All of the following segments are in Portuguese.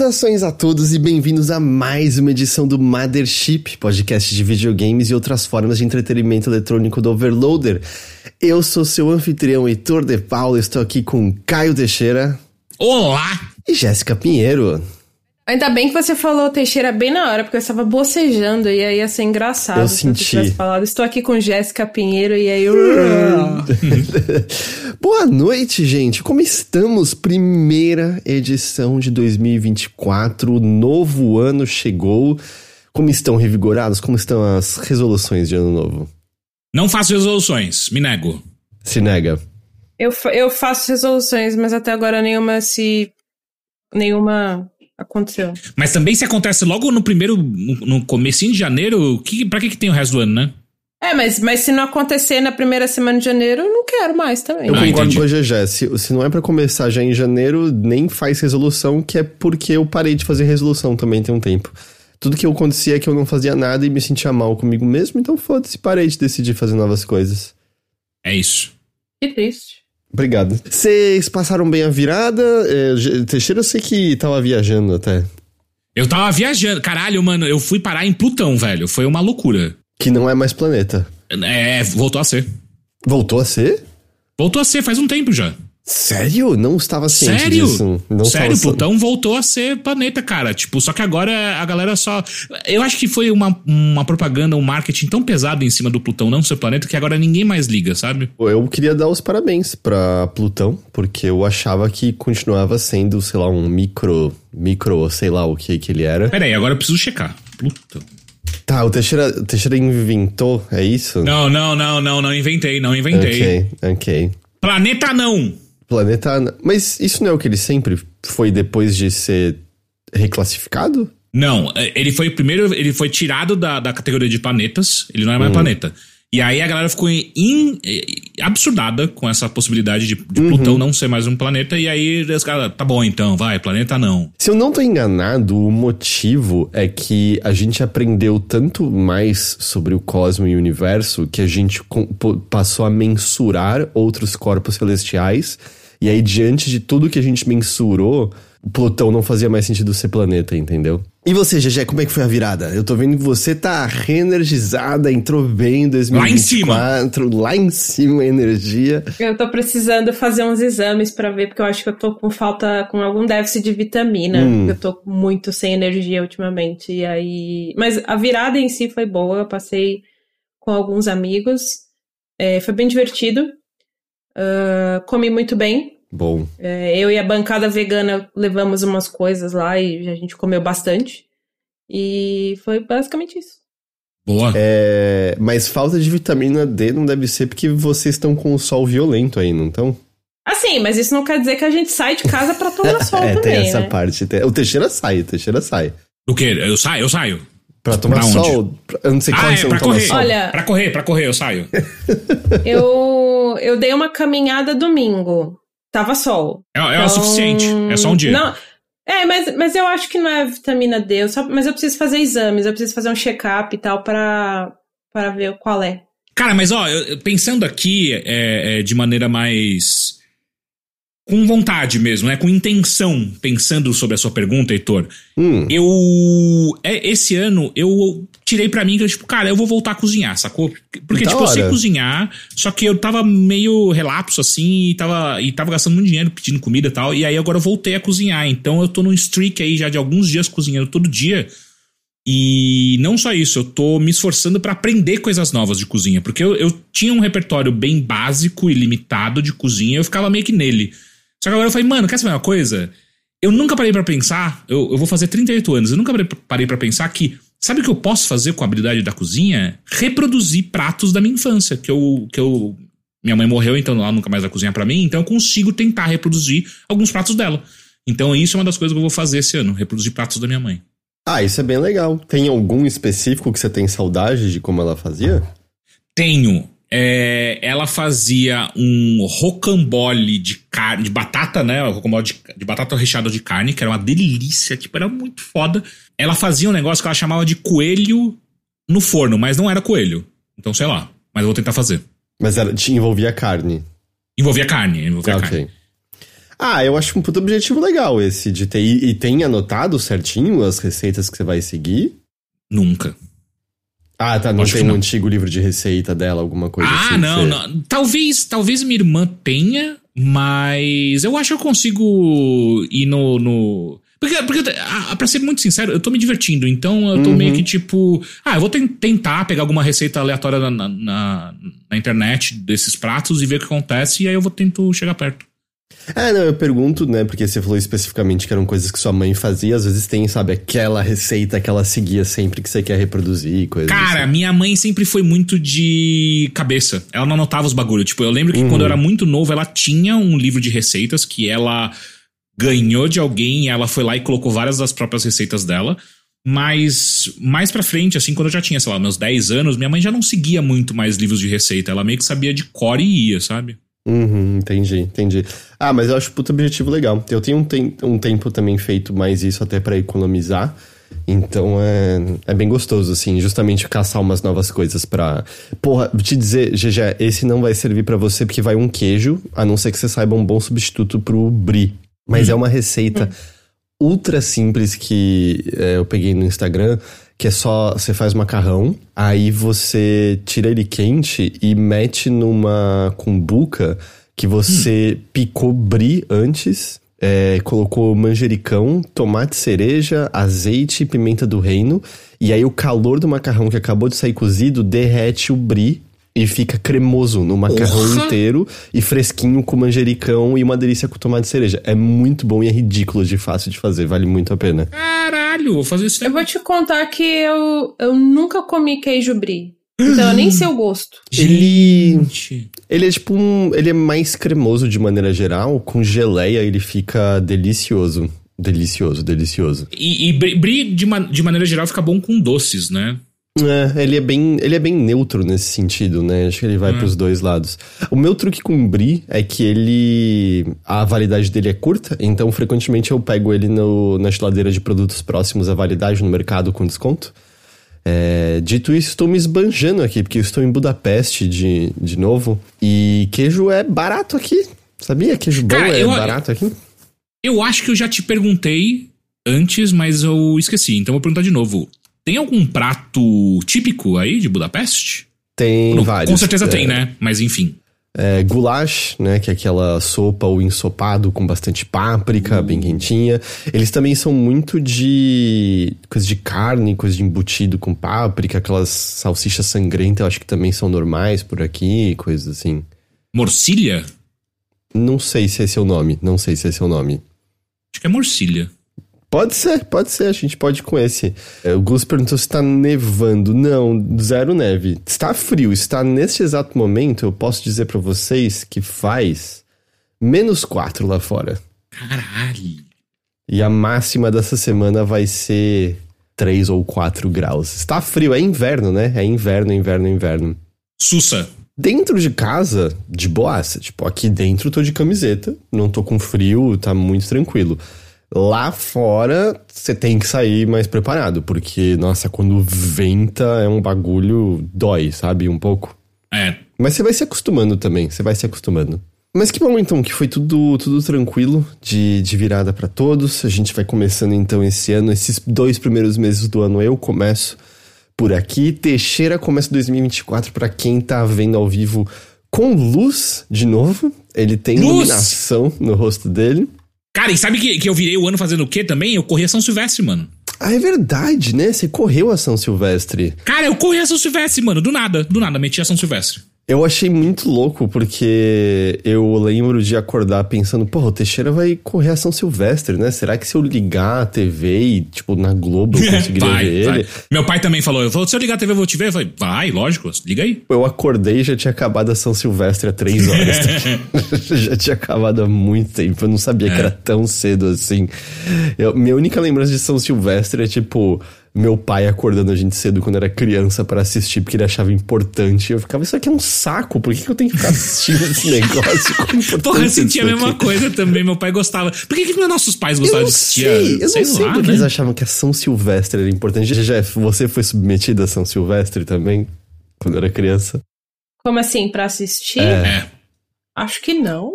Saudações a todos e bem-vindos a mais uma edição do Mothership, podcast de videogames e outras formas de entretenimento eletrônico do Overloader. Eu sou seu anfitrião Heitor de Paulo, estou aqui com Caio Teixeira. Olá! E Jéssica Pinheiro. Ainda bem que você falou Teixeira bem na hora, porque eu estava bocejando e aí ia ser engraçado. Eu se senti. Tivesse falado, estou aqui com Jéssica Pinheiro e aí. Boa noite, gente. Como estamos? Primeira edição de 2024. O novo ano chegou. Como estão revigorados? Como estão as resoluções de ano novo? Não faço resoluções, me nego. Se nega. eu, eu faço resoluções, mas até agora nenhuma se. Nenhuma aconteceu. Mas também se acontece logo no primeiro, no, comecinho de janeiro, que, pra que, que tem o resto do ano, né? É, mas, mas se não acontecer na primeira semana de janeiro, eu não quero mais também. Eu Ah, concordo entendi. com a GG. Se, se não é pra começar já em janeiro, nem faz resolução, que é porque eu parei de fazer resolução também tem um tempo. Tudo que acontecia é que eu não fazia nada e me sentia mal comigo mesmo, então foda-se, parei de decidir fazer novas coisas. É isso. Que triste. Obrigado. Vocês passaram bem a virada? É, Teixeira, eu sei que tava viajando até. Eu tava viajando. Caralho, mano, eu fui parar em Plutão, velho. Foi uma loucura. Que não é mais planeta. É, voltou a ser. Voltou a ser? Voltou a ser faz um tempo já. Sério? Não estava ciente Sério? disso. Não Sério, estava- Plutão voltou a ser planeta, cara. Tipo, só que agora a galera só. Eu acho que foi uma, uma propaganda, um marketing tão pesado em cima do Plutão não ser planeta que agora ninguém mais liga, sabe? Eu queria dar os parabéns pra Plutão, porque eu achava que continuava sendo, sei lá, um micro, micro, sei lá o que que ele era. Pera aí, agora eu preciso checar. Plutão. Tá, o Teixeira, o Teixeira inventou, é isso? Não, não, não, não, não inventei, não inventei. Ok, ok. Planeta não! Planeta. Mas isso não é o que ele sempre foi depois de ser reclassificado? Não, é, ele foi primeiro, ele foi tirado da, da categoria de planetas, ele não é mais planeta. E aí a galera ficou in- eh, absurdada com essa possibilidade de, de Plutão não ser mais um planeta, e aí os caras, tá bom então, vai, planeta não. Se eu não tô enganado, o motivo é que a gente aprendeu tanto mais sobre o cosmo e o universo que a gente passou a mensurar outros corpos celestiais. E aí, diante de tudo que a gente mensurou, Plutão não fazia mais sentido ser planeta, entendeu? E você, GG, como é que foi a virada? Eu tô vendo que você tá reenergizada, entrou bem em 2024, lá em cima a energia. Eu tô precisando fazer uns exames pra ver, porque eu acho que eu tô com falta, com algum déficit de vitamina. Hum. Eu tô muito sem energia ultimamente. E aí. Mas a virada em si foi boa. Eu passei com alguns amigos. É, foi bem divertido. Ah, comi muito bem. Bom, É, eu e a bancada vegana levamos umas coisas lá e a gente comeu bastante. E foi basicamente isso. Boa. É, mas falta de vitamina D não deve ser porque vocês estão com o sol violento aí, não estão? Assim, mas isso não quer dizer que a gente sai de casa pra tomar sol é, também, tem essa né? parte. tem- O Teixeira sai, o Teixeira sai. O quê? Eu saio, eu saio. Pra tomar Pra onde? sol, pra- eu não sei Ah, qual é, você não pra correr. sol. Olha- Pra correr, pra correr, eu saio. Eu, eu dei uma caminhada domingo. Tava sol. É, é o Então, suficiente. É só um dia. Não, é, mas, mas eu acho que não é vitamina D. eu só- mas eu preciso fazer exames, eu preciso fazer um check-up e tal pra, pra ver qual é. Cara, mas ó, eu- pensando aqui é, é, de maneira mais. Com vontade mesmo, né? Com intenção, pensando sobre a sua pergunta, Heitor. Hum, Eu. É, esse ano eu tirei pra mim que eu, tipo, cara, eu vou voltar a cozinhar, sacou? Porque, Da tipo, eu sei hora. cozinhar, só que eu tava meio relapso assim e tava, e tava gastando muito dinheiro pedindo comida e tal. E aí agora eu voltei a cozinhar. Então eu tô num streak aí já de alguns dias cozinhando todo dia. E não só isso, eu tô me esforçando pra aprender coisas novas de cozinha. Porque eu, eu tinha um repertório bem básico e limitado de cozinha, eu ficava meio que nele. Só que agora eu falei, mano, quer saber uma coisa? Eu nunca parei pra pensar, eu, eu vou fazer 38 anos, eu nunca parei- pra pensar que, sabe o que eu posso fazer com a habilidade da cozinha? Reproduzir pratos da minha infância, que eu. Que eu minha mãe morreu, então ela nunca mais vai cozinhar pra mim, então eu consigo tentar reproduzir alguns pratos dela. Então isso é uma das coisas que eu vou fazer esse ano, reproduzir pratos da minha mãe. Ah, isso é bem legal. Tem algum específico que você tem saudade de como ela fazia? Tenho. É, ela fazia um rocambole de carne, de batata, né? Rocambole de, de batata recheada de carne, que era uma delícia, tipo, era muito foda. Ela fazia um negócio que ela chamava de coelho no forno, mas não era coelho. Então, sei lá. Mas eu vou tentar fazer. Mas era, te envolvia carne. Envolvia carne, envolvia carne. ok. Ah, eu acho um puto objetivo legal esse de ter. E tem anotado certinho as receitas que você vai seguir? Nunca. Ah, tá. Não Acho tem no não. antigo livro de receita dela, alguma coisa assim? Ah, não, não. Talvez, talvez minha irmã tenha, mas eu acho que eu consigo ir no. no... Porque, porque ah, pra ser muito sincero, eu tô me divertindo. Então eu tô Uhum. meio que tipo. Ah, eu vou ten- tentar pegar alguma receita aleatória na, na, na- internet desses pratos e ver o que acontece. E aí eu vou tento chegar perto. Ah, não, eu pergunto, né? Porque você falou especificamente que eram coisas que sua mãe fazia. Às vezes tem, sabe, aquela receita que ela seguia sempre que você quer reproduzir, coisa Cara, assim. minha mãe sempre foi muito de cabeça. Ela não anotava os bagulhos. Tipo, eu lembro que Uhum. quando eu era muito novo, ela tinha um livro de receitas que ela ganhou de alguém e ela foi lá e colocou várias das próprias receitas dela. Mas mais pra frente, assim, quando eu já tinha, sei lá, meus 10 anos, minha mãe já não seguia muito mais livros de receita. Ela meio que sabia de cor e ia, sabe? Uhum, entendi, entendi. Ah, mas eu acho puto objetivo legal. Eu tenho um, tem- um tempo também feito mais isso até pra economizar. Então é, é bem gostoso, assim, justamente caçar umas novas coisas pra. Porra, te dizer, GG, esse não vai servir pra você porque vai um queijo, a não ser que você saiba um bom substituto pro brie. Mas é uma receita ultra simples que é, eu peguei no Instagram, que é só você faz macarrão, aí você tira ele quente e mete numa cumbuca que você picou brie antes, é, colocou manjericão, tomate cereja, azeite e pimenta do reino, e aí o calor do macarrão que acabou de sair cozido derrete o brie e fica cremoso no macarrão inteiro e fresquinho com manjericão e uma delícia com tomate cereja. É muito bom e é ridículo de fácil de fazer, vale muito a pena. Caralho, vou fazer isso. Eu vou te contar que eu, eu nunca comi queijo brie. Então eu nem sei o gosto. Ele-. Ele é tipo um. Ele é mais cremoso de maneira geral, com geleia ele fica delicioso. Delicioso, delicioso. E, e brie, brie, de, ma- de maneira geral, fica bom com doces, né? É, ele é bem, ele é bem neutro nesse sentido, né? Acho que ele vai Hum. pros dois lados. O meu truque com brie é que ele a validade dele é curta, então frequentemente eu pego ele no, na geladeira de produtos próximos à validade no mercado com desconto. É, dito isso, estou me esbanjando aqui, porque eu estou em Budapeste de, de novo. E queijo é barato aqui. Sabia? Queijo bom Cara, é eu- barato aqui? Eu acho que eu já te perguntei antes, mas eu esqueci. Então vou perguntar de novo. Tem algum prato típico aí de Budapeste? Tem Não, vários. Com certeza É, tem, né? Mas enfim. É, goulash, né? Que é aquela sopa ou ensopado com bastante páprica, bem quentinha. Eles também são muito de coisa de carne, coisa de embutido com páprica, aquelas salsichas sangrentas, eu acho que também são normais por aqui, coisas assim. Morcilha? Não sei se é o nome, não sei se é o nome. Acho que é morcilha. Pode ser, pode ser, a gente pode ir com esse. É, O Gus perguntou se tá nevando. Não, zero neve. Está frio, está neste exato momento, eu posso dizer pra vocês que faz menos 4 lá fora. Caralho. E a máxima dessa semana vai ser 3 ou 4 graus. Está frio, é inverno, né? É inverno, inverno, inverno. Sussa. Dentro de casa, de boaça. Tipo, aqui dentro eu tô de camiseta, não tô com frio, tá muito tranquilo. Lá fora, você tem que sair mais preparado, porque, nossa, quando venta é um bagulho, dói, sabe? Um pouco. É. Mas você vai se acostumando também, você vai se acostumando. Mas que bom então, que foi tudo, tudo tranquilo de, de virada pra todos. A gente vai começando então esse ano, esses dois primeiros meses do ano eu começo por aqui. Teixeira começa 2024 pra quem tá vendo ao vivo com luz de novo. Ele tem Luz! iluminação no rosto dele. Cara, e sabe que, que eu virei o ano fazendo o quê também? Eu corri a São Silvestre, mano. Ah, é verdade, né? Você correu a São Silvestre. Cara, eu corri a São Silvestre, mano. Do nada, do nada, meti a São Silvestre. Eu achei muito louco, porque eu lembro de acordar pensando, porra, o Teixeira vai correr a São Silvestre, né? Será que se eu ligar a TV e, tipo, na Globo eu conseguiria vai, ver vai. ele? Meu pai também falou, eu falou, se eu ligar a TV eu vou te ver. Eu falei, vai, lógico, liga aí. Eu acordei e já tinha acabado a São Silvestre há três horas. já tinha acabado há muito tempo. Eu não sabia É. que era tão cedo assim. Eu- minha única lembrança de São Silvestre é tipo. Meu pai acordando a gente cedo quando era criança pra assistir, porque ele achava importante. Eu ficava, isso aqui é um saco, por que, que eu tenho que ficar assistindo esse negócio? A Porra, eu sentia a disso mesma aqui? coisa também. Meu pai gostava. Por que, que nossos pais gostavam de assistir? sei, eu sei não sei lá, porque né? eles achavam que a São Silvestre era importante. Jeff, você foi submetida a São Silvestre também? Quando era criança? Como assim, pra assistir? É. É. Acho que não.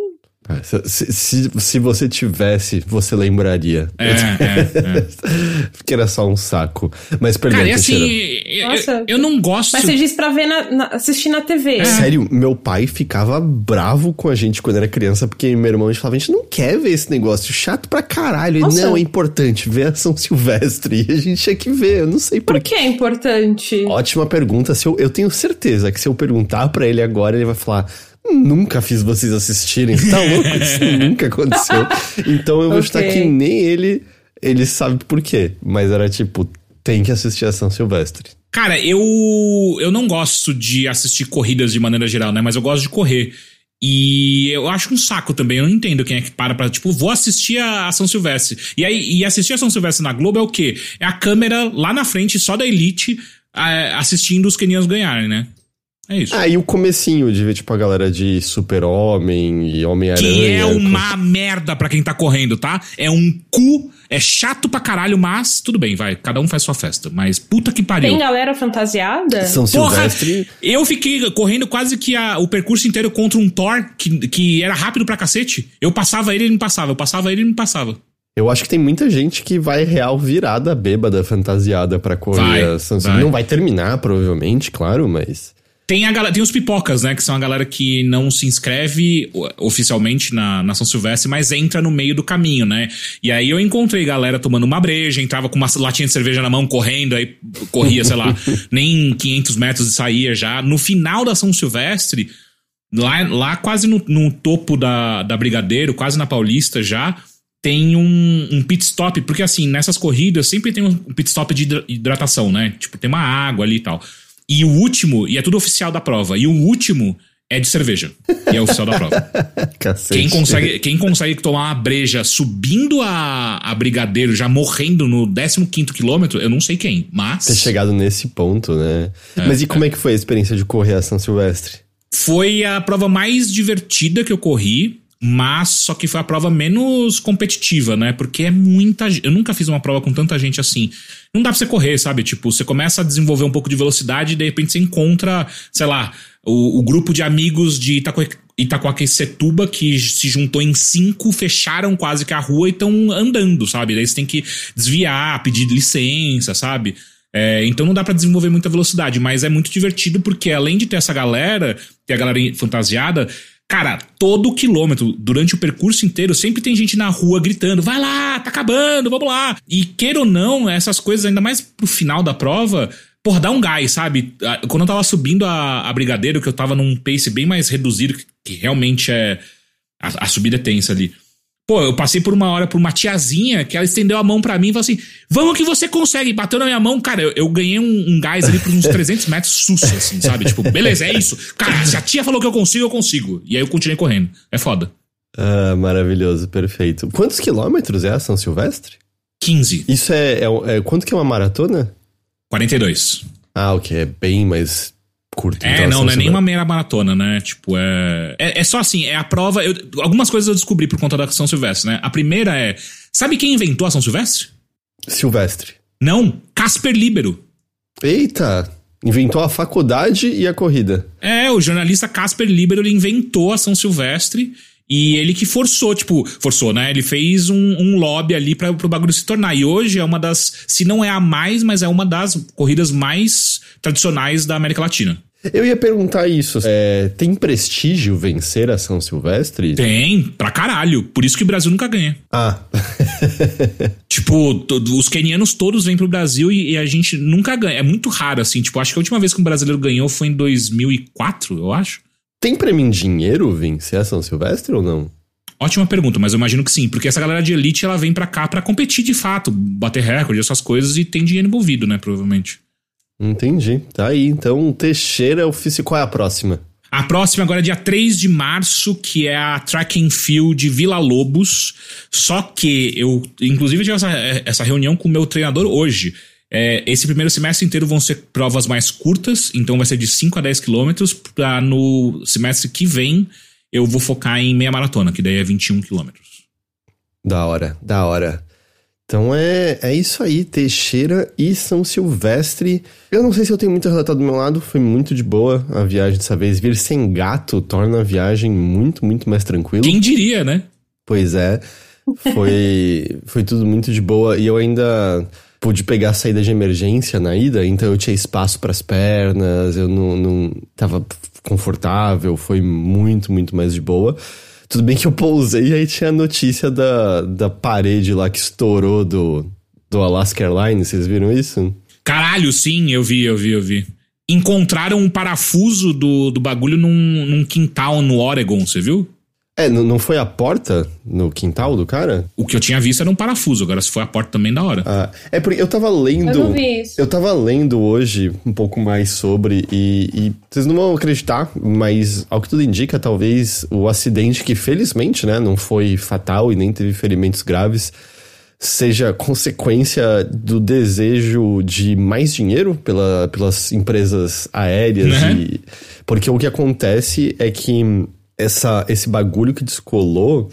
É, se, se, se, você tivesse, você lembraria. É, é, é. Porque era só um saco. Mas perdão, Cara, e assim, eu, eu, eu, não gosto. Mas você diz pra ver na, na, assistir na TV. É. Sério, meu pai ficava bravo com a gente quando era criança, porque meu irmão a gente falava, a gente não quer ver esse negócio, chato pra caralho. Nossa. Não, é importante, ver a São Silvestre. E a gente tinha que ver, eu não sei por, por que é importante. Ótima pergunta. Se eu, eu tenho certeza que se eu perguntar para ele agora, ele vai falar Nunca fiz vocês assistirem, tá louco? Isso nunca aconteceu. Então eu vou okay. estar que nem ele, ele sabe por quê. Mas era tipo, tem que assistir a São Silvestre. Cara, eu, eu não gosto de assistir corridas de maneira geral, né? Mas eu gosto de correr. E eu acho um saco também. Eu não entendo quem é que para pra, tipo, vou assistir a, a São Silvestre. E aí, e assistir a São Silvestre na Globo é o quê? É a câmera lá na frente, só da Elite, assistindo os kenianos ganharem, né? É isso. Ah, e o comecinho de ver, tipo, a galera de Super-Homem e Homem-Aranha. Que é uma com... merda pra quem tá correndo, tá? É um cu, é chato pra caralho, mas tudo bem, vai. Cada um faz sua festa. Mas puta que pariu. Tem galera fantasiada? São Silvestre. Porra, eu fiquei correndo quase que a, o percurso inteiro contra um Thor que, que era rápido pra cacete. Eu passava ele e ele me passava. Eu passava ele e ele me passava. Eu acho que tem muita gente que vai real virada bêbada, fantasiada pra correr vai, Silvestre. Não vai terminar, provavelmente, claro, mas. Tem, a galera, tem os pipocas, né? Que são a galera que não se inscreve oficialmente na, na São Silvestre, mas entra no meio do caminho, né? E aí eu encontrei galera tomando uma breja, entrava com uma latinha de cerveja na mão, correndo, aí corria, sei lá, nem 500 metros e saía já. No final da São Silvestre, lá, lá quase no, no topo da, da Brigadeiro, quase na Paulista já, tem um, um pit stop, porque assim, nessas corridas sempre tem um pit stop de hidratação, né? Tipo, tem uma água ali e tal. E o último, e é tudo oficial da prova, e o último é de cerveja. E é oficial da prova. quem, consegue, quem consegue tomar uma breja subindo a, a Brigadeiro, já morrendo no 15 quilômetro, eu não sei quem, mas. Ter chegado nesse ponto, né? É, mas e como é. é que foi a experiência de correr a São Silvestre? Foi a prova mais divertida que eu corri mas só que foi a prova menos competitiva, né? Porque é muita Eu nunca fiz uma prova com tanta gente assim. Não dá pra você correr, sabe? Tipo, você começa a desenvolver um pouco de velocidade e de repente você encontra, sei lá, o, o grupo de amigos de Itaco, Itacoaquecetuba que se juntou em cinco, fecharam quase que a rua e estão andando, sabe? Daí você tem que desviar, pedir licença, sabe? É, então não dá para desenvolver muita velocidade, mas é muito divertido porque além de ter essa galera, ter a galera fantasiada, Cara, todo quilômetro, durante o percurso inteiro, sempre tem gente na rua gritando: vai lá, tá acabando, vamos lá. E queira ou não, essas coisas, ainda mais pro final da prova, porra, dá um gás, sabe? Quando eu tava subindo a, a Brigadeiro, que eu tava num pace bem mais reduzido, que, que realmente é. A, a subida é tensa ali. Pô, eu passei por uma hora por uma tiazinha que ela estendeu a mão para mim e falou assim: Vamos que você consegue. Bateu na minha mão, cara, eu, eu ganhei um, um, gás ali por uns 300 metros sussa, assim, sabe? Tipo, beleza, é isso. Cara, se a tia falou que eu consigo, eu consigo. E aí eu continuei correndo. É foda. Ah, maravilhoso, perfeito. Quantos quilômetros é a São Silvestre? 15. Isso é, é, é. Quanto que é uma maratona? 42. Ah, ok. É bem mais É, então, não, não é nem uma meia maratona, né? Tipo, é, é. É, só assim, é a prova. Eu, algumas coisas eu descobri por conta da São Silvestre, né? A primeira é. Sabe quem inventou a São Silvestre? Silvestre. Não, Casper Libero. Eita! Inventou a faculdade e a corrida. É, o jornalista Casper Libero ele inventou a São Silvestre e ele que forçou, tipo, forçou, né? Ele fez um, um lobby ali para o bagulho se tornar. E hoje é uma das, se não é a mais, mas é uma das corridas mais tradicionais da América Latina. Eu ia perguntar isso. É, tem prestígio vencer a São Silvestre? Tem, pra caralho. Por isso que o Brasil nunca ganha. Ah. tipo, os kenianos todos vêm pro Brasil e, e, a gente nunca ganha. É muito raro, assim. Tipo, acho que a última vez que um brasileiro ganhou foi em 2004, eu acho. Tem prêmio em dinheiro vencer a São Silvestre ou não? Ótima pergunta, mas eu imagino que sim, porque essa galera de elite ela vem para cá para competir de fato, bater recorde, essas coisas e tem dinheiro envolvido, né, provavelmente. Entendi. Tá aí, então Teixeira oficial. Qual é a próxima? A próxima agora é dia 3 de março, que é a Track and Field Vila Lobos. Só que eu, inclusive, tive essa, essa reunião com o meu treinador hoje. É, esse primeiro semestre inteiro vão ser provas mais curtas, então vai ser de 5 a 10 quilômetros. Para no semestre que vem eu vou focar em meia maratona, que daí é 21 quilômetros. Da hora, da hora. Então é, é isso aí, Teixeira e São Silvestre. Eu não sei se eu tenho muito relatado do meu lado, foi muito de boa a viagem dessa vez. Vir sem gato torna a viagem muito, muito mais tranquila. Quem diria, né? Pois é, foi, foi tudo muito de boa e eu ainda pude pegar a saída de emergência na ida, então eu tinha espaço para as pernas, eu não, não tava confortável, foi muito, muito mais de boa. Tudo bem que eu pousei e aí tinha a notícia da, da parede lá que estourou do, do Alaska Airlines, vocês viram isso? Caralho, sim, eu vi, eu vi, eu vi. Encontraram um parafuso do, do bagulho num, num quintal no Oregon, você viu? É, não foi a porta no quintal do cara? O que eu tinha visto era um parafuso, agora se foi a porta também da hora. Ah, é porque eu tava lendo. Eu não vi isso. Eu tava lendo hoje um pouco mais sobre e, e vocês não vão acreditar, mas ao que tudo indica, talvez o acidente que felizmente, né, não foi fatal e nem teve ferimentos graves, seja consequência do desejo de mais dinheiro pela, pelas empresas aéreas Né? e porque o que acontece é que essa, esse bagulho que descolou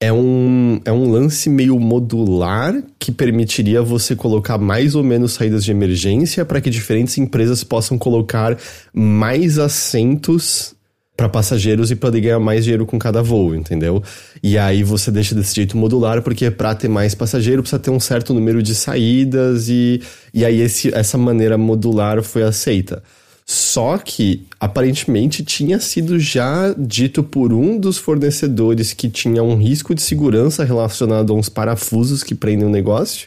é um, é um lance meio modular que permitiria você colocar mais ou menos saídas de emergência para que diferentes empresas possam colocar mais assentos para passageiros e poder ganhar mais dinheiro com cada voo, entendeu? E aí você deixa desse jeito modular, porque para ter mais passageiro precisa ter um certo número de saídas e, e aí esse, essa maneira modular foi aceita. Só que aparentemente tinha sido já dito por um dos fornecedores que tinha um risco de segurança relacionado a uns parafusos que prendem o negócio.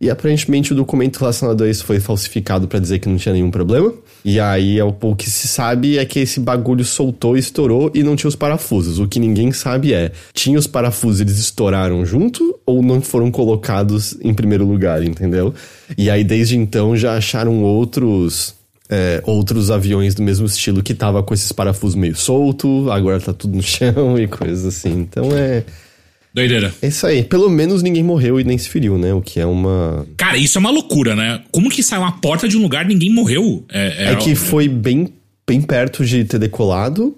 E aparentemente o documento relacionado a isso foi falsificado para dizer que não tinha nenhum problema. E aí o que se sabe é que esse bagulho soltou, estourou e não tinha os parafusos. O que ninguém sabe é, tinha os parafusos, eles estouraram junto ou não foram colocados em primeiro lugar, entendeu? E aí desde então já acharam outros é, outros aviões do mesmo estilo que tava com esses parafusos meio solto, agora tá tudo no chão e coisas assim. Então é, Doideira. é isso aí. Pelo menos ninguém morreu e nem se feriu, né? O que é uma. Cara, isso é uma loucura, né? Como que sai uma porta de um lugar e ninguém morreu? É, É que foi bem, bem perto de ter decolado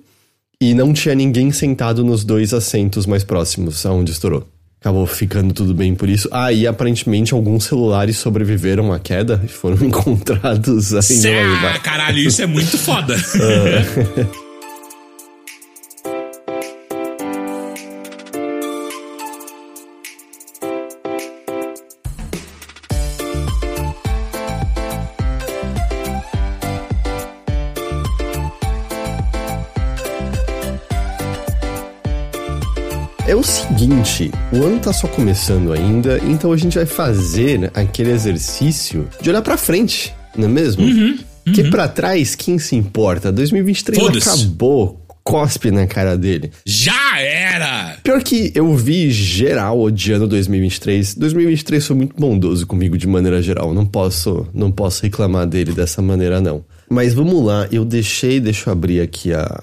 e não tinha ninguém sentado nos dois assentos mais próximos aonde estourou. Acabou ficando tudo bem por isso. Ah, e aparentemente alguns celulares sobreviveram à queda e foram encontrados Cê- no ah, caralho, isso é muito foda. seguinte, o ano tá só começando ainda, então a gente vai fazer aquele exercício de olhar pra frente, não é mesmo? Que pra trás, quem se importa? 2023 Foda-se. acabou, cospe na cara dele. Já era! Pior que eu vi geral odiando 2023. 2023 foi muito bondoso comigo de maneira geral. Não posso, não posso reclamar dele dessa maneira não. Mas vamos lá, eu deixei, deixa eu abrir aqui a,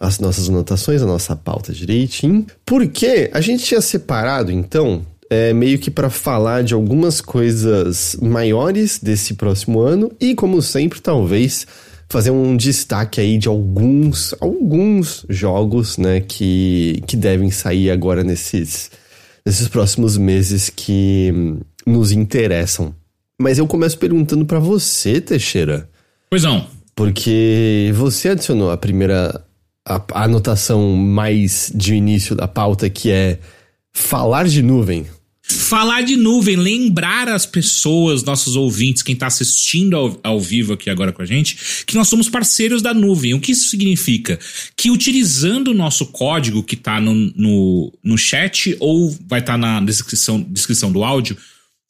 as nossas anotações, a nossa pauta direitinho. Porque a gente tinha separado, então, é, meio que para falar de algumas coisas maiores desse próximo ano e, como sempre, talvez fazer um destaque aí de alguns alguns jogos, né, que, que devem sair agora nesses nesses próximos meses que nos interessam. Mas eu começo perguntando para você, Teixeira, Pois não. porque você adicionou a primeira a, a anotação mais de início da pauta que é falar de nuvem. Falar de nuvem, lembrar as pessoas, nossos ouvintes, quem tá assistindo ao, ao vivo aqui agora com a gente, que nós somos parceiros da nuvem. O que isso significa? Que utilizando o nosso código que tá no, no, no chat ou vai estar na descrição, descrição do áudio,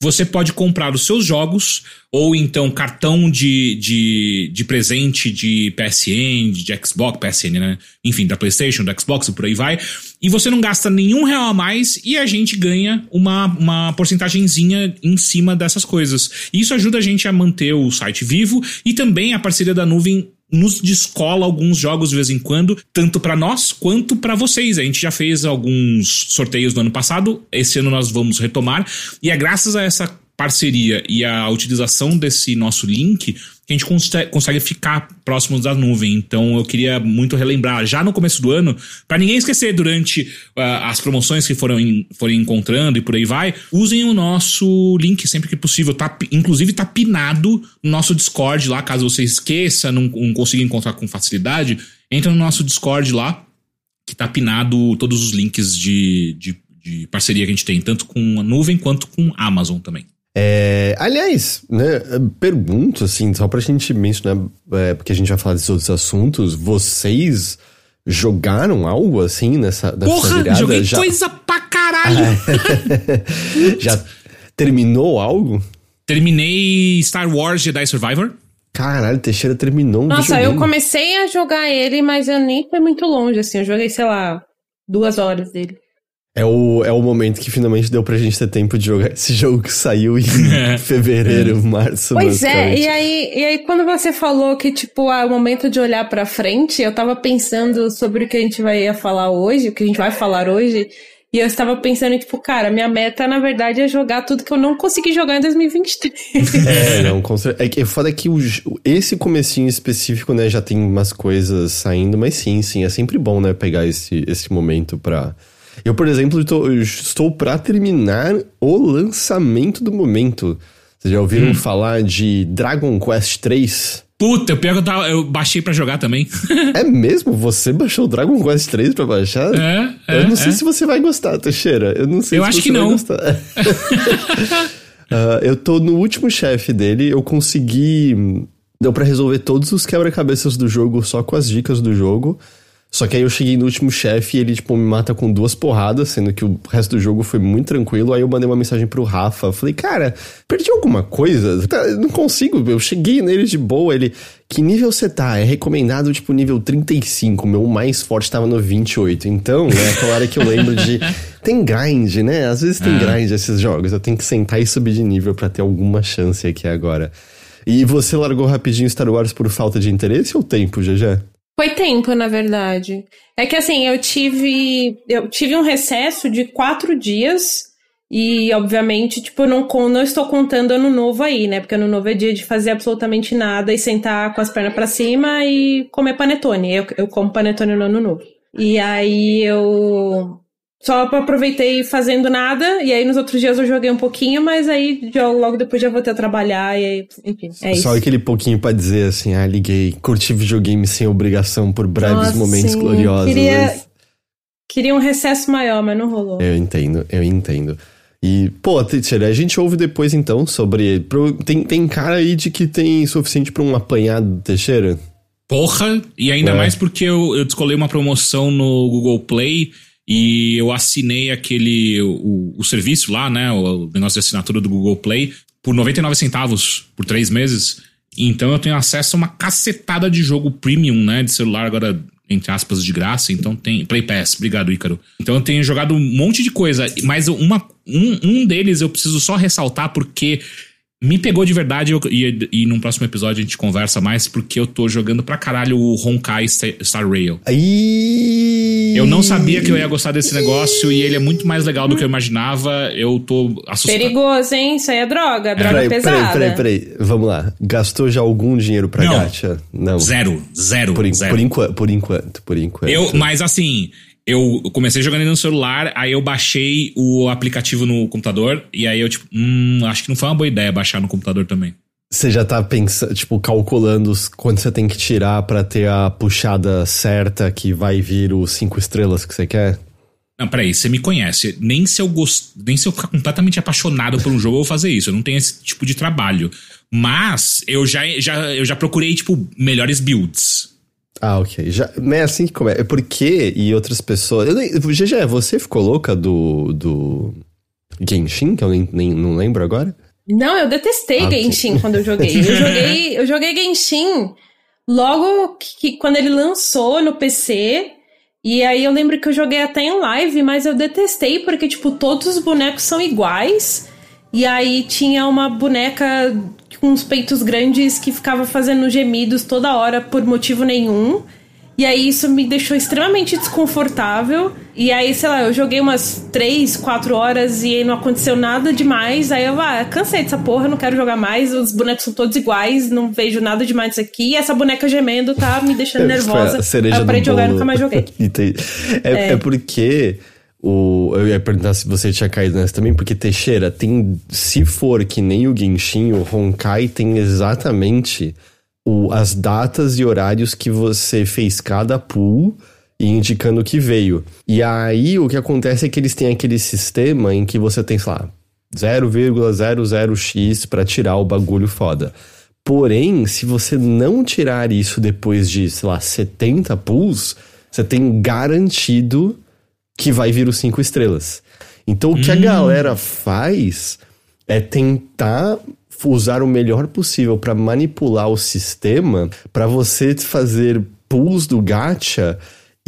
você pode comprar os seus jogos, ou então cartão de, de, de presente de PSN, de Xbox, PSN, né? Enfim, da PlayStation, da Xbox por aí vai. E você não gasta nenhum real a mais e a gente ganha uma, uma porcentagemzinha em cima dessas coisas. E isso ajuda a gente a manter o site vivo e também a parceria da nuvem nos descola alguns jogos de vez em quando, tanto pra nós quanto pra vocês. A gente já fez alguns sorteios no ano passado, esse ano nós vamos retomar, e é graças a essa parceria e a utilização desse nosso link que a gente consegue, ficar próximos da nuvem. Então eu queria muito relembrar já no começo do ano, para ninguém esquecer durante uh, as promoções que foram forem encontrando e por aí vai, usem o nosso link sempre que possível. Tá, inclusive tá pinado no nosso Discord lá, caso você esqueça, não, não consiga encontrar com facilidade, entra no nosso Discord lá, que tá pinado todos os links de, de, de parceria que a gente tem, tanto com a nuvem quanto com a Amazon também. É, aliás, né, pergunto assim, só pra gente mencionar, é, porque a gente vai falar desses outros assuntos, vocês jogaram algo assim nessa, nessa Porra, virada? joguei Já... coisa pra caralho! Já terminou algo? Terminei Star Wars Jedi Survivor. Caralho, Teixeira terminou um Nossa, eu comecei a jogar ele, mas eu nem fui muito longe, assim. Eu joguei, sei lá, duas horas dele. É o, é o momento que finalmente deu pra gente ter tempo de jogar esse jogo que saiu em fevereiro, março. Pois é, e aí, e aí quando você falou que, tipo, é o momento de olhar pra frente, eu tava pensando sobre o que a gente vai falar hoje, o que a gente vai falar hoje, e eu estava pensando, tipo, cara, minha meta, na verdade, é jogar tudo que eu não consegui jogar em 2023. É, não, com certeza. É que foda é que o, esse comecinho específico, né, já tem umas coisas saindo, mas sim, sim, é sempre bom, né, pegar esse, esse momento pra... Eu, por exemplo, tô- estou pra terminar o lançamento do momento. Vocês já ouviram falar de Dragon Quest 3? Puta, o pior que eu, tava, eu baixei pra jogar também. É mesmo? Você baixou o Dragon Quest 3 pra baixar? É, é, Eu não sei é. se você vai gostar, Teixeira. Eu não sei Eu se acho você que vai não. gostar. Ah, eu tô no último chefe dele, eu consegui. Deu pra resolver todos os quebra-cabeças do jogo só com as dicas do jogo. Só que aí eu cheguei no último chefe e ele, tipo, me mata com duas porradas, sendo que o resto do jogo foi muito tranquilo. Aí eu mandei uma mensagem pro Rafa. Falei, cara, perdi alguma coisa? Tá, não consigo. Eu cheguei nele de boa. Ele, que nível você tá? É recomendado, tipo, nível 35. Meu mais forte tava no 28. Então, é aquela hora que eu lembro de. Tem grind, né? Às vezes tem grind esses jogos. Eu tenho que sentar e subir de nível pra ter alguma chance aqui agora. E você largou rapidinho Star Wars por falta de interesse ou tempo, GG? Foi tempo, na verdade. É que assim, eu tive. Eu tive um recesso de quatro dias. E, obviamente, tipo, eu não, não estou contando ano novo aí, né? Porque ano novo é dia de fazer absolutamente nada e sentar com as pernas pra cima e comer panetone. Eu, eu como panetone no ano novo. E aí eu só aproveitei fazendo nada, e aí nos outros dias eu joguei um pouquinho, mas aí já- logo depois já voltei a trabalhar, e aí, enfim, é isso. Só aquele pouquinho pra dizer assim, ah, liguei, curti videogame sem obrigação por breves Nossa, momentos sim. gloriosos. Queria- mas- Queria um recesso maior, mas não rolou. Eu entendo, eu entendo. E, pô, Teixeira, a gente ouve depois então sobre. pro- Tem, tem cara aí de que tem suficiente pra um apanhado do Teixeira? Porra, e ainda É. mais porque eu, eu descolei uma promoção no Google Play e eu assinei aquele o, o serviço lá, né, o negócio de assinatura do Google Play por 99 centavos por três meses. Então eu tenho acesso a uma cacetada de jogo premium, né, de celular agora entre aspas de graça. Então tem Play Pass, obrigado Ícaro. Então eu tenho jogado um monte de coisa, mas uma um, um deles eu preciso só ressaltar porque me pegou de verdade eu- e, e num próximo episódio a gente conversa mais porque eu tô jogando pra caralho o Honkai Sta- Star Rail. Aí. Eu não sabia que eu ia gostar desse negócio e ele é muito mais legal do que eu imaginava. Eu tô assustado. Perigoso, hein? Isso aí é droga, droga Peraí, pesada. peraí, peraí, peraí. Vamos lá. Gastou já algum dinheiro pra Não. gacha? Não. Zero, zero, Por, en- zero. por enquanto, por enquanto, por enquanto. Eu, mas assim, eu comecei jogando ele no celular, aí eu baixei o aplicativo no computador e aí eu tipo, hum, acho que não foi uma boa ideia baixar no computador também. Você já tá pensando, tipo, calculando quanto você tem que tirar pra ter a puxada certa que vai vir os cinco estrelas que você quer? Não, peraí, você me conhece. Nem se eu gost... nem se eu ficar completamente apaixonado por um jogo, eu vou fazer isso. Eu não tenho esse tipo de trabalho. Mas eu já, já, eu já procurei, tipo, melhores builds. Ah, ok. Já, é assim que começa. É porque e outras pessoas. Eu nem, GG, você ficou louca do. do. Genshin, que eu nem, nem não lembro agora? Não, eu detestei Ah. Genshin quando eu joguei. Eu joguei, eu joguei Genshin logo que, que- quando ele lançou no PC. E aí eu lembro que eu joguei até em live, mas eu detestei porque, tipo, todos os bonecos são iguais. E aí tinha uma boneca uns peitos grandes que ficava fazendo gemidos toda hora por motivo nenhum. E aí isso me deixou extremamente desconfortável. E aí, sei lá, eu joguei umas 3, 4 horas e aí não aconteceu nada demais. Aí eu, ah, cansei dessa porra, não quero jogar mais. Os bonecos são todos iguais, não vejo nada demais disso aqui. E essa boneca gemendo tá me deixando nervosa. aí eu parei de jogar e nunca mais joguei. é, é. é porque o, eu ia perguntar se você tinha caído nessa também, porque Teixeira tem. Se for que nem o Genshin, o Honkai tem exatamente o, as datas e horários que você fez cada pool e indicando que veio. E aí o que acontece é que eles têm aquele sistema em que você tem, sei lá, 0,00x para tirar o bagulho foda. Porém, se você não tirar isso depois de, sei lá, 70 pools, você tem garantido que vai vir os cinco estrelas. Então, o que hum. a galera faz é tentar usar o melhor possível para manipular o sistema para você fazer pulls do gacha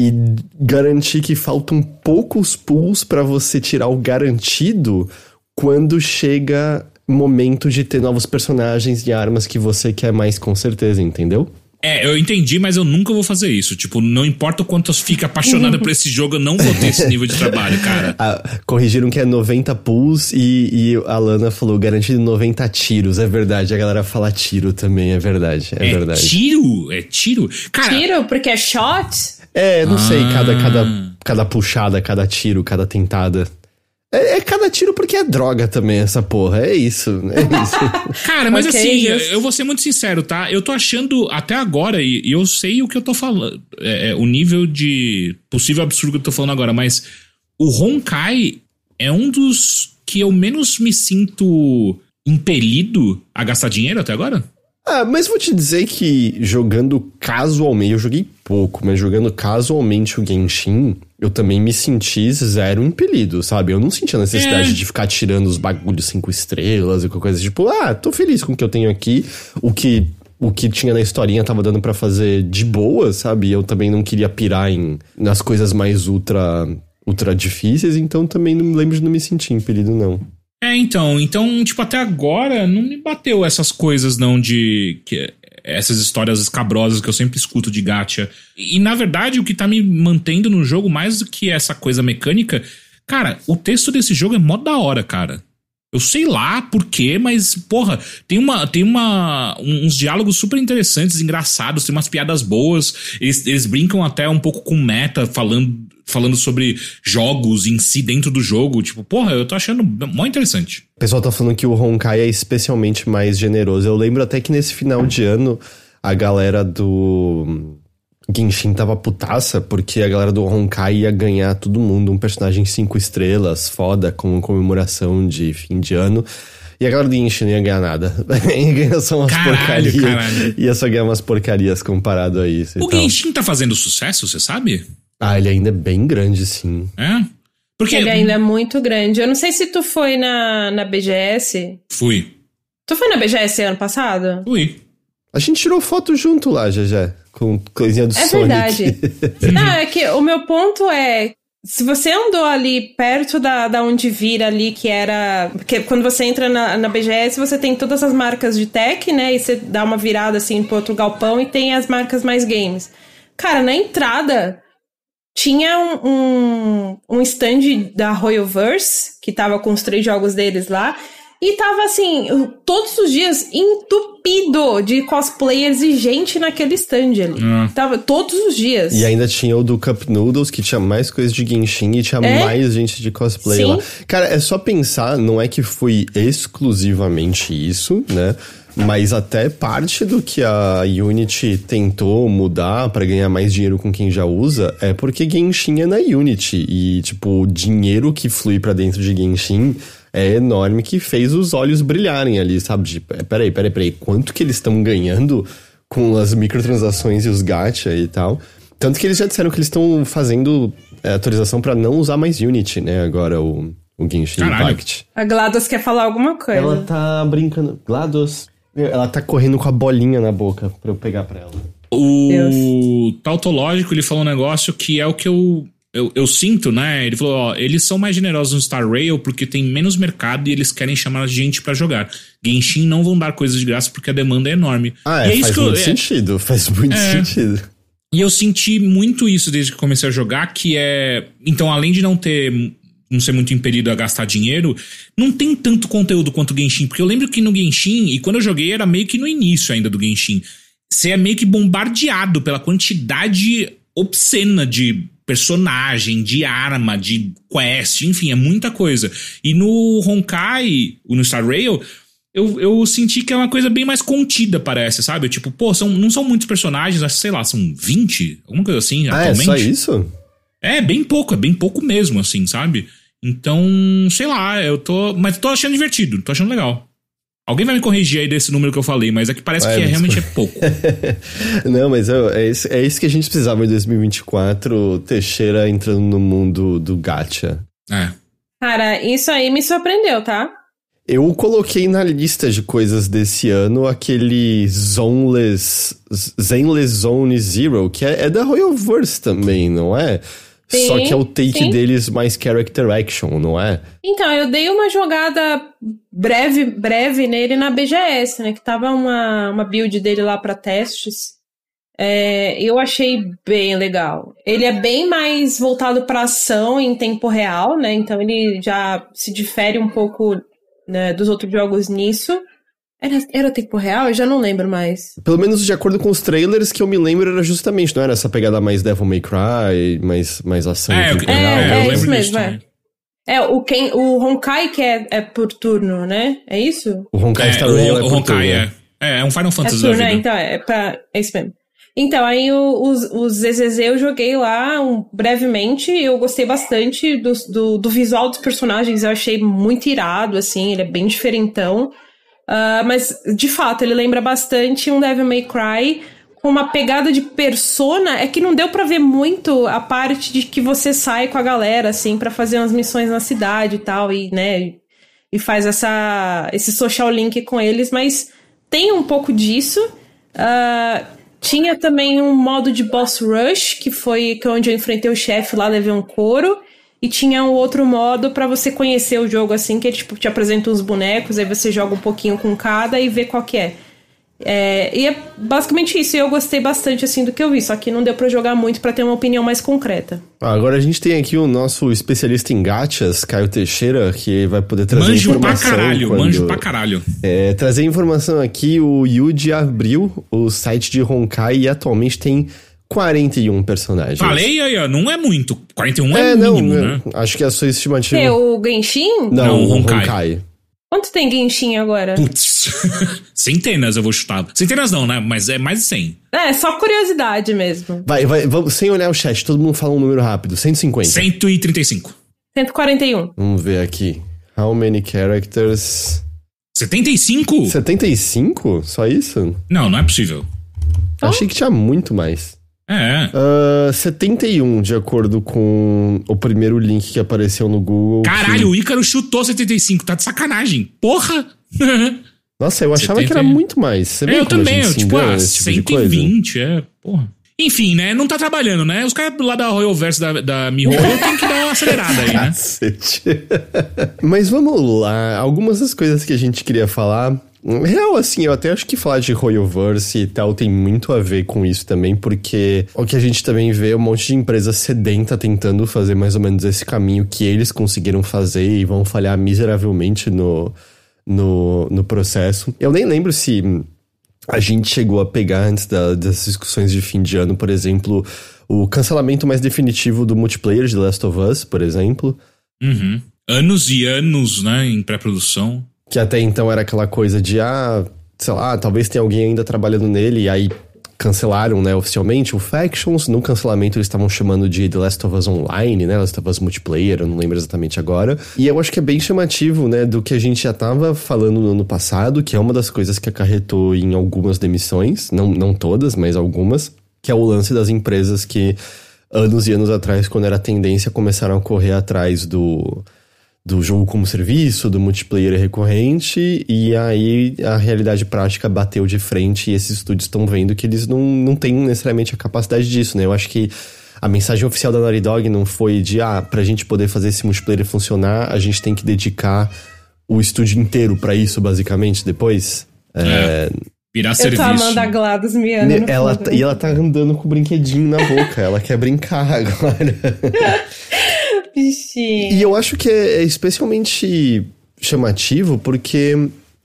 e garantir que faltam poucos pulls para você tirar o garantido quando chega momento de ter novos personagens e armas que você quer mais com certeza, entendeu? É, eu entendi, mas eu nunca vou fazer isso. Tipo, não importa o quanto eu fique apaixonada por esse jogo, eu não vou ter esse nível de trabalho, cara. Ah, corrigiram que é 90 pulls e, e a Lana falou garantido 90 tiros. É verdade, a galera fala tiro também, é verdade. É, é verdade. Tiro? É tiro? Cara, tiro? Porque é shot? É, não ah. sei, cada, cada, cada puxada, cada tiro, cada tentada. É, é, cada tiro porque é droga também, essa porra. É isso. É isso. Cara, mas okay, assim, eu vou ser muito sincero, tá? Eu tô achando até agora, e, eu sei o que eu tô falando. É, é, o nível de possível absurdo que eu tô falando agora, mas o Honkai é um dos que eu menos me sinto impelido a gastar dinheiro até agora. Ah, mas vou te dizer que jogando casualmente, eu joguei pouco, mas jogando casualmente o Genshin, eu também me senti zero impelido, sabe? Eu não senti a necessidade é. de ficar tirando os bagulhos cinco estrelas e qualquer coisa. Tipo, ah, tô feliz com o que eu tenho aqui. O que o que tinha na historinha tava dando para fazer de boa, sabe? Eu também não queria pirar em nas coisas mais ultra ultra difíceis, então também não lembro de não me sentir impelido não. É, então, então, tipo, até agora não me bateu essas coisas não de que essas histórias escabrosas que eu sempre escuto de gacha. E, na verdade, o que tá me mantendo no jogo mais do que essa coisa mecânica, cara, o texto desse jogo é mó da hora, cara. Eu sei lá por quê, mas, porra, tem uma. Tem uma. uns diálogos super interessantes, engraçados, tem umas piadas boas. Eles, eles brincam até um pouco com meta, falando, falando sobre jogos em si dentro do jogo. Tipo, porra, eu tô achando mó interessante. O pessoal tá falando que o Honkai é especialmente mais generoso. Eu lembro até que nesse final de ano, a galera do Genshin tava putaça porque a galera do Honkai ia ganhar todo mundo um personagem cinco estrelas, foda, com comemoração de fim de ano. E a galera do Genshin não ia ganhar nada. ia ganhar só umas porcarias. Ia só ganhar umas porcarias comparado a isso. O Genshin tá fazendo sucesso, você sabe? Ah, ele ainda é bem grande, sim. É? Porque... Ele ainda é muito grande. Eu não sei se tu foi na, na BGS. Fui. Tu foi na BGS ano passado? Fui. A gente tirou foto junto lá, já já com coisinha do é Sonic. É verdade. Não, é que o meu ponto é se você andou ali perto da, da onde vira ali, que era. Porque quando você entra na, na BGS, você tem todas as marcas de tech, né? E você dá uma virada assim pro outro galpão e tem as marcas mais games. Cara, na entrada tinha um, um, um stand da Royalverse, que tava com os três jogos deles lá. E tava assim, todos os dias entupido de cosplayers e gente naquele stand ali. Hum. Tava todos os dias. E ainda tinha o do Cup Noodles, que tinha mais coisas de Genshin e tinha é? mais gente de cosplay Sim. lá. Cara, é só pensar, não é que foi exclusivamente isso, né? Mas até parte do que a Unity tentou mudar para ganhar mais dinheiro com quem já usa é porque Genshin é na Unity. E, tipo, o dinheiro que flui para dentro de Genshin é enorme que fez os olhos brilharem ali, sabe? De, tipo, peraí, peraí, peraí, quanto que eles estão ganhando com as microtransações e os gacha e tal? Tanto que eles já disseram que eles estão fazendo é, atualização para não usar mais Unity, né? Agora o, o Genshin Caralho. Impact. A GLaDOS quer falar alguma coisa. Ela tá brincando. GLaDOS. Ela tá correndo com a bolinha na boca pra eu pegar pra ela. O Deus. Tautológico, ele falou um negócio que é o que eu eu, eu sinto, né? Ele falou, ó, eles são mais generosos no Star Rail porque tem menos mercado e eles querem chamar gente para jogar. Genshin não vão dar coisas de graça porque a demanda é enorme. Ah, é, é faz muito eu, é sentido, faz muito é, sentido. E eu senti muito isso desde que comecei a jogar, que é. Então, além de não ter. Não ser muito impelido a gastar dinheiro, não tem tanto conteúdo quanto o Genshin. Porque eu lembro que no Genshin, e quando eu joguei era meio que no início ainda do Genshin, você é meio que bombardeado pela quantidade obscena de personagem, de arma, de quest, enfim, é muita coisa. E no Honkai, no Star Rail, eu, eu senti que é uma coisa bem mais contida, parece, sabe? Tipo, pô, são, não são muitos personagens, sei lá, são 20, alguma coisa assim, ah, atualmente. é só isso? É, bem pouco, é bem pouco mesmo, assim, sabe? Então, sei lá, eu tô. Mas tô achando divertido, tô achando legal. Alguém vai me corrigir aí desse número que eu falei, mas é que parece que é, realmente é pouco. Não, mas é, isso, é isso que a gente precisava em 2024, Teixeira entrando no mundo do gacha. É. Cara, isso aí me surpreendeu, tá? Eu coloquei na lista de coisas desse ano aquele Zoneless, Zenless Zone Zero, que é, é da Royalverse também, não é? Sim, Só que é o take sim. deles mais character action, não é? Então, eu dei uma jogada breve, breve nele na BGS, né? Que tava uma, uma build dele lá para testes. É, eu achei bem legal. Ele é bem mais voltado para ação em tempo real, né? Então ele já se difere um pouco né, dos outros jogos nisso. Era, era tempo real? Eu já não lembro mais. Pelo menos de acordo com os trailers que eu me lembro, era justamente, não era essa pegada mais Devil May Cry, mais, mais ação. É, é, real. é, é isso mesmo, é. É, o, Ken, o Honkai que é, é por turno, né? É isso? O Honkai é, Star Rail é por Honkai, turno. É. é, é um Final Fantasy é turno, da vida. É, então, é, pra, é isso mesmo. Então, aí o, os, os ZZZ eu joguei lá um, brevemente, eu gostei bastante do, do, do, visual dos personagens, eu achei muito irado, assim, ele é bem diferentão. Uh, mas, de fato, ele lembra bastante um Devil May Cry, com uma pegada de persona, é que não deu para ver muito a parte de que você sai com a galera, assim, para fazer umas missões na cidade e tal, e, né, e faz essa, esse social link com eles, mas tem um pouco disso. Uh, tinha também um modo de boss rush, que foi onde eu enfrentei o chefe lá, levei um couro. E tinha um outro modo para você conhecer o jogo, assim, que é tipo, te apresenta uns bonecos, aí você joga um pouquinho com cada e vê qual que é. É, e é basicamente isso. E eu gostei bastante assim do que eu vi, só que não deu para jogar muito para ter uma opinião mais concreta. Ah, agora a gente tem aqui o nosso especialista em gachas, Caio Teixeira, que vai poder trazer manjo informação. Manjo pra caralho, quando... manjo pra caralho. É, trazer informação aqui, o Yuji abriu o site de Honkai e atualmente tem 41 personagens. Falei aí, ó, não é muito. 41 é, é mínimo, não, né? Acho que é a sua estimativa. É o Genshin? Não, não o Honkai. Honkai. Quanto tem Genshin agora? Putz, centenas eu vou chutar. Centenas não, né? Mas é mais de 100. É, só curiosidade mesmo. Vai, vai, vamos, sem olhar o chat, todo mundo fala um número rápido. 150. 135. 141. Vamos ver aqui. How many characters? 75? 75? Só isso? Não, não é possível. Achei que tinha muito mais. É. Uh, 71, de acordo com o primeiro link que apareceu no Google. Caralho, que... o Ícaro chutou 75, tá de sacanagem. Porra! Nossa, eu achava 70... que era muito mais. Você é, eu também, eu, tipo, ah, tipo 120, é, porra. Enfim, né? Não tá trabalhando, né? Os caras lá da Royal Verse da, da MiHoYo tem que dar uma acelerada aí, né? Mas vamos lá. Algumas das coisas que a gente queria falar Real, assim, eu até acho que falar de Royalverse e tal tem muito a ver com isso também, porque o que a gente também vê é um monte de empresa sedenta tentando fazer mais ou menos esse caminho que eles conseguiram fazer e vão falhar miseravelmente no, no, no processo. Eu nem lembro se a gente chegou a pegar antes da, das discussões de fim de ano, por exemplo, o cancelamento mais definitivo do multiplayer de Last of Us, por exemplo. Uhum. Anos e anos, né, em pré-produção. Que até então era aquela coisa de, ah, sei lá, talvez tenha alguém ainda trabalhando nele, e aí cancelaram, né, oficialmente o Factions. No cancelamento eles estavam chamando de The Last of Us Online, né, Last of Us Multiplayer, eu não lembro exatamente agora. E eu acho que é bem chamativo, né, do que a gente já tava falando no ano passado, que é uma das coisas que acarretou em algumas demissões, não, não todas, mas algumas, que é o lance das empresas que anos e anos atrás, quando era tendência, começaram a correr atrás do do jogo como serviço, do multiplayer recorrente, e aí a realidade prática bateu de frente e esses estúdios estão vendo que eles não, não têm necessariamente a capacidade disso, né? Eu acho que a mensagem oficial da Naughty Dog não foi de, ah, pra gente poder fazer esse multiplayer funcionar, a gente tem que dedicar o estúdio inteiro para isso, basicamente, depois. É. É, Virar Eu serviço. tô amando a Gladys Miana no ela, tá- e ela tá andando com o brinquedinho na boca. ela quer brincar agora. E eu acho que é especialmente chamativo porque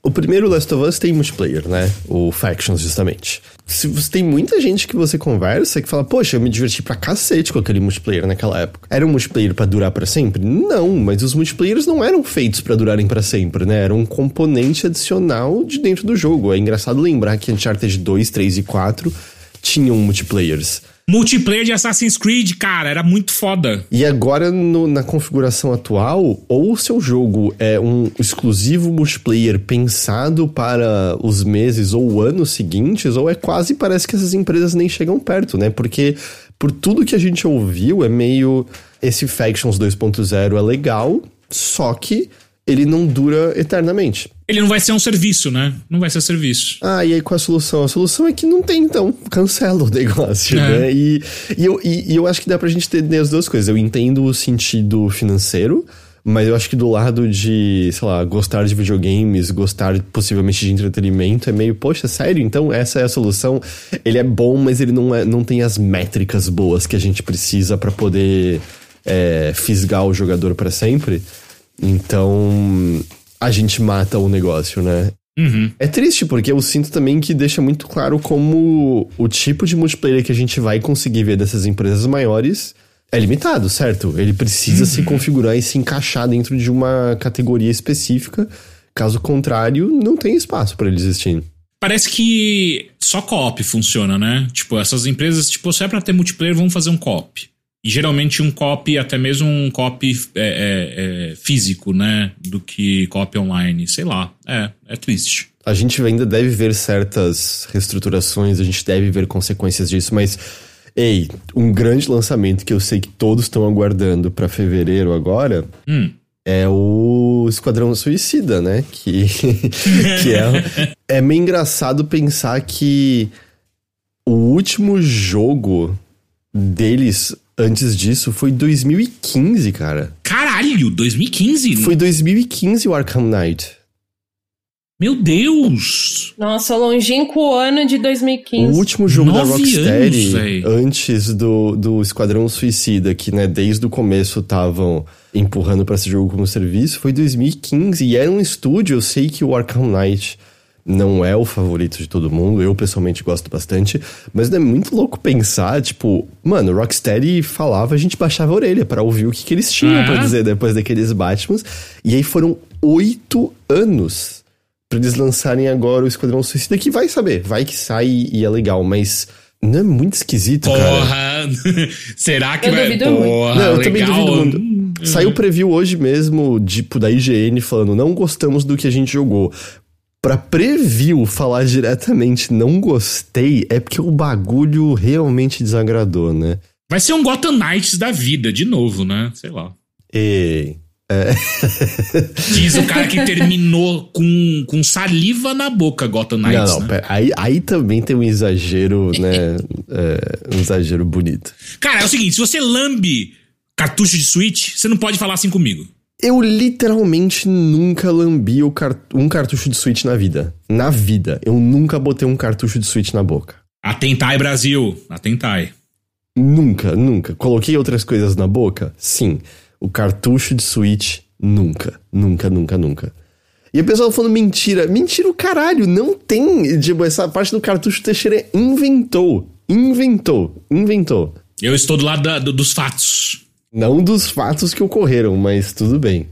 o primeiro Last of Us tem multiplayer, né? O Factions, justamente. Se você tem muita gente que você conversa que fala, poxa, eu me diverti pra cacete com aquele multiplayer naquela época. Era um multiplayer pra durar pra sempre? Não, mas os multiplayers não eram feitos pra durarem pra sempre, né? Era um componente adicional de dentro do jogo. É engraçado lembrar que Uncharted 2, 3 e 4 tinham multiplayers. Multiplayer de Assassin's Creed, cara, era muito foda. E agora, no- na configuração atual, ou o seu jogo é um exclusivo multiplayer pensado para os meses ou anos seguintes, ou é quase parece que essas empresas nem chegam perto, né? Porque por tudo que a gente ouviu, é meio. Esse Factions 2.0 é legal, só que ele não dura eternamente. Ele não vai ser um serviço, né? Não vai ser serviço. Ah, e aí qual a solução? A solução é que não tem, então. Cancela o negócio, É. né? E, e, eu, e, e eu acho que dá pra gente entender as duas coisas. Eu entendo o sentido financeiro, mas eu acho que do lado de, sei lá, gostar de videogames, gostar possivelmente de entretenimento, é meio, poxa, sério? Então essa é a solução. Ele é bom, mas ele não, é, não tem as métricas boas que a gente precisa pra poder é, fisgar o jogador pra sempre. Então a gente mata o negócio, né? Uhum. É triste, porque eu sinto também que deixa muito claro como o tipo de multiplayer que a gente vai conseguir ver dessas empresas maiores é limitado, certo? Ele precisa se configurar e se encaixar dentro de uma categoria específica. Caso contrário, não tem espaço para ele existir. Parece que só co-op funciona, né? Tipo, essas empresas, tipo, se é pra ter multiplayer, vão fazer um co-op. E geralmente um co-op, até mesmo um co-op é, é, é, físico, né? Do que co-op online. Sei lá. É, é triste. A gente ainda deve ver certas reestruturações, a gente deve ver consequências disso, mas ei, um grande lançamento que eu sei que todos estão aguardando para fevereiro agora Hum. é o Esquadrão Suicida, né? Que, que é, é meio engraçado pensar que o último jogo deles antes disso foi 2015, cara. Caralho, 2015? Foi 2015 o Arkham Knight. Meu Deus! Nossa, o longínquo ano de O 2015. último jogo da Nove Rocksteady, anos, antes do, do Esquadrão Suicida, que né, desde o começo estavam empurrando pra esse jogo como serviço, foi 2015. E era um estúdio, eu sei que o Arkham Knight não é o favorito de todo mundo, eu pessoalmente gosto bastante, mas é muito louco pensar, tipo, mano, o Rocksteady falava, a gente baixava a orelha pra ouvir o que, que eles tinham Ah. pra dizer depois daqueles Batmans. E aí foram oito anos pra eles lançarem agora o Esquadrão Suicida, que vai saber, vai que sai e é legal, mas não é muito esquisito, cara. Porra! Será que Eu vai. duvido muito. Porra, Não, eu também legal. duvido muito. Saiu o preview hoje mesmo, tipo, da IGN falando, não gostamos do que a gente jogou. Pra preview falar diretamente não gostei, é porque o bagulho realmente desagradou, né? Vai ser um Gotham Knights da vida, de novo, né? Sei lá. E... Diz o cara que terminou com, com saliva na boca Gotham Não, Knights, não, né? pera, aí, aí também tem um exagero, né? é, um exagero bonito. Cara, é o seguinte, se você lambe cartucho de Switch, você não pode falar assim comigo. Eu literalmente nunca lambi um cartucho de Switch na vida. Na vida. Eu nunca botei um cartucho de Switch na boca. Atentai, Brasil. Atentai. Nunca, nunca. Coloquei outras coisas na boca? Sim. O cartucho de Switch, nunca. Nunca, nunca, nunca. E o pessoal falando mentira. Mentira o caralho. Não tem. Tipo, essa parte do cartucho Teixeira inventou. Inventou. Inventou. Eu estou do lado da- do- dos fatos. Não dos fatos que ocorreram, mas tudo bem.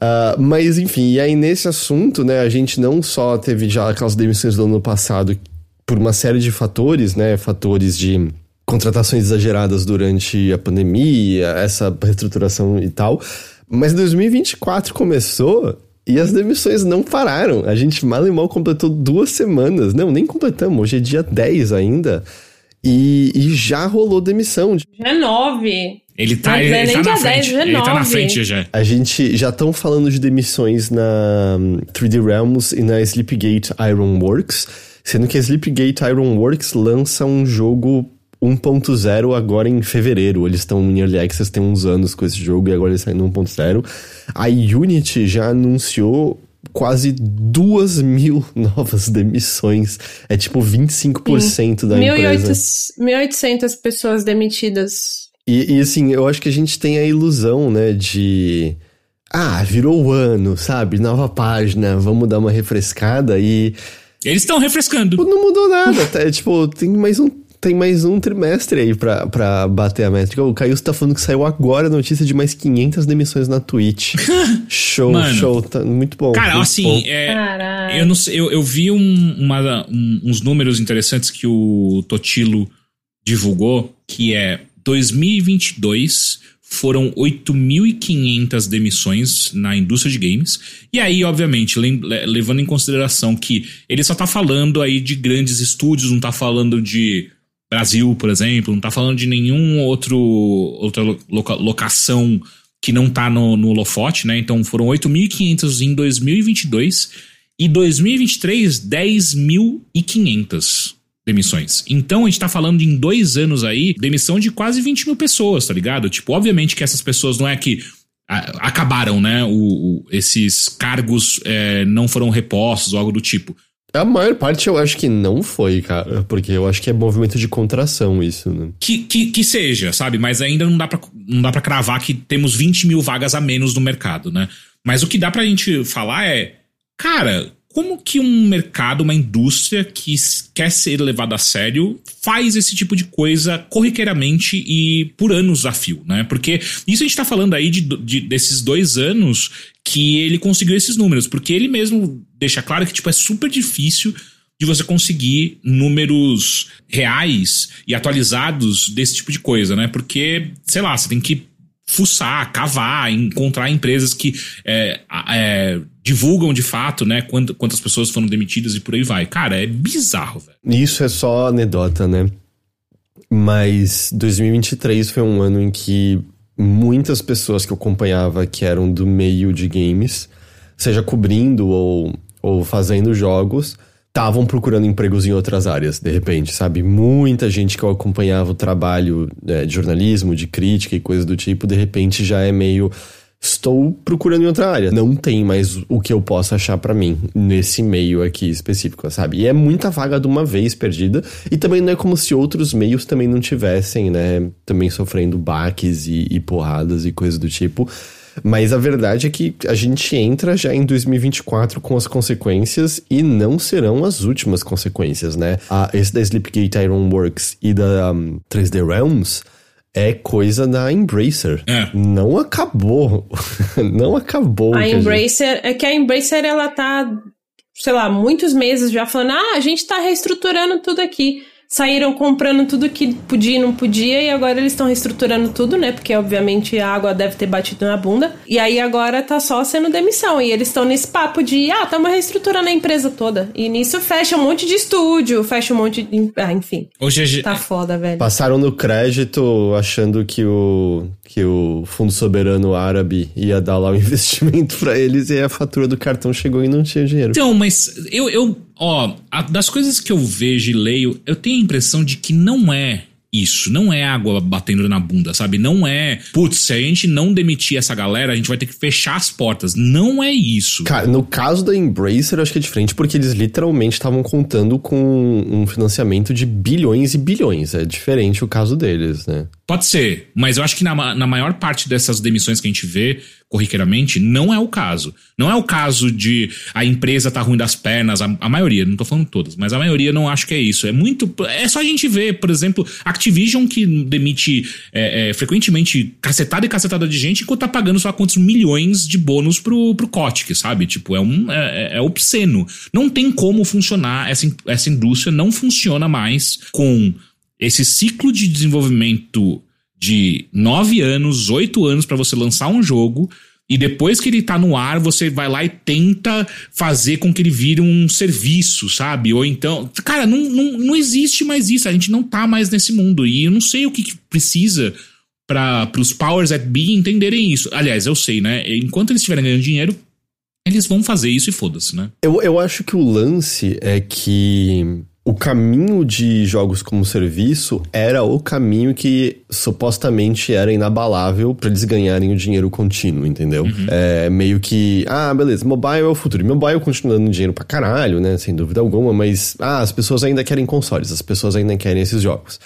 Ah, mas enfim, e aí nesse assunto, né, a gente não só teve já aquelas demissões do ano passado por uma série de fatores, né, fatores de contratações exageradas durante a pandemia, essa reestruturação e tal, mas 2024 começou e as demissões não pararam. A gente mal e mal completou duas semanas. Não, nem completamos, hoje é dia 10 ainda. E, e já rolou demissão é nove. Ele tá, Mas ele, é ele nem tá na 10, frente. dia Ele tá na 9. frente já. A gente já estão falando de demissões na hum, 3D Realms e na Sleepgate Ironworks, sendo que a Sleepgate Ironworks lança um jogo 1.0 agora em fevereiro. Eles estão em Early Access tem uns anos com esse jogo e agora eles saem no 1.0. A Unity já anunciou quase duas mil novas demissões. É tipo 25% Sim. da 1800, empresa. 1.800 pessoas demitidas. E, e assim, eu acho que a gente tem a ilusão, né, de... Ah, virou o ano, sabe? Nova página, vamos dar uma refrescada e... Eles estão refrescando. Não mudou nada, tá? É, tipo, tem mais um tem mais um trimestre aí pra, pra bater a métrica. O Caio tá falando que saiu agora a notícia de mais 500 demissões na Twitch. show, Mano, show. Tá muito bom. Cara, muito assim, bom. É, eu, não sei, eu, eu vi um, uma, um, uns números interessantes que o Totilo divulgou, que é 2022 foram 8.500 demissões na indústria de games. E aí, obviamente, levando em consideração que ele só tá falando aí de grandes estúdios, não tá falando de Brasil, por exemplo, não tá falando de nenhum outro outra loca, locação que não tá no, no holofote, né? Então foram 8.500 em 2022 e 2023 10.500 demissões. Então a gente tá falando em dois anos aí, demissão de quase 20 mil pessoas, tá ligado? Tipo, obviamente que essas pessoas não é que acabaram, né? O, o esses cargos é, não foram repostos ou algo do tipo. A maior parte eu acho que não foi, cara. Porque eu acho que é movimento de contração isso, né? Que, que, que seja, sabe? Mas ainda não dá, pra, não dá pra cravar que temos 20 mil vagas a menos no mercado, né? Mas o que dá pra gente falar é. Cara, como que um mercado, uma indústria que quer ser levada a sério faz esse tipo de coisa corriqueiramente e por anos a fio, né? Porque isso a gente tá falando aí de, de, desses dois anos que ele conseguiu esses números, porque ele mesmo deixa claro que tipo, é super difícil de você conseguir números reais e atualizados desse tipo de coisa, né? Porque, sei lá, você tem que fuçar, cavar, encontrar empresas que é, é, divulgam de fato, né, quantas pessoas foram demitidas e por aí vai. Cara, é bizarro, velho. Isso é só anedota, né? Mas 2023 foi um ano em que muitas pessoas que eu acompanhava que eram do meio de games, seja cobrindo ou, ou fazendo jogos, estavam procurando empregos em outras áreas, de repente, sabe? Muita gente que eu acompanhava o trabalho é, de jornalismo, de crítica e coisas do tipo, de repente já é meio. Estou procurando em outra área. Não tem mais o que eu possa achar para mim nesse meio aqui específico, sabe? E é muita vaga de uma vez perdida. E também não é como se outros meios também não tivessem, né? Também sofrendo baques e, e porradas e coisas do tipo. Mas a verdade é que a gente entra já em 2024 com as consequências e não serão as últimas consequências, né? A, esse da Sleepgate Ironworks e da um, 3D Realms é coisa da Embracer. É. Não acabou. não acabou. A Embracer, gente... é que a Embracer ela tá, sei lá, muitos meses já falando: "Ah, a gente tá reestruturando tudo aqui" saíram comprando tudo que podia e não podia, e agora eles estão reestruturando tudo, né? Porque obviamente a água deve ter batido na bunda. E aí agora tá só sendo demissão. E eles estão nesse papo de, ah, estamos reestruturando a empresa toda. E nisso fecha um monte de estúdio, fecha um monte de. Ah, enfim. Hoje Tá foda, velho. Passaram no crédito achando que o, que o Fundo Soberano Árabe ia dar lá o investimento para eles, e aí a fatura do cartão chegou e não tinha dinheiro. Então, mas eu, eu Ó, a, das coisas que eu vejo e leio, eu tenho a impressão de que não é isso, não é água batendo na bunda, sabe? Não é, putz, se a gente não demitir essa galera, a gente vai ter que fechar as portas. Não é isso. Cara, no caso da Embracer, eu acho que é diferente porque eles literalmente estavam contando com um financiamento de bilhões e bilhões. É diferente o caso deles, né? Pode ser, mas eu acho que na, na maior parte dessas demissões que a gente vê corriqueiramente, não é o caso. Não é o caso de a empresa tá ruim das pernas, a, a, maioria, não tô falando todas, mas a maioria não acho que é isso. É muito. É só a gente ver, por exemplo, Activision que demite é, é, frequentemente cacetada e cacetada de gente enquanto tá pagando só quantos milhões de bônus pro, pro Kotick, sabe? Tipo, é um. É, é, é obsceno. Não tem como funcionar, essa, essa indústria não funciona mais com esse ciclo de desenvolvimento de nove anos, oito anos para você lançar um jogo. E depois que ele tá no ar, você vai lá e tenta fazer com que ele vire um serviço, sabe? Ou então. Cara, não, não, não existe mais isso. A gente não tá mais nesse mundo. E eu não sei o que, que precisa para os powers at be entenderem isso. Aliás, eu sei, né? Enquanto eles estiverem ganhando dinheiro, eles vão fazer isso e foda-se, né? Eu, eu acho que o lance é que o caminho de jogos como serviço era o caminho que supostamente era inabalável para eles ganharem o dinheiro contínuo, entendeu? Uhum. É meio que, ah, beleza, mobile é o futuro. Mobile continua dando dinheiro pra caralho, né? Sem dúvida alguma, mas, ah, as pessoas ainda querem consoles, as pessoas ainda querem esses jogos.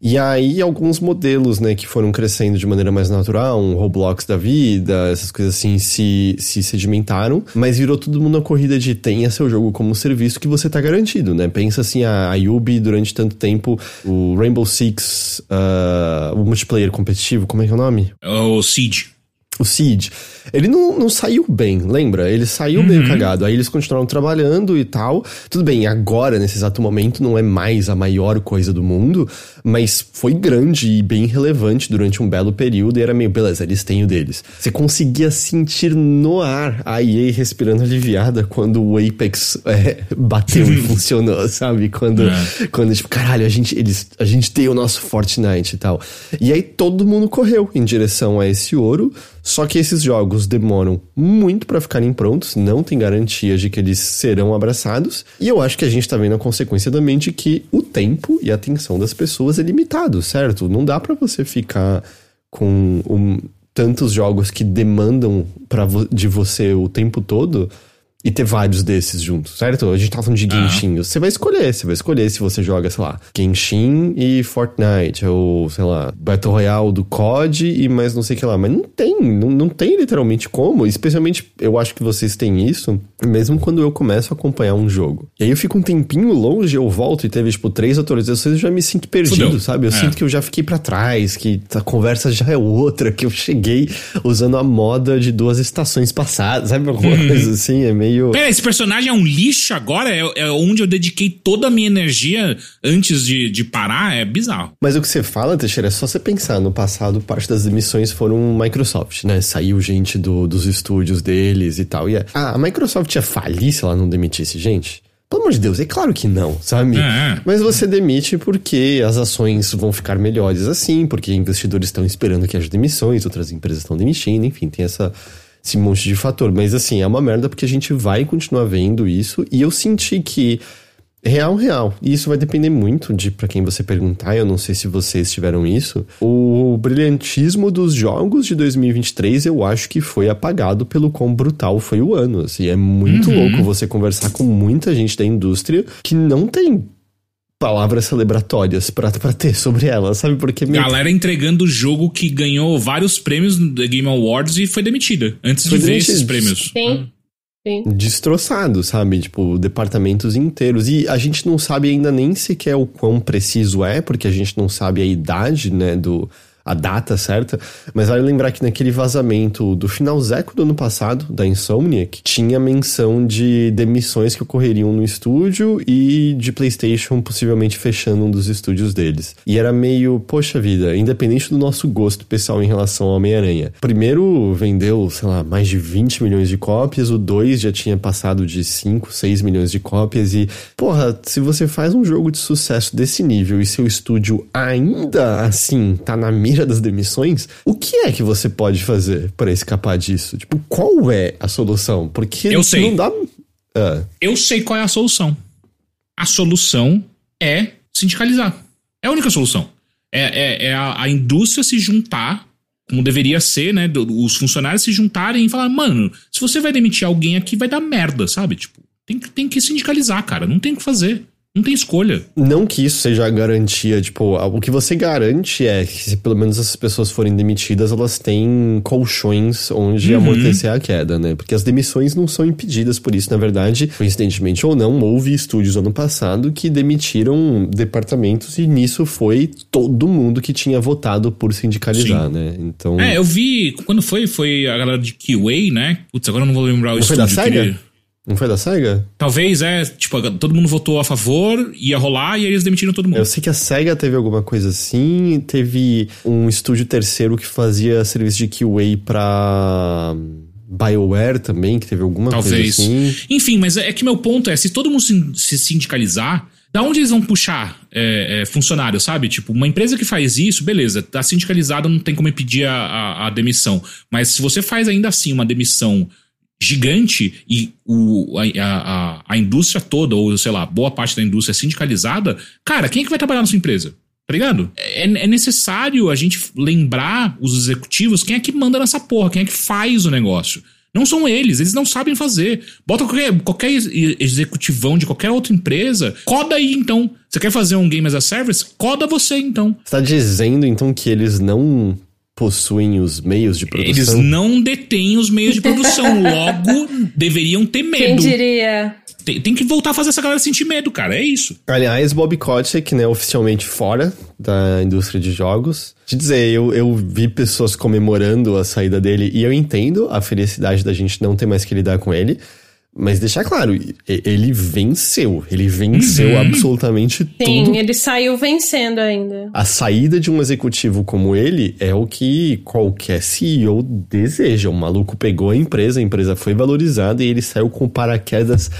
E aí, alguns modelos, né, que foram crescendo de maneira mais natural, um Roblox da vida, essas coisas assim, se, se sedimentaram, mas virou todo mundo uma corrida de tenha seu jogo como serviço que você tá garantido, né? Pensa assim, a, a durante tanto tempo, o Rainbow Six, uh, o multiplayer competitivo, como é que é o nome? O Siege. O Siege. Ele não, não saiu bem, lembra? Ele saiu uhum. meio cagado. Aí eles continuaram trabalhando e tal. Tudo bem, agora, nesse exato momento, não é mais a maior coisa do mundo, mas foi grande e bem relevante durante um belo período. E era meio, beleza, eles têm o deles. Você conseguia sentir no ar a EA respirando aliviada quando o Apex é, bateu e funcionou, sabe? Quando, é. quando, tipo, caralho, a gente, eles, a gente tem o nosso Fortnite e tal. E aí todo mundo correu em direção a esse ouro. Só que esses jogos demoram muito para ficarem prontos, não tem garantia de que eles serão abraçados. E eu acho que a gente tá vendo a consequência da mente que o tempo e a atenção das pessoas é limitado, certo? Não dá para você ficar com um, tantos jogos que demandam de você o tempo todo e ter vários desses juntos, certo? A gente tá falando de Genshin. Ah. Você vai escolher, você vai escolher se você joga, sei lá, Genshin e Fortnite, ou, sei lá, Battle Royale do COD e mais não sei o que lá. Mas não tem, não, não tem literalmente como. Especialmente, eu acho que vocês têm isso, mesmo quando eu começo a acompanhar um jogo. E aí eu fico um tempinho longe, eu volto e teve, tipo, três atualizações e já me sinto perdido, Fudeu. sabe? Eu é. sinto que eu já fiquei para trás, que a conversa já é outra, que eu cheguei usando a moda de duas estações passadas, sabe? Alguma uhum. coisa assim, é meio meio. Pera, esse personagem é um lixo agora? É, é, onde eu dediquei toda a minha energia antes de, de parar? É bizarro. Mas o que você fala, Teixeira, é só você pensar. No passado, parte das demissões foram Microsoft, né? Saiu gente do, dos estúdios deles e tal. E a, a Microsoft ia falir se ela não demitisse gente? Pelo amor de Deus, é claro que não, sabe? É, é. Mas você demite porque as ações vão ficar melhores assim, porque investidores estão esperando que haja demissões, outras empresas estão demitindo, enfim, tem essa esse monte de fator. Mas assim, é uma merda porque a gente vai continuar vendo isso. E eu senti que. Real, real. E isso vai depender muito de para quem você perguntar. Eu não sei se vocês tiveram isso. O brilhantismo dos jogos de 2023 eu acho que foi apagado pelo quão brutal foi o ano. Assim, é muito uhum. louco você conversar com muita gente da indústria que não tem palavras celebratórias pra, pra ter sobre ela, sabe? Porque meio... Galera entregando o jogo que ganhou vários prêmios da Game Awards e foi demitida antes foi de ver esses prêmios. Sim. Sim. Destroçado, sabe? Tipo, departamentos inteiros. E a gente não sabe ainda nem sequer o quão preciso é, porque a gente não sabe a idade, né, do, a data certa, mas vale lembrar que naquele vazamento do final zeco do ano passado, da Insomniac, tinha menção de demissões que ocorreriam no estúdio e de PlayStation possivelmente fechando um dos estúdios deles. E era meio, poxa vida, independente do nosso gosto pessoal em relação ao Homem-Aranha. Primeiro vendeu, sei lá, mais de 20 milhões de cópias, o 2 já tinha passado de 5, 6 milhões de cópias e, porra, se você faz um jogo de sucesso desse nível e seu estúdio ainda assim tá na mira das demissões, o que é que você pode fazer para escapar disso? Tipo, qual é a solução? Porque eu sei. não dá. Uh. Eu sei qual é a solução. A solução é sindicalizar. É a única solução. É, é, é a, a, indústria se juntar, como deveria ser, né? Os funcionários se juntarem e falar, mano, se você vai demitir alguém aqui, vai dar merda, sabe? Tipo, tem, tem que sindicalizar, cara. Não tem o que fazer. Não tem escolha. Não que isso seja a garantia, tipo, o que você garante é que se pelo menos essas pessoas forem demitidas, elas têm colchões onde uhum. amortecer a queda, né? Porque as demissões não são impedidas por isso, na verdade, coincidentemente ou não, houve estúdios ano passado que demitiram departamentos e nisso foi todo mundo que tinha votado por sindicalizar, Sim. né? Então... É, eu vi, quando foi, foi a galera de Keyway, né? Putz, agora eu não vou lembrar o não estúdio. Foi da SEGA? Não foi da SEGA? Talvez, é. Tipo, todo mundo votou a favor, ia rolar e aí eles demitiram todo mundo. Eu sei que a SEGA teve alguma coisa assim. Teve um estúdio terceiro que fazia serviço de QA pra. BioWare também, que teve alguma Talvez. coisa assim. Enfim, mas é que meu ponto é: se todo mundo se sindicalizar, da onde eles vão puxar é, é, funcionário, sabe? Tipo, uma empresa que faz isso, beleza, tá sindicalizada, não tem como impedir a, a, a demissão. Mas se você faz ainda assim uma demissão gigante e o, a, a, a indústria toda, ou sei lá, boa parte da indústria é sindicalizada, cara, quem é que vai trabalhar na sua empresa? Tá ligado? É, é, necessário a gente lembrar os executivos quem é que manda nessa porra, quem é que faz o negócio. Não são eles, eles não sabem fazer. Bota qualquer, qualquer executivão de qualquer outra empresa, coda aí então. Você quer fazer um Game as a Service? Coda você então. Você tá dizendo então que eles não possuem os meios de produção? Eles não detêm os meios de produção, logo deveriam ter medo. Quem diria? Tem, tem, que voltar a fazer essa galera sentir medo, cara. É isso. Aliás, Bob Kotick, né, oficialmente fora da indústria de jogos. De dizer, eu, eu vi pessoas comemorando a saída dele e eu entendo a felicidade da gente não ter mais que lidar com ele. Mas deixar claro, ele venceu. Ele venceu uhum. absolutamente Sim, tudo. Sim, ele saiu vencendo ainda. A saída de um executivo como ele é o que qualquer CEO deseja. O maluco pegou a empresa, a empresa foi valorizada e ele saiu com paraquedas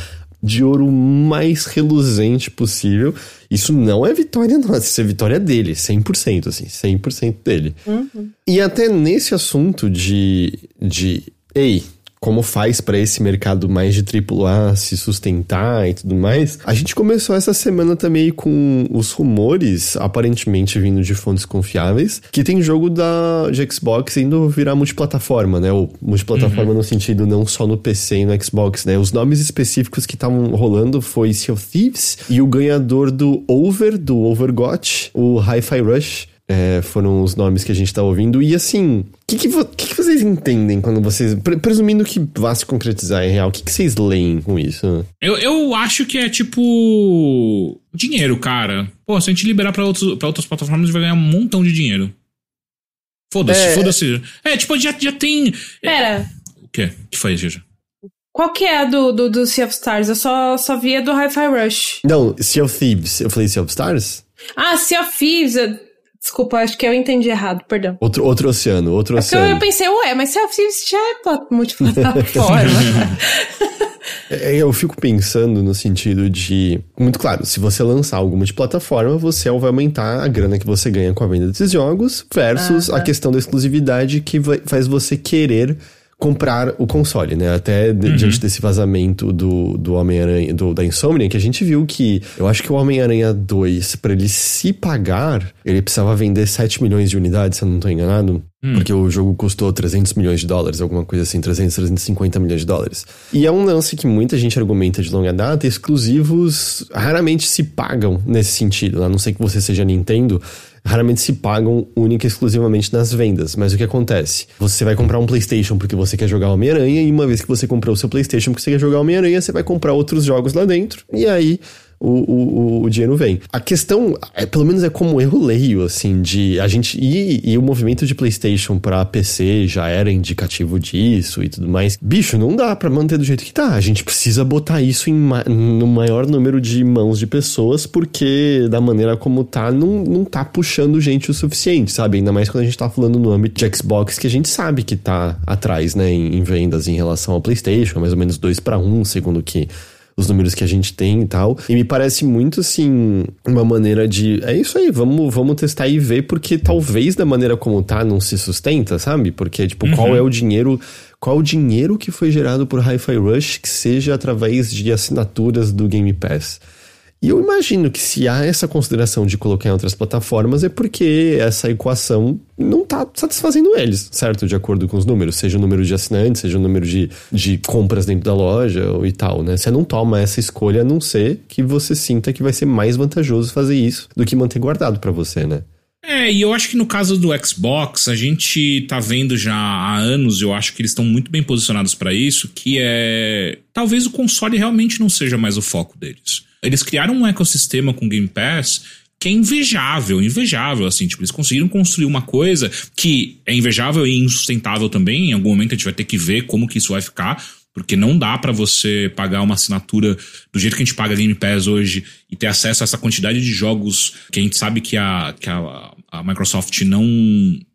de ouro mais reluzente possível. Isso não é vitória nossa, isso é vitória dele, 100%, assim, 100% dele. Uhum. E até nesse assunto de, de ei, como faz para esse mercado mais de AAA se sustentar e tudo mais. A gente começou essa semana também com os rumores, aparentemente vindo de fontes confiáveis, que tem jogo da de Xbox indo virar multiplataforma, né? Ou multiplataforma uhum. no sentido não só no PC e no Xbox, né? Os nomes específicos que estavam rolando foi Sea of Thieves e o ganhador do Over, do Overgot, o Hi-Fi Rush. É, foram os nomes que a gente tá ouvindo. E assim, o que, que, que, que, vocês entendem quando vocês. Presumindo que vá se concretizar em real, o que, que vocês leem com isso? Eu, eu acho que é tipo. Dinheiro, cara. Pô, se a gente liberar pra, outros, pra outras plataformas, a gente vai ganhar um montão de dinheiro. Foda-se, é... foda-se. É, tipo, já, já tem. É, Pera. O quê? O que foi, Gigi? Qual que é a do, do, do Sea of Stars? Eu só, só vi a do Hi-Fi Rush. Não, Sea of Thieves. Eu falei Sea of Stars? Ah, Sea of Thieves. Desculpa, acho que eu entendi errado, perdão. Outro, outro oceano, outro é oceano. Eu pensei, ué, mas self-service já é multiplataforma. É, eu fico pensando no sentido de, muito claro, se você lançar algo multiplataforma, você vai aumentar a grana que você ganha com a venda desses jogos versus ah, tá. a questão da exclusividade que vai, faz você querer comprar o console, né? Até uhum. diante desse vazamento do, do Homem-Aranha, do, da Insomnia, que a gente viu que eu acho que o Homem-Aranha 2, para ele se pagar, ele precisava vender 7 milhões de unidades, se eu não tô enganado. Hum. Porque o jogo custou 300 milhões de dólares, alguma coisa assim, 300, 350 milhões de dólares. E é um lance que muita gente argumenta de longa data, exclusivos raramente se pagam nesse sentido, a não ser que você seja Nintendo, raramente se pagam única e exclusivamente nas vendas. Mas o que acontece? Você vai comprar um PlayStation porque você quer jogar Homem-Aranha, e uma vez que você comprou o seu PlayStation porque você quer jogar Homem-Aranha, você vai comprar outros jogos lá dentro, e aí o, o, o, dinheiro vem. A questão, é, pelo menos é como eu leio, assim, de a gente. E, e o movimento de PlayStation para PC já era indicativo disso e tudo mais. Bicho, não dá para manter do jeito que tá. A gente precisa botar isso em ma no maior número de mãos de pessoas, porque da maneira como tá, não, não tá puxando gente o suficiente, sabe? Ainda mais quando a gente tá falando no âmbito de Xbox, que a gente sabe que tá atrás, né, em, em vendas em relação ao PlayStation, mais ou menos 2 para 1, segundo que os números que a gente tem e tal. E me parece muito, assim, uma maneira de. É isso aí, vamos, vamos testar e ver, porque talvez da maneira como tá não se sustenta, sabe? Porque, tipo, uhum. qual é o dinheiro. Qual o dinheiro que foi gerado por Hi-Fi Rush que seja através de assinaturas do Game Pass? E eu imagino que se há essa consideração de colocar em outras plataformas é porque essa equação não está satisfazendo eles, certo? De acordo com os números, seja o número de assinantes, seja o número de, de compras dentro da loja e tal, né? Você não toma essa escolha a não ser que você sinta que vai ser mais vantajoso fazer isso do que manter guardado para você, né? É, e eu acho que no caso do Xbox, a gente tá vendo já há anos, eu acho que eles estão muito bem posicionados para isso, que é talvez o console realmente não seja mais o foco deles. Eles criaram um ecossistema com Game Pass que é invejável, invejável, assim, tipo, eles conseguiram construir uma coisa que é invejável e insustentável também, em algum momento a gente vai ter que ver como que isso vai ficar, porque não dá para você pagar uma assinatura do jeito que a gente paga Game Pass hoje e ter acesso a essa quantidade de jogos que a gente sabe que a, que a a Microsoft não,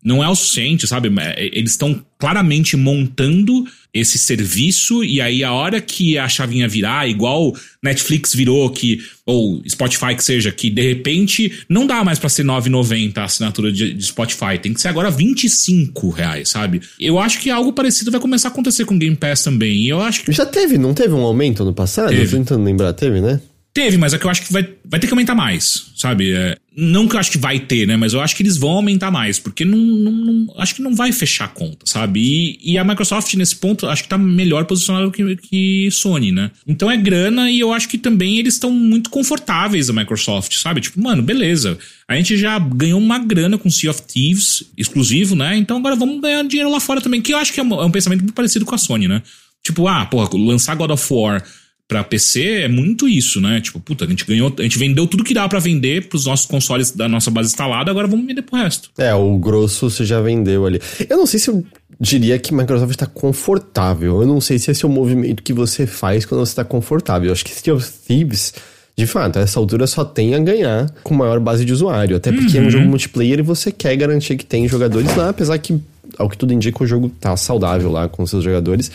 não é o suficiente, sabe? É, eles estão claramente montando esse serviço e aí a hora que a chavinha virar, igual Netflix virou que ou Spotify que seja, que de repente não dá mais para ser 9,90 a assinatura de, de, Spotify, tem que ser agora 25 reais, sabe? Eu acho que algo parecido vai começar a acontecer com Game Pass também. E eu acho que já teve, não teve um aumento no passado? Teve. tô tentando lembrar, teve, né? Teve, mas é que eu acho que vai, vai ter que aumentar mais, sabe? É, não que eu acho que vai ter, né? Mas eu acho que eles vão aumentar mais, porque não, não, não acho que não vai fechar a conta, sabe? E, e, a Microsoft, nesse ponto, acho que tá melhor posicionada que, que Sony, né? Então é grana e eu acho que também eles estão muito confortáveis, a Microsoft, sabe? Tipo, mano, beleza. A gente já ganhou uma grana com Sea of Thieves, exclusivo, né? Então agora vamos ganhar dinheiro lá fora também, que eu acho que é um, é um pensamento muito parecido com a Sony, né? Tipo, ah, porra, lançar God of War para PC é muito isso, né? Tipo, puta, a gente ganhou, a gente vendeu tudo que dá para vender pros nossos consoles da nossa base instalada, agora vamos vender pro resto. É, o grosso você já vendeu ali. Eu não sei se eu diria que Microsoft está confortável. Eu não sei se esse é o movimento que você faz quando você está confortável. Eu acho que of Thieves de fato, a essa altura só tem a ganhar com maior base de usuário. Até porque uhum. é um jogo multiplayer e você quer garantir que tem jogadores lá, apesar que, ao que tudo indica, o jogo tá saudável lá com seus jogadores.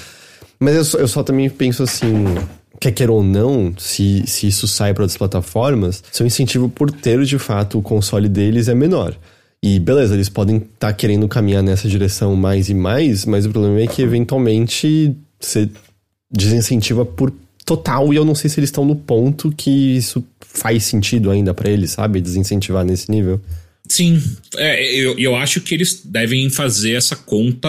Mas eu só, eu só também penso assim quer queira ou não, se, se isso sai para outras plataformas, seu incentivo por ter de fato o console deles é menor. E beleza, eles podem estar tá querendo caminhar nessa direção mais e mais, mas o problema é que eventualmente você desincentiva por total e eu não sei se eles estão no ponto que isso faz sentido ainda para eles, sabe? Desincentivar nesse nível. Sim, é, eu, eu acho que eles devem fazer essa conta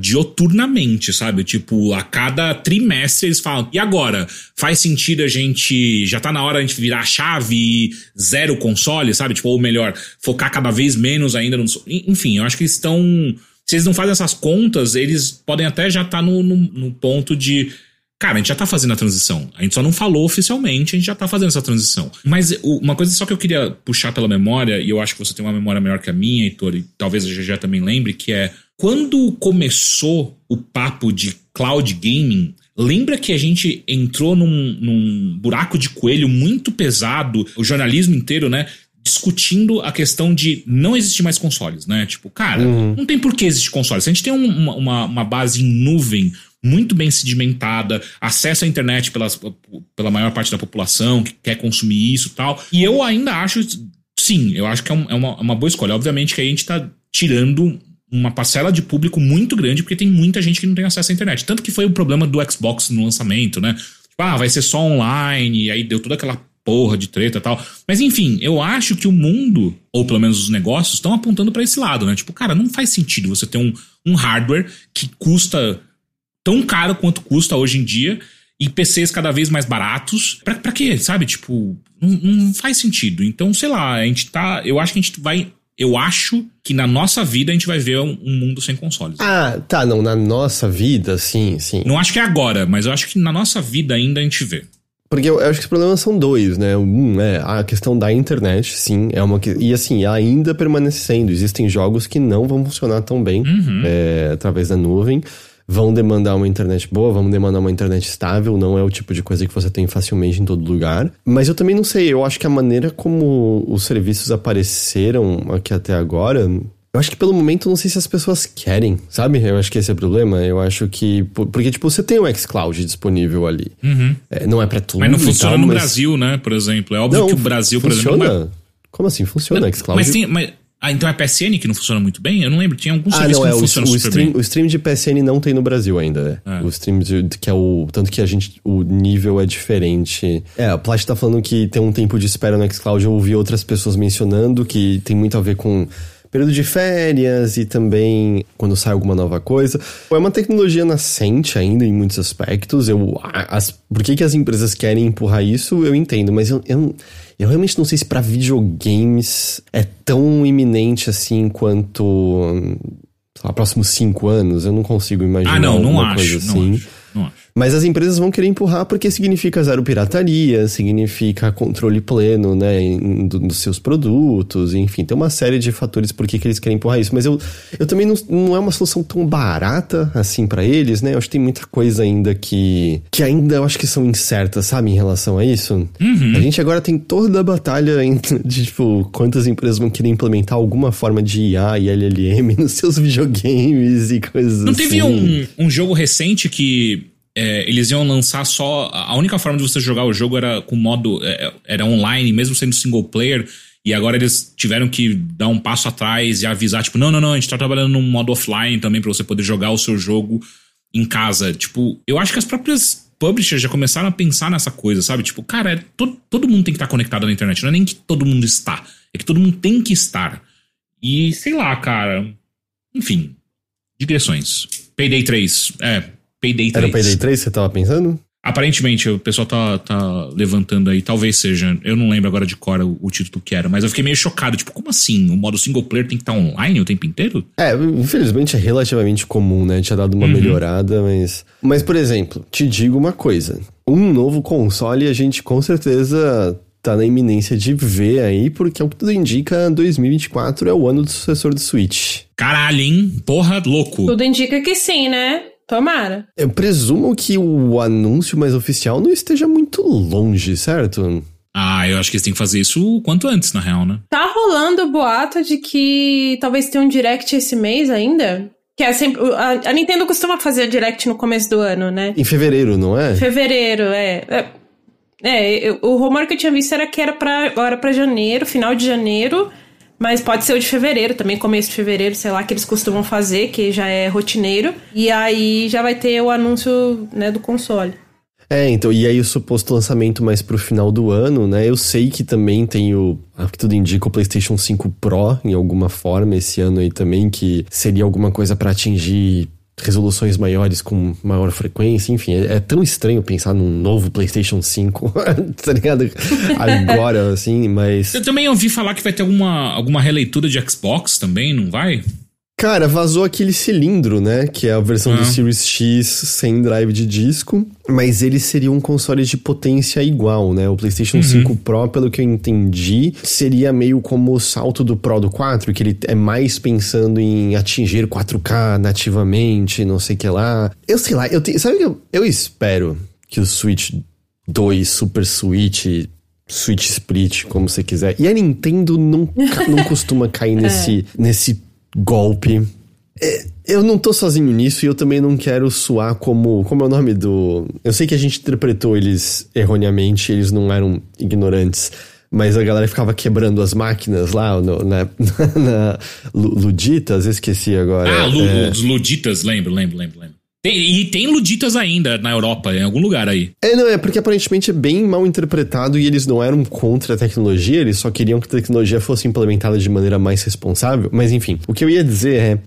dioturnamente, sabe? Tipo, a cada trimestre eles falam, e agora? Faz sentido a gente. Já tá na hora a gente virar a chave e zero console, sabe? Tipo, ou melhor, focar cada vez menos ainda no. Enfim, eu acho que eles estão. Se eles não fazem essas contas, eles podem até já estar tá no, no, no ponto de Cara, a gente já tá fazendo a transição. A gente só não falou oficialmente, a gente já tá fazendo essa transição. Mas uma coisa só que eu queria puxar pela memória, e eu acho que você tem uma memória melhor que a minha, Heitor, e talvez a GG também lembre, que é quando começou o papo de cloud gaming, Lembra que a gente entrou num, num, buraco de coelho muito pesado, o jornalismo inteiro, né? Discutindo a questão de não existir mais consoles, né? Tipo, cara, uhum. não tem por que existir consoles. Se a gente tem um, uma, uma base em nuvem muito bem sedimentada, acesso à internet pelas, pela maior parte da população que quer consumir isso e tal. E eu ainda acho, sim, eu acho que é, um, é uma, uma boa escolha. Obviamente que a gente está tirando uma parcela de público muito grande, porque tem muita gente que não tem acesso à internet. Tanto que foi o problema do Xbox no lançamento, né? Tipo, ah, vai ser só online, e aí deu toda aquela porra de treta e tal. Mas enfim, eu acho que o mundo, ou pelo menos os negócios, estão apontando para esse lado, né? Tipo, cara, não faz sentido você ter um, um hardware que custa tão caro quanto custa hoje em dia e PCs cada vez mais baratos. Pra, pra quê? Sabe? Tipo, não, não faz sentido. Então, sei lá, a gente tá. Eu acho que a gente vai eu acho que na nossa vida a gente vai ver um, um, mundo sem consoles. Ah, tá, não, na nossa vida, sim, sim. Não acho que é agora, mas eu acho que na nossa vida ainda a gente vê. Porque eu, eu acho que os problemas são dois, né? Um é a questão da internet, sim, é uma que, e assim, ainda permanecendo, existem jogos que não vão funcionar tão bem uhum. é, através da nuvem vão demandar uma internet boa, vão demandar uma internet estável, não é o tipo de coisa que você tem facilmente em todo lugar. Mas eu também não sei, eu acho que a maneira como os serviços apareceram aqui até agora. Eu acho que pelo momento não sei se as pessoas querem, sabe? Eu acho que esse é o problema. Eu acho que. Porque, tipo, você tem o xCloud disponível ali. Uhum. É, não é pra tudo. Mas não funciona tal, no mas... Brasil, né? Por exemplo. É óbvio não, que o Brasil, funciona. por exemplo. Não é... Como assim? Funciona o xCloud? Mas tem. Mas ah, então é PSN que não funciona muito bem? Eu não lembro. Tinha alguns ah, serviços não, que não é, funcionam o, super stream, bem. O stream de PSN não tem no Brasil ainda. É. O stream de, que é o. Tanto que a gente. O nível é diferente. É, a Plat tá falando que tem um tempo de espera no Xcloud. Eu ouvi outras pessoas mencionando que tem muito a ver com período de férias e também quando sai alguma nova coisa. É uma tecnologia nascente ainda em muitos aspectos. Eu, as, por que, que as empresas querem empurrar isso, eu entendo, mas eu, eu, eu realmente não sei se para videogames é tão iminente assim quanto. Sei lá, próximos cinco anos, eu não consigo imaginar. Ah, não, não acho, assim. não acho. Não acho. Mas as empresas vão querer empurrar porque significa zero pirataria, significa controle pleno, né, do, dos seus produtos, enfim, tem uma série de fatores por que, que eles querem empurrar isso. Mas eu, eu também não, não é uma solução tão barata assim para eles, né? Eu acho que tem muita coisa ainda que, que ainda eu acho que são incertas, sabe, em relação a isso. Uhum. A gente agora tem toda a batalha de, tipo, quantas empresas vão querer implementar alguma forma de IA e LLM nos seus videogames e coisas Não assim. teve um, um jogo recente que é, eles iam lançar só. A única forma de você jogar o jogo era com modo. É, era online, mesmo sendo single player. E agora eles tiveram que dar um passo atrás e avisar, tipo, não, não, não, a gente tá trabalhando num modo offline também para você poder jogar o seu jogo em casa. Tipo, eu acho que as próprias publishers já começaram a pensar nessa coisa, sabe? Tipo, cara, é, todo, todo mundo tem que estar conectado na internet. Não é nem que todo mundo está, é que todo mundo tem que estar. E sei lá, cara. Enfim, digressões. Payday 3. É, Payday 3. Era o Payday 3 que você tava pensando? Aparentemente, o pessoal tá, tá levantando aí, talvez seja, eu não lembro agora de cor o, o, título que era, mas eu fiquei meio chocado, tipo, como assim? O modo single player tem que estar tá online o tempo inteiro? É, infelizmente é relativamente comum, né? Tinha dado uma uhum. melhorada, mas. Mas, por exemplo, te digo uma coisa: um novo console a gente com certeza tá na iminência de ver aí, porque é o que tudo indica, 2024 é o ano do sucessor do Switch. Caralho, hein? Porra, louco. Tudo indica que sim, né? Tomara. Eu presumo que o anúncio mais oficial não esteja muito longe, certo? Ah, eu acho que eles têm que fazer isso o quanto antes, na real, né? Tá rolando o boato de que talvez tenha um direct esse mês ainda. Que é sempre. A, a Nintendo costuma fazer direct no começo do ano, né? Em fevereiro, não é? Fevereiro, é. É, é eu, o rumor que eu tinha visto era que era pra, agora pra janeiro, final de janeiro. Mas pode ser o de fevereiro também, começo de fevereiro, sei lá, que eles costumam fazer, que já é rotineiro. E aí já vai ter o anúncio, né, do console. É, então, e aí o suposto lançamento mais pro final do ano, né? Eu sei que também tem o, a que tudo indica, o PlayStation 5 Pro em alguma forma esse ano aí também, que seria alguma coisa para atingir resoluções maiores com maior frequência, enfim, é, é, tão estranho pensar num novo PlayStation 5, tá ligado? Agora, assim, mas. Eu também ouvi falar que vai ter alguma, alguma releitura de Xbox também, não vai? Cara, vazou aquele cilindro, né? Que é a versão do Series X sem drive de disco. Mas ele seria um console de potência igual, né? O PlayStation uhum. 5 Pro, pelo que eu entendi, seria meio como o salto do Pro do 4, que ele é mais pensando em atingir 4K nativamente, não sei o que lá. Eu sei lá, eu te, sabe que eu, eu espero que o Switch 2, Super Switch, Switch Split, como você quiser. E a Nintendo nunca, não costuma cair nesse, é. nesse golpe. É, eu não tô sozinho nisso e eu também não quero soar como. Como é o nome do. Eu sei que a gente interpretou eles erroneamente, eles não eram ignorantes. Mas a galera ficava quebrando as máquinas lá no, na, na, na, Luditas, eu esqueci agora. Ah, Lu, é... os Luditas, lembro, lembro, lembro, lembro. Tem, e tem Luditas ainda na Europa, em algum lugar aí. É, não, é porque aparentemente é bem mal interpretado e eles não eram contra a tecnologia, eles só queriam que a tecnologia fosse implementada de maneira mais responsável. Mas enfim, o que eu ia dizer é.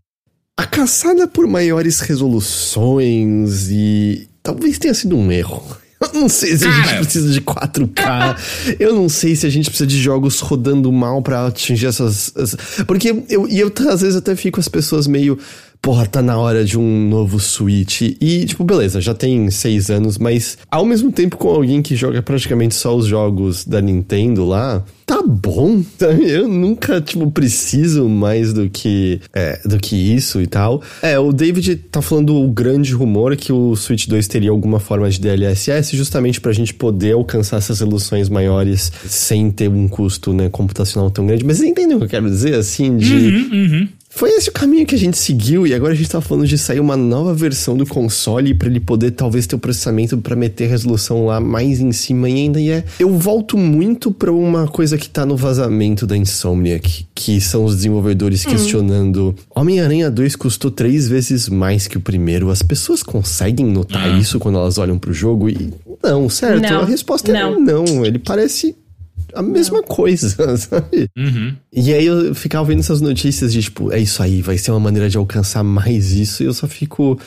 A caçada por maiores resoluções e. talvez tenha sido um erro. Eu não sei se a gente precisa de 4K. eu não sei se a gente precisa de jogos rodando mal para atingir essas. Porque eu, e eu às vezes até fico as pessoas meio porra, tá na hora de um novo Switch. E, tipo, beleza, já tem seis anos, mas ao mesmo tempo com alguém que joga praticamente só os jogos da Nintendo lá, tá bom. Eu nunca, tipo, preciso mais do que, é, do que isso e tal. É, o David tá falando o grande rumor que o Switch 2 teria alguma forma de DLSS justamente pra gente poder alcançar essas resoluções maiores sem ter um custo, né, computacional tão grande. Mas vocês entendem o que eu quero dizer, assim, de... Uhum, uhum. Foi esse o caminho que a gente seguiu e agora a gente tá falando de sair uma nova versão do console para ele poder talvez ter o processamento para meter resolução lá mais em cima e ainda e é. Eu volto muito para uma coisa que tá no vazamento da Insomniac, que são os desenvolvedores hum. questionando: Homem-Aranha 2 custou três vezes mais que o primeiro. As pessoas conseguem notar ah. isso quando elas olham pro jogo e não, certo? Não. A resposta não. é não. Ele parece a mesma coisa, sabe? Uhum. E aí eu ficava vendo essas notícias de tipo, é isso aí, vai ser uma maneira de alcançar mais isso, e eu só fico.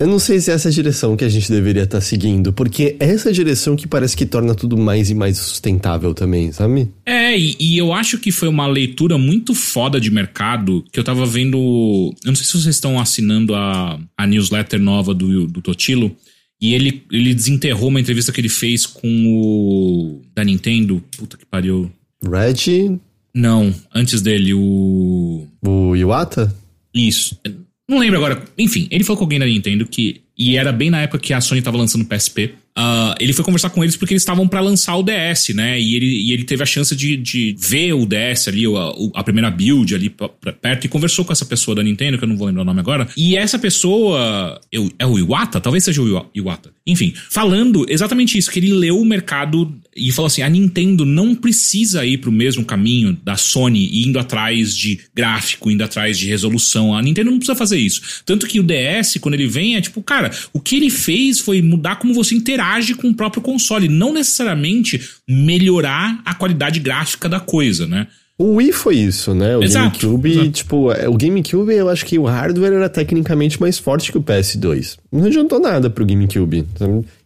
Eu não sei se é essa direção que a gente deveria estar tá seguindo, porque é essa direção que parece que torna tudo mais e mais sustentável também, sabe? É, e, e, eu acho que foi uma leitura muito foda de mercado que eu tava vendo. Eu não sei se vocês estão assinando a, a newsletter nova do, do Totilo. E ele, ele desenterrou uma entrevista que ele fez com o. da Nintendo. Puta que pariu. Reggie? Não, antes dele, o. O Iwata? Isso. Não lembro agora. Enfim, ele falou com alguém da Nintendo que. E era bem na época que a Sony tava lançando o PSP. Uh, ele foi conversar com eles porque eles estavam para lançar o DS, né? E ele, e ele teve a chance de, de ver o DS ali, a, a primeira build ali pra, pra perto, e conversou com essa pessoa da Nintendo, que eu não vou lembrar o nome agora. E essa pessoa. Eu, é o Iwata? Talvez seja o Iwata. Enfim, falando exatamente isso, que ele leu o mercado e falou assim: a Nintendo não precisa ir pro mesmo caminho da Sony, indo atrás de gráfico, indo atrás de resolução. A Nintendo não precisa fazer isso. Tanto que o DS, quando ele vem, é tipo, cara, o que ele fez foi mudar como você interage interage com o próprio console, não necessariamente melhorar a qualidade gráfica da coisa, né? O Wii foi isso, né? O exato, GameCube, exato. tipo, é, o GameCube eu acho que o hardware era tecnicamente mais forte que o PS2. Não adiantou nada pro GameCube.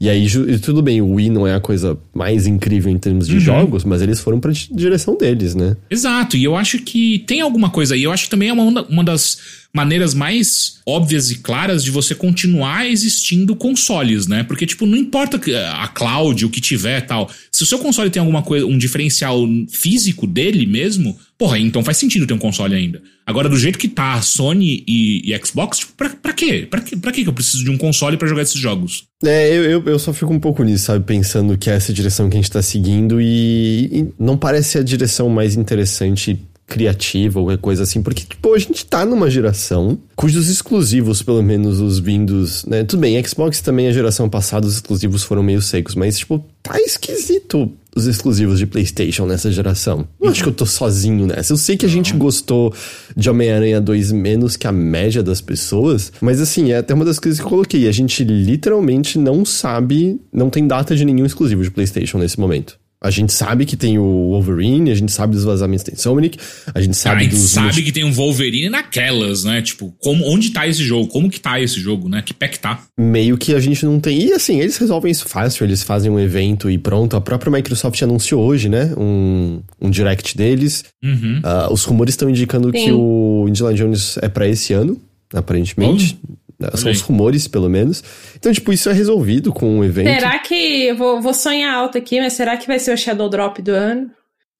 E aí, tudo bem, o Wii não é a coisa mais incrível em termos de uhum. jogos, mas eles foram pra direção deles, né? Exato, e eu acho que tem alguma coisa aí. Eu acho que também é uma, uma das maneiras mais óbvias e claras de você continuar existindo consoles, né? Porque, tipo, não importa a cloud, o que tiver tal. Se o seu console tem alguma coisa, um diferencial físico dele mesmo, porra, então faz sentido ter um console ainda. Agora, do jeito que tá Sony e, e Xbox, tipo, pra, pra quê? Pra, quê? pra quê que eu preciso de um console para jogar esses jogos? É, eu, eu, eu, só fico um pouco nisso, sabe? Pensando que é essa direção que a gente tá seguindo e, e não parece a direção mais interessante criativa ou coisa assim, porque, tipo, a gente tá numa geração cujos exclusivos, pelo menos os vindos, né? Tudo bem, Xbox também, a geração passada, os exclusivos foram meio secos, mas, tipo, tá esquisito os exclusivos de PlayStation nessa geração. Não acho que eu tô sozinho nessa. Eu sei que a gente gostou de Homem-Aranha 2 menos que a média das pessoas, mas assim, é até uma das coisas que eu coloquei. A gente literalmente não sabe, não tem data de nenhum exclusivo de PlayStation nesse momento. A gente sabe que tem o Wolverine, a gente sabe dos vazamentos tem Sonic, a gente sabe a gente dos... sabe que tem um Wolverine naquelas, né? Tipo, como, onde tá esse jogo? Como que tá esse jogo, né? Que pé que tá? Meio que a gente não tem... E assim, eles resolvem isso fácil, eles fazem um evento e pronto. A própria Microsoft anunciou hoje, né? Um, um direct deles. Uhum. Uh, os rumores estão indicando Sim. que o Indiana Jones é para esse ano, aparentemente. Oh. São os rumores, pelo menos. Então, tipo, isso é resolvido com um evento. Será que. Eu vou, vou sonhar alto aqui, mas será que vai ser o Shadow Drop do ano?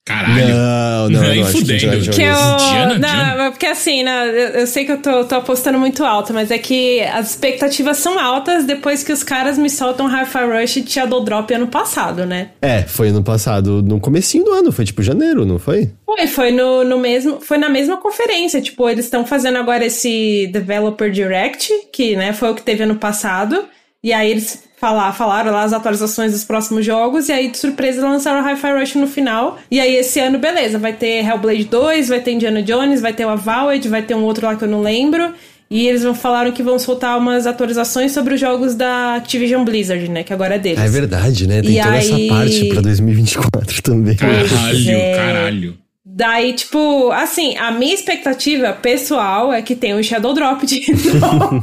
Caralho. Não, não, não. acho que, que eu, não, porque assim, né, eu, eu, sei que eu tô, tô apostando muito alto, mas é que as expectativas são altas depois que os caras me soltam Hi-Fi Rush e Shadow Drop ano passado, né? É, foi ano passado, no comecinho do ano, foi tipo janeiro, não foi? Foi, foi no, no mesmo, foi na mesma conferência, tipo, eles estão fazendo agora esse Developer Direct, que, né, foi o que teve ano passado, e aí eles falar, falaram lá as atualizações dos próximos jogos, e aí de surpresa lançaram Hi-Fi Rush no final. E aí esse ano, beleza, vai ter Hellblade 2, vai ter Indiana Jones, vai ter o Avowed, vai ter um outro lá que eu não lembro. E eles falaram que vão soltar umas atualizações sobre os jogos da Activision Blizzard, né? Que agora é deles. É verdade, né? Tem e toda aí... essa parte pra 2024 também. Caralho, é... caralho. Daí, tipo, assim, a minha expectativa pessoal é que tenha um Shadow Drop de novo.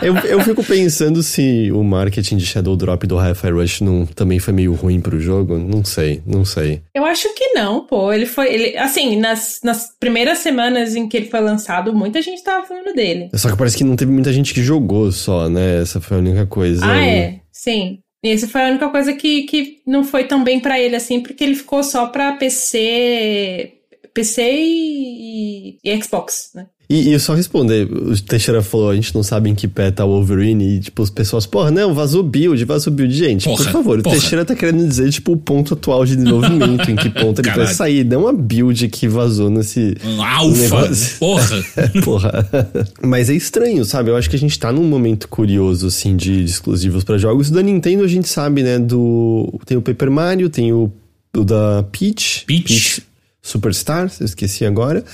eu, eu fico pensando se o marketing de Shadow Drop do Hi-Fi Rush não, também foi meio ruim pro jogo. Não sei, não sei. Eu acho que não, pô. Ele foi. Ele, assim, nas, nas primeiras semanas em que ele foi lançado, muita gente tava falando dele. Só que parece que não teve muita gente que jogou só, né? Essa foi a única coisa. Ah, é? Sim. Essa foi a única coisa que, que não foi tão bem para ele assim, porque ele ficou só pra PC, PC e, e Xbox, né? E, e só responder, o Teixeira falou, a gente não sabe em que pé tá o Wolverine, e tipo, as pessoas, porra, não, vazou build, vazou build. Gente, porra, por favor, porra. o Teixeira tá querendo dizer, tipo, o ponto atual de desenvolvimento, em que ponto ele Caralho. vai sair, não a build que vazou nesse... Um alfa, porra! porra. Mas é estranho, sabe? Eu acho que a gente tá num momento curioso, assim, de, de exclusivos para jogos. Da Nintendo a gente sabe, né, do... Tem o Paper Mario, tem o, o da Peach. Peach. Peach Superstar, eu esqueci agora.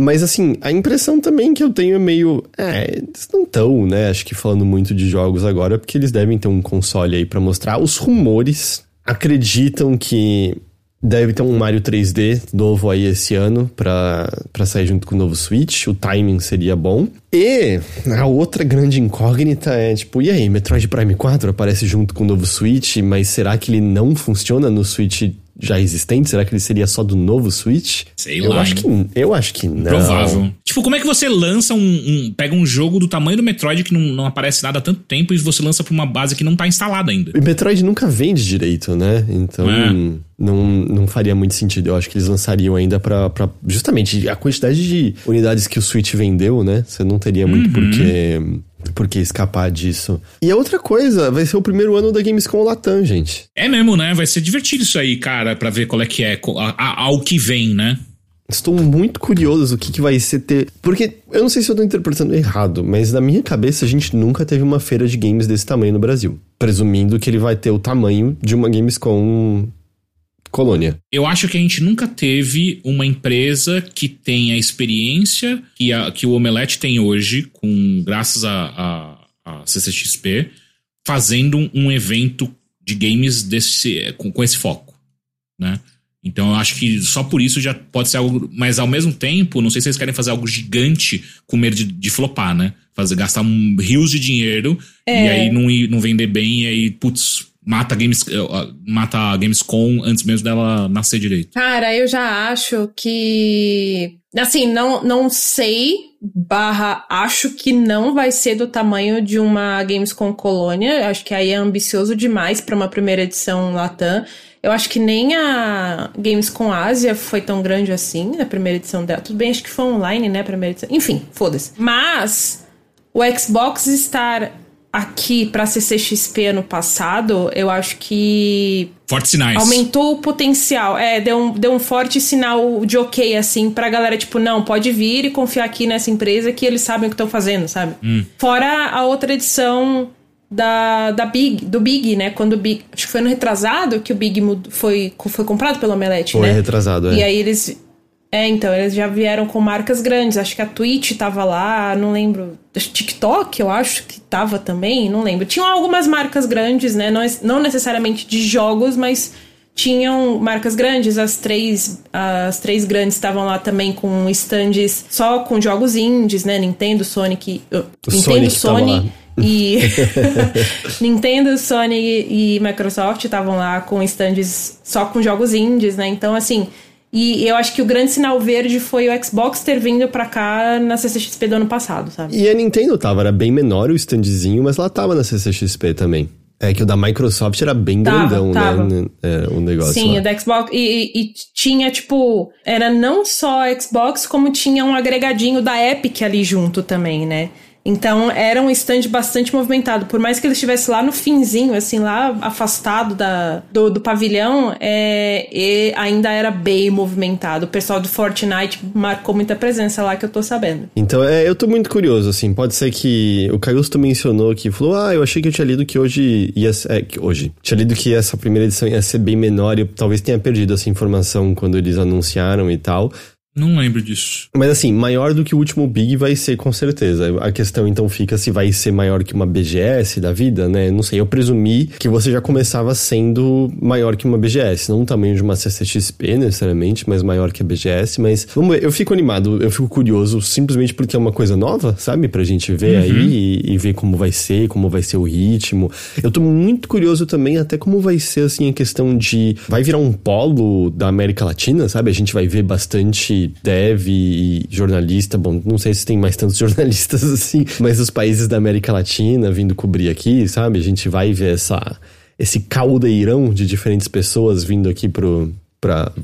Mas assim, a impressão também que eu tenho é meio. É, eles não estão, né? Acho que falando muito de jogos agora, porque eles devem ter um console aí para mostrar. Os rumores acreditam que Deve ter um Mario 3D novo aí esse ano pra sair junto com o novo Switch. O timing seria bom. E a outra grande incógnita é, tipo, e aí, Metroid Prime 4 aparece junto com o novo Switch, mas será que ele não funciona no Switch já existente? Será que ele seria só do novo Switch? Sei eu lá. Acho hein? que, eu acho que não. Provável. Tipo, como é que você lança um, um- Pega um jogo do tamanho do Metroid que não, não aparece nada há tanto tempo e você lança pra uma base que não tá instalada ainda? E Metroid nunca vende direito, né? Então É. não, não faria muito sentido. Eu acho que eles lançariam ainda pra, pra. Justamente a quantidade de unidades que o Switch vendeu, né? Você não teria muito Uhum. por que por que escapar disso. E a outra coisa, vai ser o primeiro ano da Gamescom Latam, gente. É mesmo, né? Vai ser divertido isso aí, cara, pra ver qual é que é, ao que vem, né? Estou muito curioso o que, que vai ser ter. Porque eu não sei se eu tô interpretando errado, mas na minha cabeça a gente nunca teve uma feira de games desse tamanho no Brasil. Presumindo que ele vai ter o tamanho de uma Gamescom Colônia. Eu acho que a gente nunca teve uma empresa que tenha a experiência que, a- que o Omelete tem hoje, com graças a, a, a CCXP, fazendo um, um evento de games desse, com, com esse foco, né? Então eu acho que só por isso já pode ser algo. Mas ao mesmo tempo, não sei se eles querem fazer algo gigante com medo de, de flopar, né? Fazer, gastar um, rios de dinheiro e aí não, ir- não vender bem e aí, putz, mata Games, eh, mata a Gamescom antes mesmo dela nascer direito. Cara, eu já acho que. Assim, não, não sei, barra, acho que não vai ser do tamanho de uma Gamescom Colônia. Acho que aí é ambicioso demais para uma primeira edição Latam. Eu acho que nem a Gamescom Ásia foi tão grande assim na primeira edição dela. Tudo bem, acho que foi online, né? Primeira edição. Enfim, foda-se. Mas o Xbox estar aqui pra CCXP ano passado, eu acho que Fortes sinais. Aumentou o potencial. É, deu um, deu um forte sinal de ok, assim, pra galera, tipo, não, pode vir e confiar aqui nessa empresa que eles sabem o que estão fazendo, sabe? Fora a outra edição da, da Big, do Big, né? Quando o Big. Acho que foi no retrasado que o Big mud- foi, foi comprado pelo Omelete, Foi né? retrasado, é. E aí eles. É, então, eles já vieram com marcas grandes. Acho que a Twitch tava lá, não lembro. TikTok, eu acho que tava também, não lembro. Tinham algumas marcas grandes, né? Não, não necessariamente de jogos, mas tinham marcas grandes. As três, as três grandes estavam lá também com stands só com jogos indies, né? Nintendo, Sonic. uh, Nintendo, Sonic. Sony. E Nintendo, Sony e Microsoft estavam lá com stands só com jogos indies, né? Então, assim, e eu acho que o grande sinal verde foi o Xbox ter vindo pra cá na CCXP do ano passado, sabe? E a Nintendo tava, era bem menor o standzinho, mas ela tava na CCXP também. É que o da Microsoft era bem Tava, grandão, tava. né? É, o negócio Sim, lá. o da Xbox. E, e- e tinha, tipo, era não só Xbox, como tinha um agregadinho da Epic ali junto também, né? Então era um stand bastante movimentado. Por mais que ele estivesse lá no finzinho, assim, lá afastado da, do, do pavilhão, é, ainda era bem movimentado. O pessoal do Fortnite marcou muita presença lá que eu tô sabendo. Então, é, eu tô muito curioso, assim. Pode ser que. O Caiusto mencionou que falou: Ah, eu achei que eu tinha lido que hoje ia ser. É, que hoje. Tinha lido que essa primeira edição ia ser bem menor e eu talvez tenha perdido essa informação quando eles anunciaram e tal. Não lembro disso. Mas assim, maior do que o último Big vai ser com certeza. A questão então fica se vai ser maior que uma BGS da vida, né? Não sei, eu presumi que você já começava sendo maior que uma BGS. Não o tamanho de uma CCXP necessariamente, mas maior que a BGS. Mas vamos ver, eu fico animado, eu fico curioso simplesmente porque é uma coisa nova, sabe? Pra gente ver aí e, e ver como vai ser, como vai ser o ritmo. Eu tô muito curioso também até como vai ser assim a questão de. Vai virar um polo da América Latina, sabe? A gente vai ver bastante dev e jornalista. Bom, não sei se tem mais tantos jornalistas assim, mas os países da América Latina vindo cobrir aqui, sabe? A gente vai ver essa, esse caldeirão de diferentes pessoas vindo aqui pro.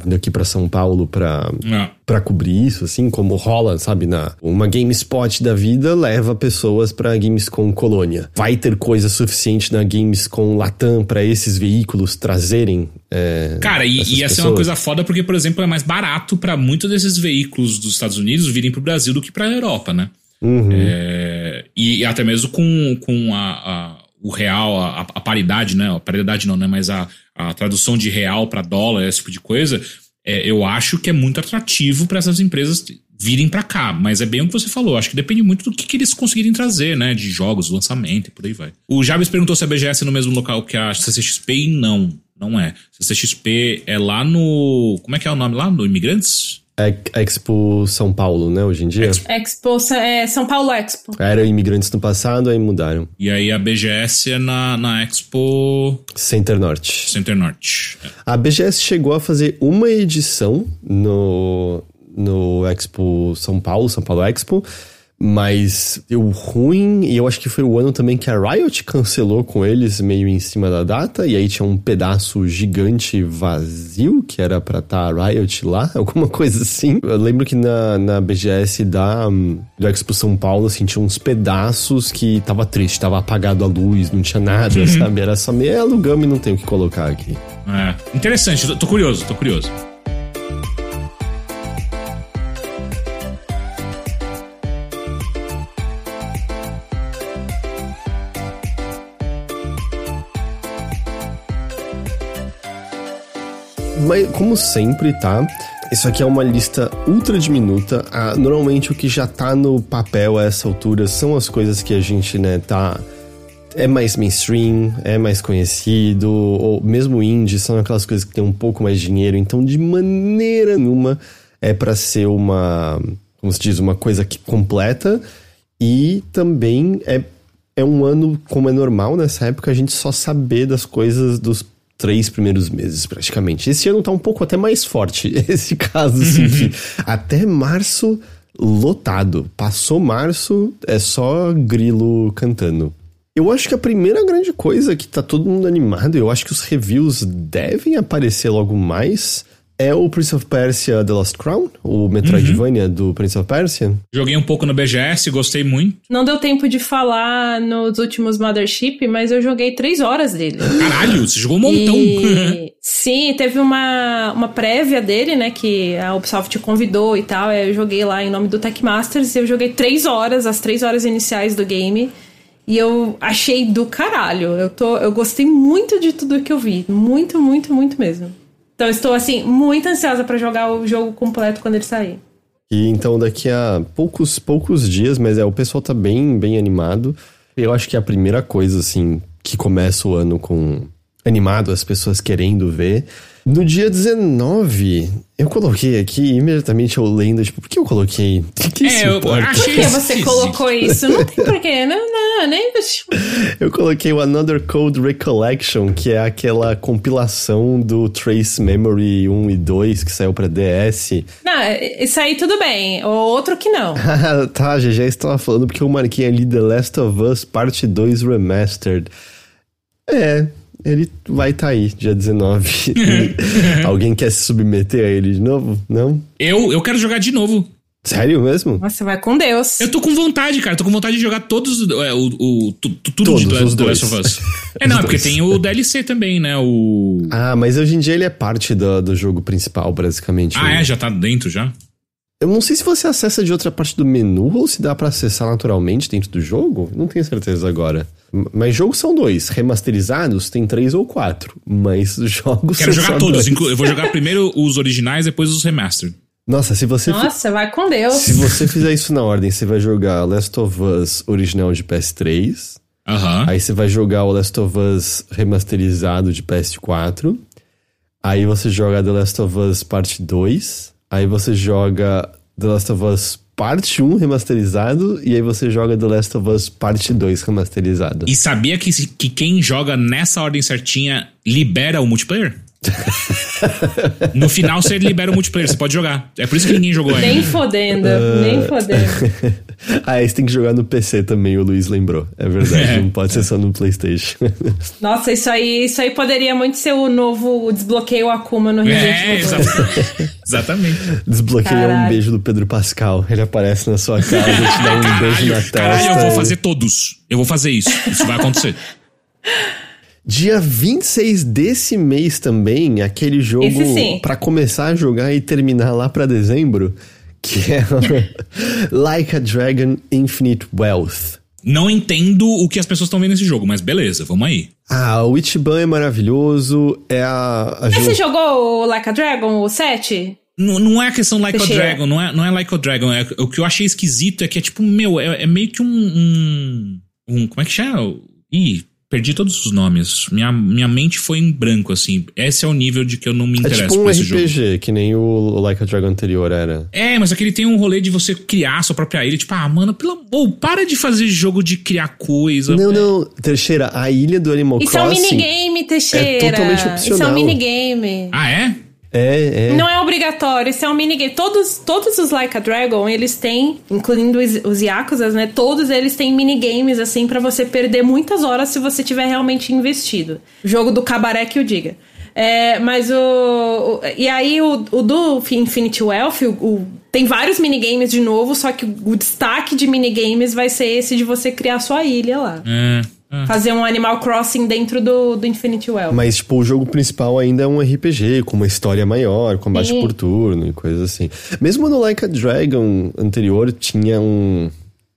Vindo aqui para São Paulo para Não. para cobrir isso, assim, como rola, sabe, na uma GameSpot da vida leva pessoas pra Gamescom Colônia. Vai ter coisa suficiente na Gamescom Latam pra esses veículos trazerem é, Cara, e ia ser pessoas? uma coisa foda porque, por exemplo, é mais barato pra muitos desses veículos dos Estados Unidos virem pro Brasil do que pra Europa, né? Uhum. É, e, e até mesmo com, com a, a- o real, a, a paridade, né? A paridade não, né? Mas a, a tradução de real pra dólar, esse tipo de coisa, é, eu acho que é muito atrativo pra essas empresas virem pra cá. Mas é bem o que você falou. Acho que depende muito do que, que eles conseguirem trazer, né? De jogos, lançamento e por aí vai. O Jabes perguntou se a BGS é no mesmo local que a CCXP e não. não é. CCXP é lá no. Como é que é o nome lá? No Imigrantes? Expo São Paulo, né, hoje em dia? Expo, é, São Paulo Expo. Era imigrantes no passado, aí mudaram. E aí a BGS é na, na Expo... Center Norte. Center Norte. É. A BGS chegou a fazer uma edição no, no Expo São Paulo, São Paulo Expo, mas o ruim, e eu acho que foi o ano também que a Riot cancelou com eles meio em cima da data, e aí tinha um pedaço gigante vazio que era pra estar tá a Riot lá, alguma coisa assim. Eu lembro que na, na BGS da, do Expo São Paulo, assim, tinha uns pedaços que tava triste, tava apagado a luz, não tinha nada, uhum. sabe? Era só meio, alugamos e não tem o que colocar aqui. É, interessante, tô, tô curioso, tô curioso. Mas, como sempre, tá? Isso aqui é uma lista ultra diminuta. Ah, normalmente o que já tá no papel a essa altura são as coisas que a gente, né, tá. É mais mainstream, é mais conhecido, ou mesmo indie, são aquelas coisas que tem um pouco mais de dinheiro. Então, de maneira nenhuma, é para ser uma. Como se diz, uma coisa que completa. E também é, é um ano, como é normal nessa época, a gente só saber das coisas dos três primeiros meses, praticamente. Esse ano tá um pouco até mais forte, esse caso, assim, que até março lotado. Passou março, é só grilo cantando. Eu acho que a primeira grande coisa que tá todo mundo animado, eu acho que os reviews devem aparecer logo mais, é o Prince of Persia The Lost Crown, o Metroidvania uhum. do Prince of Persia. Joguei um pouco no BGS, gostei muito. Não deu tempo de falar nos últimos Mothership, mas eu joguei três horas dele. Caralho, você jogou um montão. E... Sim, teve uma, uma prévia dele, né, que a Ubisoft convidou e tal, eu joguei lá em nome do Tech Masters, e eu joguei três horas, as três horas iniciais do game, e eu achei do caralho. Eu, tô, eu gostei muito de tudo que eu vi, muito, muito, muito mesmo. Então estou assim muito ansiosa para jogar o jogo completo quando ele sair. E então daqui a poucos poucos dias, mas é o pessoal tá bem bem animado. Eu acho que a primeira coisa assim que começa o ano com animado, as pessoas querendo ver. No dia 19, eu coloquei aqui imediatamente eu lendo, tipo, por que eu coloquei? O que é, eu achei Por que você colocou isso? Não tem porquê, não, não, nem. eu coloquei o Another Code Recollection, que é aquela compilação do Trace Memory 1 e 2 que saiu pra DS. Não, isso aí tudo bem. O outro que não. tá, já já estava falando porque eu marquei ali The Last of Us Parte 2 Remastered. É, ele vai estar tá aí, dia 19. Alguém quer se submeter a ele de novo? Não? Eu, eu quero jogar de novo. Sério mesmo? Nossa, vai com Deus. Eu tô com vontade, cara. Tô com vontade de jogar todos. É, o, o, tu, tudo todos de os The Last of Us. É, não, é porque tem o DLC também, né? O. Ah, mas hoje em dia ele é parte do, do jogo principal, basicamente. Ah, é? Já tá dentro já? Eu não sei se você acessa de outra parte do menu ou se dá para acessar naturalmente dentro do jogo. Não tenho certeza agora. Mas jogos são dois. Remasterizados tem três ou quatro. Mas jogos Quero são jogar todos. Dois. Eu vou jogar primeiro os originais, depois os remastered. Nossa, se você. Nossa, vai com Deus. Se você fizer isso na ordem, você vai jogar Last of Us original de PS3. Uhum. Aí você vai jogar o Last of Us remasterizado de PS4. Aí você joga The Last of Us Parte 2. Aí você joga The Last of Us Parte 1 remasterizado e aí você joga The Last of Us Parte 2 remasterizado. E sabia que, que quem joga nessa ordem certinha libera o multiplayer? no final você libera o multiplayer, você pode jogar. É por isso que ninguém jogou ainda. Nem fodendo, uh... nem fodendo. ah, você tem que jogar no PC também, o Luiz lembrou. É verdade, é. não pode ser só no Playstation. Nossa, isso aí, isso aí poderia muito ser o novo desbloqueio Akuma no Resident é, Evil. É, exatamente. Desbloqueia Caralho. um beijo do Pedro Pascal. Ele aparece na sua casa, te dá um caralho, beijo na testa. Caralho, eu vou fazer todos. Eu vou fazer isso. Isso vai acontecer. Dia 26 desse mês também, aquele jogo para começar a jogar e terminar lá para dezembro, que é Like a Dragon Infinite Wealth. Não entendo o que as pessoas estão vendo nesse jogo, mas beleza, vamos aí. Ah, o Ichiban é maravilhoso, é a... a Você jogou o Like a Dragon, o 7? Não, não é a questão Like a Dragon, não é, não é Like a Dragon. É, o que eu achei esquisito é que é tipo, meu, é, é meio que um, um, um Como é que chama? Ih, perdi todos os nomes. Minha, minha mente foi em branco, assim. Esse é o nível de que eu não me É interesso tipo um RPG, jogo. que nem o Like a Dragon anterior era. É, mas aquele tem um rolê de você criar a sua própria ilha. Tipo, ah, mano, pelo amor, para de fazer jogo de criar coisa. Não, não, Teixeira, a ilha do Animal Isso é um Crossing. minigame, Teixeira. é totalmente Isso é opcional. um minigame. Ah, é? É, é. Não é obrigatório, isso é um minigame. Todos, todos os Like a Dragon, eles têm, incluindo os, os Yakuzas, né? Todos eles têm minigames, assim, pra você perder muitas horas se você tiver realmente investido. O jogo do cabaré que o diga. É, mas o, o- E aí, o, o do Infinity Wealth, o, o- tem vários minigames de novo, só que o, o destaque de minigames vai ser esse de você criar sua ilha lá. É. é. Fazer um Animal Crossing dentro do, do Infinity Wealth. Mas, tipo, o jogo principal ainda é um RPG, com uma história maior, combate Sim. por turno e coisas assim. Mesmo no Like a Dragon anterior, tinha um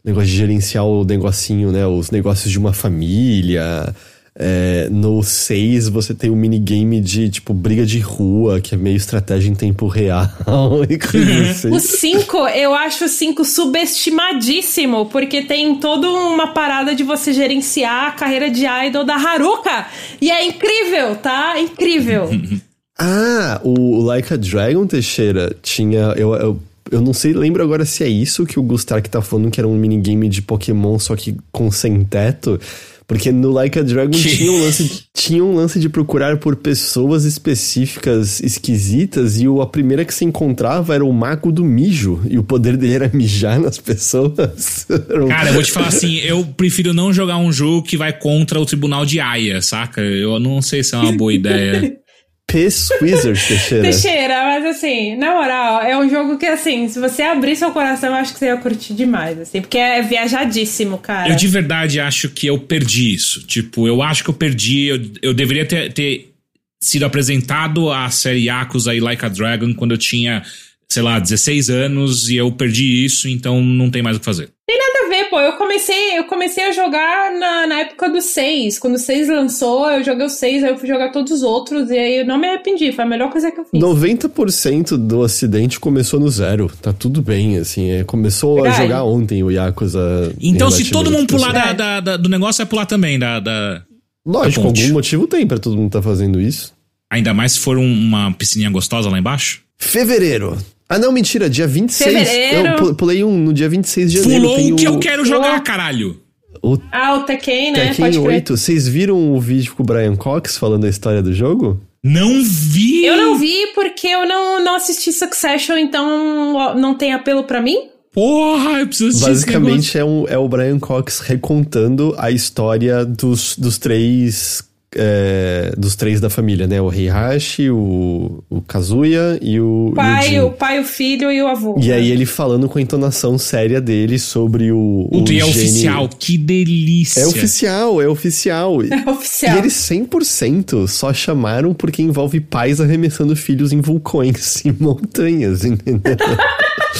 negócio de gerenciar o negocinho, né? Os negócios de uma família. É, no 6 você tem um minigame de, tipo, briga de rua, que é meio estratégia em tempo real e coisas assim. O 5, eu acho o 5 subestimadíssimo, porque tem toda uma parada de você gerenciar a carreira de idol da Haruka. E é incrível, tá? Incrível. Ah, o Like a Dragon Teixeira tinha. Eu, eu, eu não sei, lembro agora se é isso que o Gustark tá falando, que era um minigame de Pokémon, só que com sem teto. Porque no Like a Dragon Que? tinha um, lance, tinha um lance de procurar por pessoas específicas esquisitas, e o, a primeira que se encontrava era o Mago do Mijo, e o poder dele era mijar nas pessoas. Cara, eu vou te falar assim, eu prefiro não jogar um jogo que vai contra o tribunal de Aya, saca? Eu não sei se é uma boa ideia. Piss Wizard, Teixeira. Teixeira, mas assim, na moral, é um jogo que, assim, se você abrir seu coração, eu acho que você ia curtir demais, assim, porque é viajadíssimo, cara. Eu de verdade acho que eu perdi isso. Tipo, eu acho que eu perdi. Eu, eu deveria ter, ter sido apresentado à série Yakuza e Like a Dragon quando eu tinha, sei lá, 16 anos e eu perdi isso, então não tem mais o que fazer. Nada a ver, pô. Eu comecei, eu comecei a jogar na, na época do 6. Quando o 6 lançou, eu joguei o 6, aí eu fui jogar todos os outros, e aí eu não me arrependi. Foi a melhor coisa que eu fiz. 90% do acidente começou no zero. Tá tudo bem, assim. é, começou Verdade. a jogar ontem o Yakuza. Então, se todo mundo pular da, pessoal. da- da- do negócio, vai pular também. Da, da- Lógico, da algum motivo tem pra todo mundo tá fazendo isso. Ainda mais se for um- uma piscininha gostosa lá embaixo. Fevereiro. Ah, não, mentira, dia 26. Fevereiro. Eu pu- pulei um no dia 26 de janeiro. Pulou tem o que eu quero jogar, Oh. caralho. O Ah, o Tekken, né? Tekken Pode crer. 8. Vocês viram o vídeo com o Brian Cox falando a história do jogo? Não vi! Eu não vi porque eu não, não assisti Succession, então não tem apelo pra mim. Porra, eu preciso assistir. Basicamente é, um, é o Brian Cox recontando a história dos, dos três. É, dos três da família, né? O Heihachi, o, o Kazuya e o. O pai, e o, o pai, o filho e o avô. E né? aí ele falando com a entonação séria dele sobre o. o e é gene- oficial, que delícia. É oficial, é oficial. É E oficial. eles 100% só chamaram porque envolve pais arremessando filhos em vulcões e montanhas, entendeu?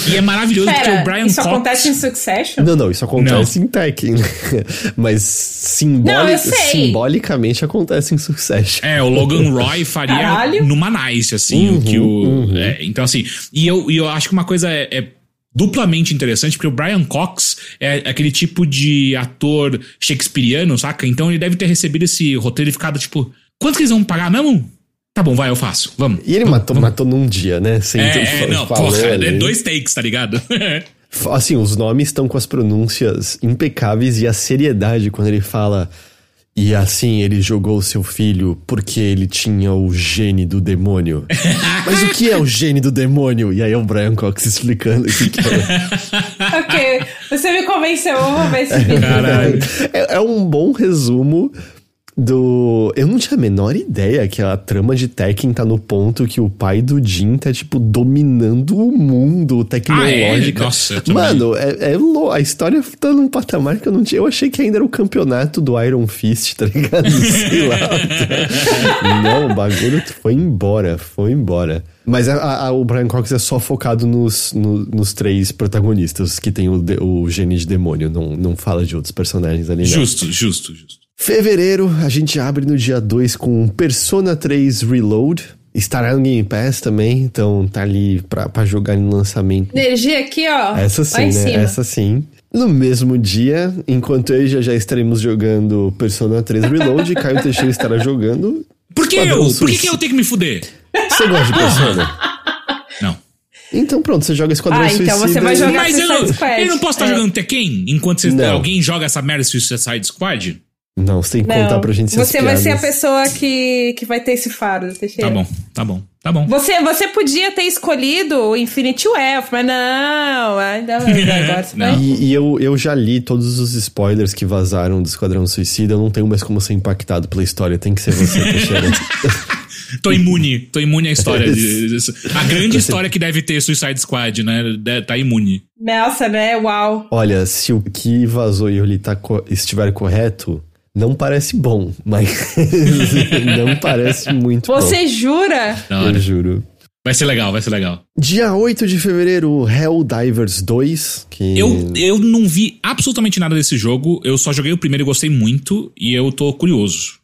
E é maravilhoso porque Pera, o Brian isso Cox. acontece em Succession? Não, não, isso acontece em Tekken. Mas simboli Não, simbolicamente acontece em Succession. É, o Logan Roy faria Caralho. numa Nice, assim, Uhum, o que o. uhum. é, então, assim, e eu, e eu acho que uma coisa é, é duplamente interessante, porque o Brian Cox é aquele tipo de ator shakespeariano, saca? Então ele deve ter recebido esse roteiro e ficado tipo, quanto que eles vão pagar mesmo? Tá bom, vai, eu faço. Vamos. E ele matou, matou num dia, né? Sem É, é, não, porra, é dois takes, tá ligado? Assim, os nomes estão com as pronúncias impecáveis e a seriedade quando ele fala. E assim ele jogou seu filho porque ele tinha o gene do demônio. Mas o que é o gene do demônio? E aí é o Brian Cox explicando o que, que é. ok, você me convenceu, eu vou ver esse vídeo. Caralho. É, é um bom resumo do. Eu não tinha a menor ideia que a trama de Tekken tá no ponto que o pai do Jin tá, tipo, dominando o mundo tecnológico. Ah, é? Nossa. Mano, é, é lou- a história tá num patamar que eu não tinha. Eu achei que ainda era o campeonato do Iron Fist, tá ligado? Sei lá. não, o bagulho foi embora, foi embora. Mas a- a- o Brian Cox é só focado nos, no- nos três protagonistas que tem o, de- o gene de demônio. Não, não fala de outros personagens ali, não. justo, justo, justo. Fevereiro, a gente abre no dia 2 com Persona 3 Reload. Estará no Game Pass também, então tá ali pra, pra jogar no lançamento. Energia aqui, ó. Essa sim, né? cima. Essa sim. No mesmo dia, enquanto eu e já já estaremos jogando Persona 3 Reload, Caio Teixeira estará jogando. Por que eu? Por que, que eu tenho que me fuder? Você gosta de Persona? Não. Então pronto, você joga Esquadrão Ah, Suicida. então você vai e- jogar Mas eu, eu não posso estar É. jogando Tekken enquanto você- alguém joga essa merda Suicide Squad? Não, você tem que contar pra gente Você vai ser a pessoa que, que vai ter esse fardo, Teixeira. Tá bom, tá bom, tá bom. Você, você podia ter escolhido o Infinity Wealth, mas não. Ainda, agora você vai. Não. E, e eu, eu já li todos os spoilers que vazaram do Esquadrão Suicida. Eu não tenho mais como ser impactado pela história. Tem que ser você, Teixeira. Tô imune, tô imune à história. de- de- a grande história que deve ter Suicide Squad, né? De- Tá imune. Nossa, né? Uau. Olha, se o que vazou e eu li tá co- estiver correto, não parece bom, mas não parece muito Você jura? Bom. hora. Eu juro. Vai ser legal, vai ser legal. Dia 8 de fevereiro, Helldivers 2, que... Eu, eu não vi absolutamente nada desse jogo. Eu só joguei o primeiro e gostei muito. E eu tô curioso.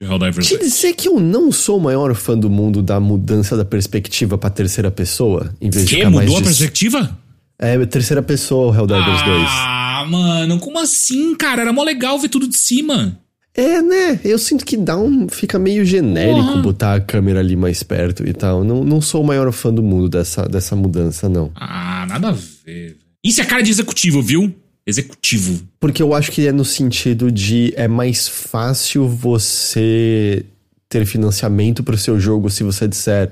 de Helldivers Te 2. dizer que eu não sou o maior fã do mundo da mudança da perspectiva pra terceira pessoa, em vez de Que? ficar mais... Mudou a de- perspectiva? É, terceira pessoa, o Helldivers 2. Mano, como assim, cara? Era mó legal ver tudo de cima. É, né? Eu sinto que dá um. Fica meio genérico Porra. botar a câmera ali mais perto e tal. Não, não sou o maior fã do mundo dessa, dessa mudança, não. Ah, nada a ver. Isso é cara de executivo, viu? Executivo. Porque eu acho que é no sentido de é mais fácil você ter financiamento pro seu jogo se você disser.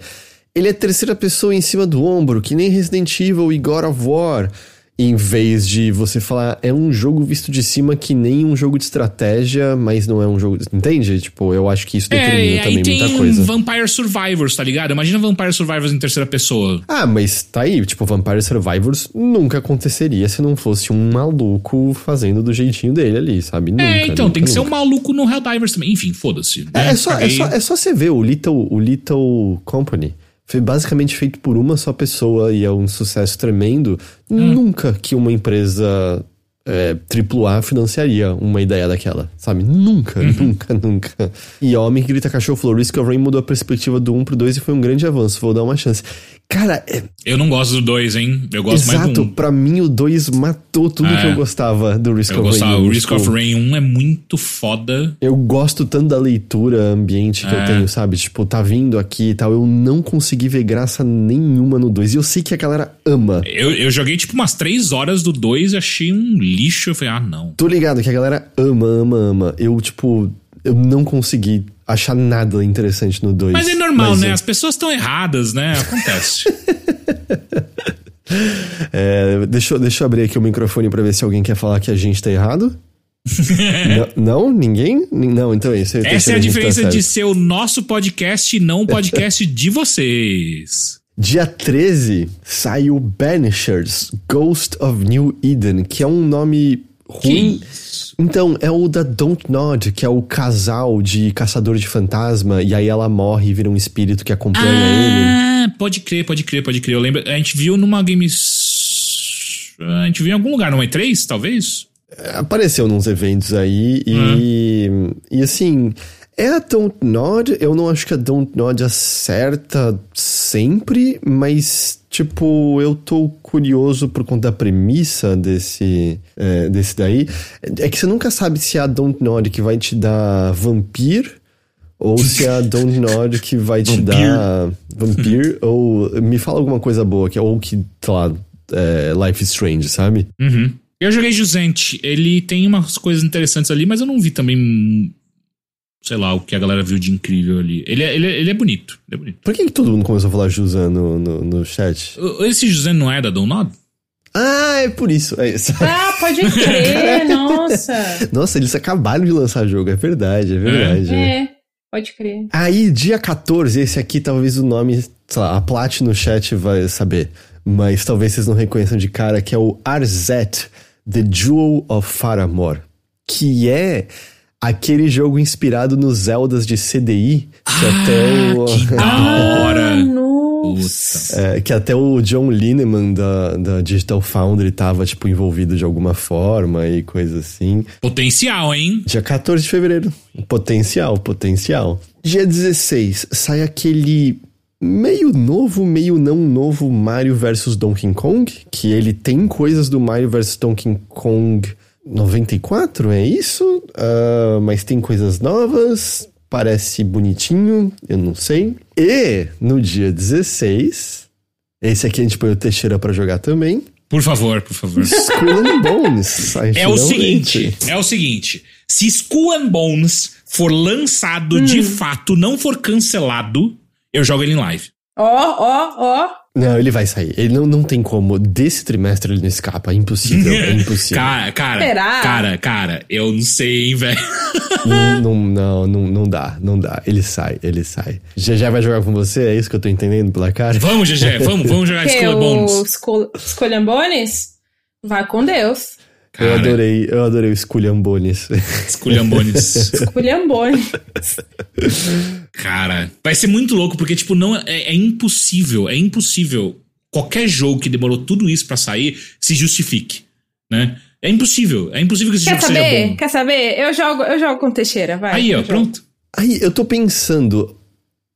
Ele é terceira pessoa em cima do ombro, que nem Resident Evil e God of War. Em vez de você falar, é um jogo visto de cima que nem um jogo de estratégia, mas não é um jogo. Entende? Tipo, eu acho que isso É, determina aí também tem muita coisa. Vampire Survivors, tá ligado? Imagina Vampire Survivors em terceira pessoa. Ah, mas tá aí, tipo, Vampire Survivors nunca aconteceria se não fosse um maluco fazendo do jeitinho dele ali, sabe? Nunca. é, então, nunca, tem que ser um nunca. maluco no Helldivers também. Enfim, foda-se. É, né? é só, é, só, é só você ver o Little, o Little Company. Foi basicamente feito por uma só pessoa e é um sucesso tremendo. Hum. Nunca que uma empresa é, AAA financiaria uma ideia daquela, sabe? Nunca, Uhum. nunca, nunca. E Homem que Grita Cachorro falou: Risk of Rain mudou a perspectiva do 1 pro 2 e foi um grande avanço. Vou dar uma chance. Cara, é, Eu não gosto do 2, hein? Eu gosto mais exato. do 1. Pra mim, o 2 matou tudo É. que eu gostava do Risk Eu of gostava. Rain. O 1, Risk of Rain 1 é muito foda. Eu gosto tanto da leitura ambiente que eu É. tenho, sabe? Tipo, tá vindo aqui e tal. Eu não consegui ver graça nenhuma no 2. E eu sei que a galera ama. Eu, eu joguei tipo umas 3 horas do 2 e achei um lixo. Eu falei, ah, não. Tô ligado que a galera ama, ama, ama. Eu, tipo, eu não consegui achar nada interessante no 2. Mas é normal, Mas, né? é, As pessoas estão erradas, né? Acontece. É, deixa, eu- deixa eu abrir aqui o microfone pra ver se alguém quer falar que a gente tá errado. não, não? Ninguém? Não, então é isso. Essa é a que diferença tá de ser o nosso podcast e não o podcast de vocês. Dia 13 saiu Banishers Ghost of New Eden, que é um nome ruim. Então, é o da Don't Nod, que é o casal de caçador de fantasma, e aí ela morre e vira um espírito que acompanha ele. Ah, pode crer, pode crer, pode crer. Eu lembro. A gente viu numa Games. A gente viu em algum lugar, numa E3, talvez? Apareceu nos eventos aí, e, e assim, é a Don't Nod, eu não acho que a Don't Nod acerta sempre, mas, tipo, eu tô curioso por conta da premissa desse, é, desse daí. É que você nunca sabe se é a Don't Nod que vai te dar Vampir, ou se é a Don't Nod que vai te Vampir. dar Vampir, ou me fala alguma coisa boa, que, ou que, sei lá, é, Life is Strange, sabe? Uhum. Eu joguei Jusente. Ele tem umas coisas interessantes ali, mas eu não vi também. Sei lá, o que a galera viu de incrível ali. Ele é, ele é, ele é bonito. Ele é bonito. Por que, que todo mundo começou a falar Jusan no, no, no chat? Esse José não é da Donod? Ah, é por isso. É isso. Ah, pode crer, nossa. Nossa, eles acabaram de lançar jogo, é verdade, é verdade. É, pode crer. Aí, dia 14, esse aqui talvez o nome, sei lá, a Plat no chat vai saber. Mas talvez vocês não reconheçam de cara, que é o Arzet, The Jewel of Faramor. Que é aquele jogo inspirado nos Zeldas de CDI, que até o. que da Ah, hora. É, que até o John Lineman da, da Digital Foundry tava, tipo, envolvido de alguma forma e coisa assim. Potencial, hein? Dia 14 de fevereiro. Potencial, potencial. Dia 16, sai aquele meio novo, meio não novo Mario vs Donkey Kong, que ele tem coisas do Mario vs Donkey Kong 94, é isso? Uh, mas tem coisas novas, parece bonitinho, eu não sei. E no dia 16, esse aqui a gente põe o Teixeira para jogar também. Por favor, por favor. Skull and Bones. é o seguinte, é o seguinte. Se Skull and Bones for lançado hum. de fato, não for cancelado, eu jogo ele em live. Ó, ó, ó. Não, ele vai sair. Ele não, não tem como. Desse trimestre ele não escapa. É impossível. É impossível. cara, cara, Será? cara, cara, eu não sei, hein, velho. não, não, não, não, dá, não dá. Ele sai, ele sai. GG vai jogar com você? É isso que eu tô entendendo pela cara? Vamos, GG, vamos, vamos jogar Escolha Bones. Escolha Bones? Vai com Deus. Cara, eu adorei, eu adorei o Esculhambones. Esculhambones. Esculhambones. Cara, vai ser muito louco, porque, tipo, não é, é impossível, é impossível qualquer jogo que demorou tudo isso para sair se justifique, né? É impossível, é impossível que esse Quer jogo saber? seja bom. Quer saber? Eu jogo, eu jogo com Teixeira, vai. Aí, ó, pronto. Aí, eu tô pensando,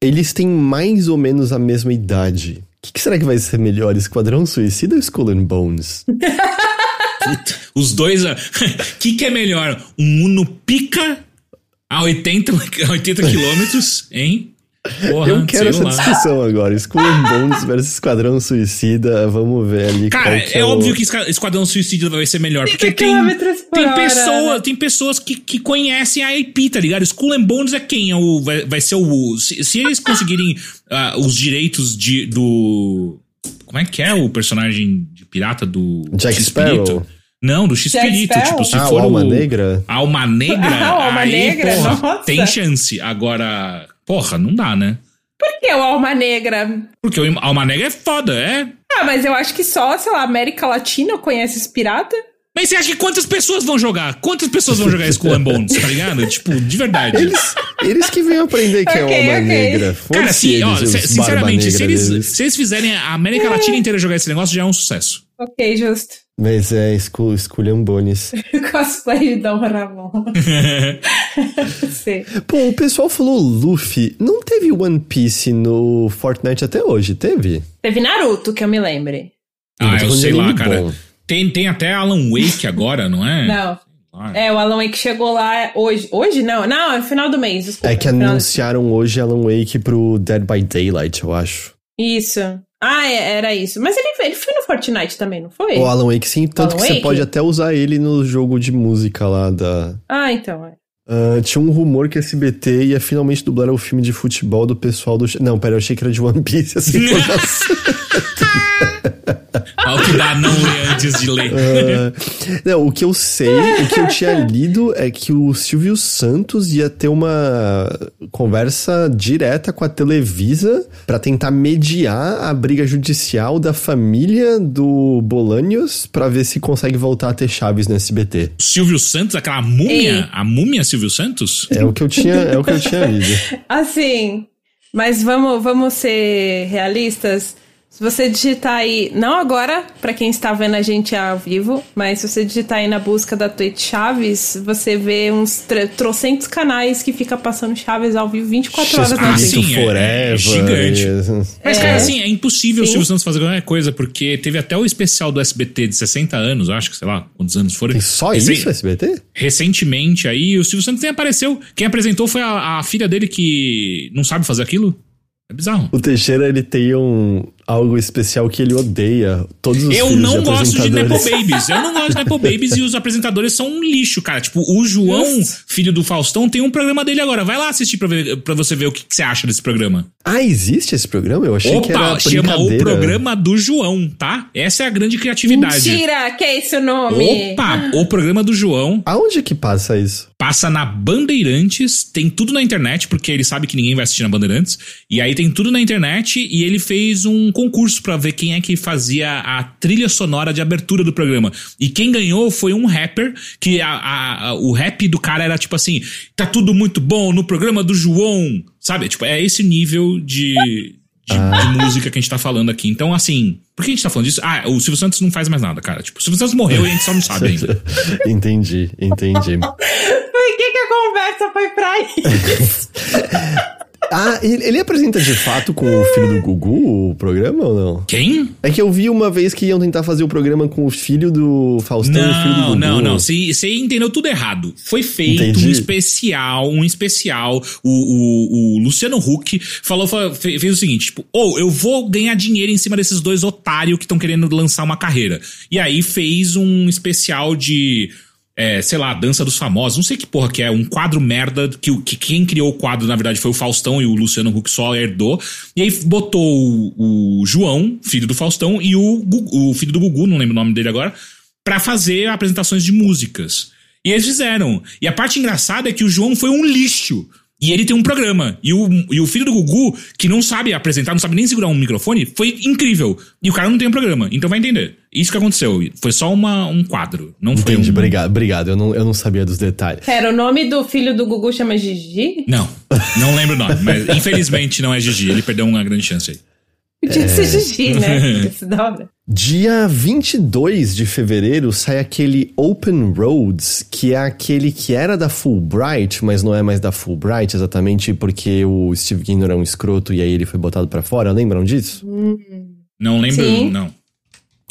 eles têm mais ou menos a mesma idade. O que, que, será que vai ser melhor, Esquadrão Suicida ou Skull and Bones? Puta, os dois. O que, que é melhor? Um Uno pica a 80, a 80 quilômetros, hein? Porra, eu quero essa lá. discussão agora. And Bones versus Esquadrão Suicida. Vamos ver ali. Cara, é, é o... óbvio que Esquadrão Suicida vai ser melhor. Porque tem, tem, pessoa, né? tem pessoas que, que conhecem a IP, tá ligado? And Bones é quem? É o, vai, vai ser o. Se, se eles conseguirem uh, os direitos de, do. Como é que é o personagem pirata do. Jack Sparrow. Não, do X-Espírito. Tipo, se ah, for. Alma o, Negra? Alma Negra. Ah, Alma aí, Negra, porra, nossa. tem chance. Agora, porra, não dá, né? Por que o Alma Negra? Porque o Alma Negra é foda, é. Ah, mas eu acho que só, sei lá, América Latina conhece esse pirata. Mas você acha que quantas pessoas vão jogar? Quantas pessoas vão jogar Skull and Bones, tá ligado? Tipo, de verdade. Eles, eles que vêm aprender que okay, é o Alma okay. Negra. Cara, sim, ó, sinceramente, se eles, se eles fizerem a América Latina inteira jogar esse negócio, já é um sucesso. Ok, justo. Mas é esculhambones. Cosplay de Dom Ramon. Sim. Pô, o pessoal falou Luffy. Não teve One Piece no Fortnite até hoje, teve? Teve Naruto, que eu me lembre. Ah, eu sei lá, cara. Tem, tem até Alan Wake agora, não é? Não. É, o Alan Wake chegou lá hoje. Hoje não? Não, é final do mês. Desculpa, é que anunciaram hoje Alan Wake pro Dead by Daylight, eu acho. Isso. Ah, é, era isso. Mas ele, ele foi no Fortnite também, não foi? O Alan Wake, sim. Tanto que Wake? você pode até usar ele no jogo de música lá da. Ah, então, é. Uh, tinha um rumor que a SBT ia finalmente dublar o filme de futebol do pessoal do. Não, pera, eu achei que era de One Piece essa informação. Ao que dá não ler antes de ler. Uh, não, o que eu sei, o que eu tinha lido é que o Silvio Santos ia ter uma conversa direta com a Televisa para tentar mediar a briga judicial da família do Bolanios para ver se consegue voltar a ter Chaves no SBT. Silvio Santos, aquela múmia, Ei. a múmia Silvio Santos? É o que eu tinha, é o que eu tinha lido. Assim, mas vamos, vamos ser realistas. Se você digitar aí, não agora, para quem está vendo a gente ao vivo, mas se você digitar aí na busca da Twitch Chaves, você vê uns trocentos canais que fica passando Chaves ao vivo 24 horas na Twitch. Sim, é, é gigante. Mas, é. cara, assim, é impossível Sim. o Silvio Santos fazer qualquer coisa, porque teve até o especial do SBT de 60 anos, acho que, sei lá, quantos anos foram. Tem só Recen isso, SBT? Recentemente aí, o Silvio Santos nem apareceu. Quem apresentou foi a, a filha dele que não sabe fazer aquilo. É bizarro. O Teixeira, ele tem um, algo especial que ele odeia. Todos os Eu não de gosto de Nepo Babies. Eu não gosto de Nepo Babies e os apresentadores são um lixo, cara. Tipo, o João, filho do Faustão, tem um programa dele agora. Vai lá assistir pra, ver, pra você ver o que, que você acha desse programa. Ah, existe esse programa? Eu achei Opa, que era chama o programa do João, tá? Essa é a grande criatividade. Mentira, que é esse o nome? Opa, o programa do João. Aonde que passa isso? Passa na Bandeirantes, tem tudo na internet, porque ele sabe que ninguém vai assistir na Bandeirantes. E aí tem tudo na internet e ele fez um concurso para ver quem é que fazia a trilha sonora de abertura do programa. E quem ganhou foi um rapper, que a, a, a, o rap do cara era tipo assim: tá tudo muito bom no programa do João. Sabe? Tipo, é esse nível de, de, ah. de, música que a gente tá falando aqui. Então, assim, por que a gente tá falando disso? Ah, o Silvio Santos não faz mais nada, cara. Tipo, o Silvio Santos morreu e a gente só não sabe ainda. entendi, entendi. Por que, que a conversa foi pra isso? Ah, ele, apresenta de fato com o filho do Gugu o programa ou não? Quem? É que eu vi uma vez que iam tentar fazer o programa com o filho do Faustão e o filho do Não, Gugu. não, não. Você entendeu tudo errado. Foi feito Entendi. um especial, um especial. O, o, o Luciano Huck falou, fa- fe- fez o seguinte: tipo, ou eu vou ganhar dinheiro em cima desses dois otários que estão querendo lançar uma carreira. E aí fez um especial de. É, sei lá, Dança dos Famosos, não sei que porra que é, um quadro merda, que, que quem criou o quadro, na verdade, foi o Faustão e o Luciano Huck só herdou. E aí botou o, o João, filho do Faustão, e o, o filho do Gugu, não lembro o nome dele agora, pra fazer apresentações de músicas. E eles fizeram. E a parte engraçada é que o João foi um lixo. E ele tem um programa. E o, e o filho do Gugu, que não sabe apresentar, não sabe nem segurar um microfone, foi incrível. E o cara não tem um programa. Então vai entender. Isso que aconteceu. Foi só uma, um quadro. Não foi Entendi, um. obrigado, obrigado. Eu não, eu não sabia dos detalhes. Pera, o nome do filho do Gugu chama Gigi? Não, não lembro o nome. Mas infelizmente não é Gigi. Ele perdeu uma grande chance aí. Podia ser Gigi, né? Da hora. Dia 22 de fevereiro sai aquele Open Roads, que é aquele que era da Fulbright, mas não é mais da Fulbright exatamente porque o Steve Gaynor é um escroto e aí ele foi botado pra fora. Lembram disso? Não lembro, Sim. não.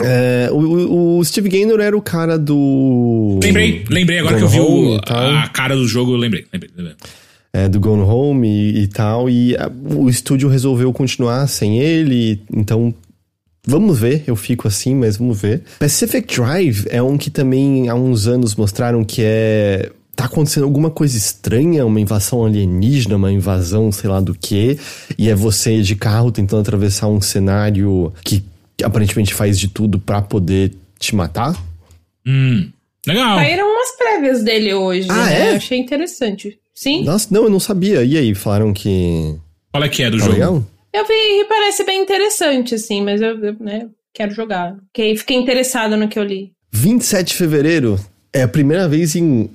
É, o, o- o Steve Gaynor era o cara do. Lembrei, lembrei. Agora Gone que eu vi o- a cara do jogo, eu lembrei. lembrei, lembrei. é, do Gone Home e, e tal. E a- o estúdio resolveu continuar sem ele, então. Vamos ver, eu fico assim, mas vamos ver. Pacific Drive é um que também há uns anos mostraram que é. Tá acontecendo alguma coisa estranha, uma invasão alienígena, uma invasão sei lá do que, e é você de carro tentando atravessar um cenário que aparentemente faz de tudo pra poder te matar. Hum, legal. Saíram umas prévias dele hoje, Ah, né? é? Eu achei interessante. Sim, Nossa, não, eu não sabia. E aí, falaram que. Qual é que é do Tá jogo? legal? Eu vi e parece bem interessante, assim, mas eu, eu, né, quero jogar. Fiquei, fiquei interessada no que eu li. 27 de fevereiro é a primeira vez em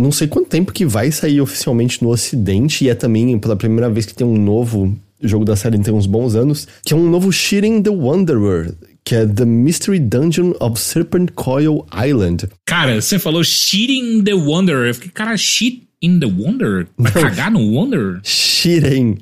não sei quanto tempo que vai sair oficialmente no Ocidente e é também pela primeira vez que tem um novo jogo da série tem uns bons anos, que é um novo Shiren the Wanderer, que é The Mystery Dungeon of Serpent Coil Island. Cara, você falou shit in the Wanderer. Eu fiquei, cara, shit in the Wanderer? Vai cagar no Wanderer? Shiren,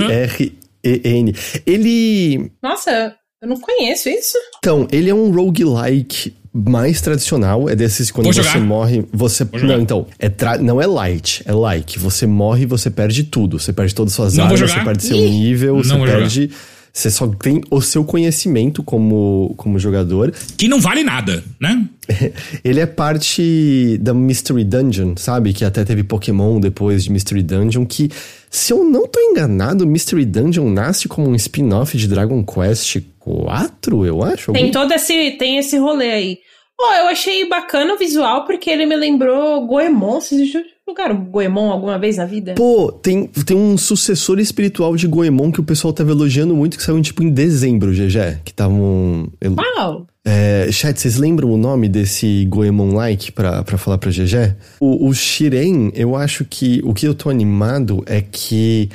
S-H-I-R-E-N. Ele Nossa, eu não conheço isso. Então, ele é um roguelike mais tradicional, é desses quando Vou você jogar. morre, você jogar. não, então, é tra- não é light, é like. Você morre, você perde tudo, você perde todas as suas Não armas, jogar. você perde seu Ih, nível, não você perde você só tem o seu conhecimento como, como jogador. Que não vale nada, né? Ele é parte da Mystery Dungeon, sabe? Que até teve Pokémon depois de Mystery Dungeon, que, se eu não tô enganado, Mystery Dungeon nasce como um spin-off de Dragon Quest 4, eu acho. Tem algum- todo esse, tem esse rolê aí. Ó, eu achei bacana o visual porque ele me lembrou Goemon. Vocês jogaram Goemon alguma vez na vida? Pô, tem, tem um sucessor espiritual de Goemon que o pessoal tava elogiando muito, que saiu tipo em dezembro, GG. Que estavam. Uau! É, chat, vocês lembram o nome desse Goemon-like pra, pra falar pra GG? O, o Shiren, eu acho que o que eu tô animado é que.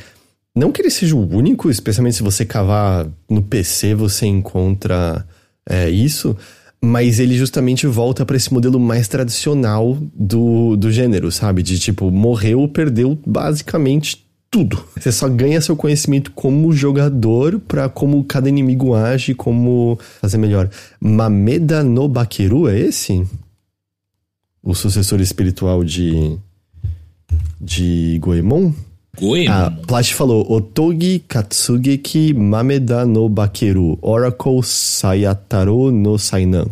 Não que ele seja o único, especialmente se você cavar no PC você encontra é, isso, mas ele justamente volta pra esse modelo mais tradicional do, do gênero, sabe? De tipo, morreu, perdeu basicamente tudo. Você só ganha seu conhecimento como jogador pra como cada inimigo age, como fazer melhor. Mameda no Bakeru é esse? O sucessor espiritual de de Goemon? Goemon. Ah, Plash falou Otogi Katsugeki Mameda no Bakeru Oracle Sayataro no Sainan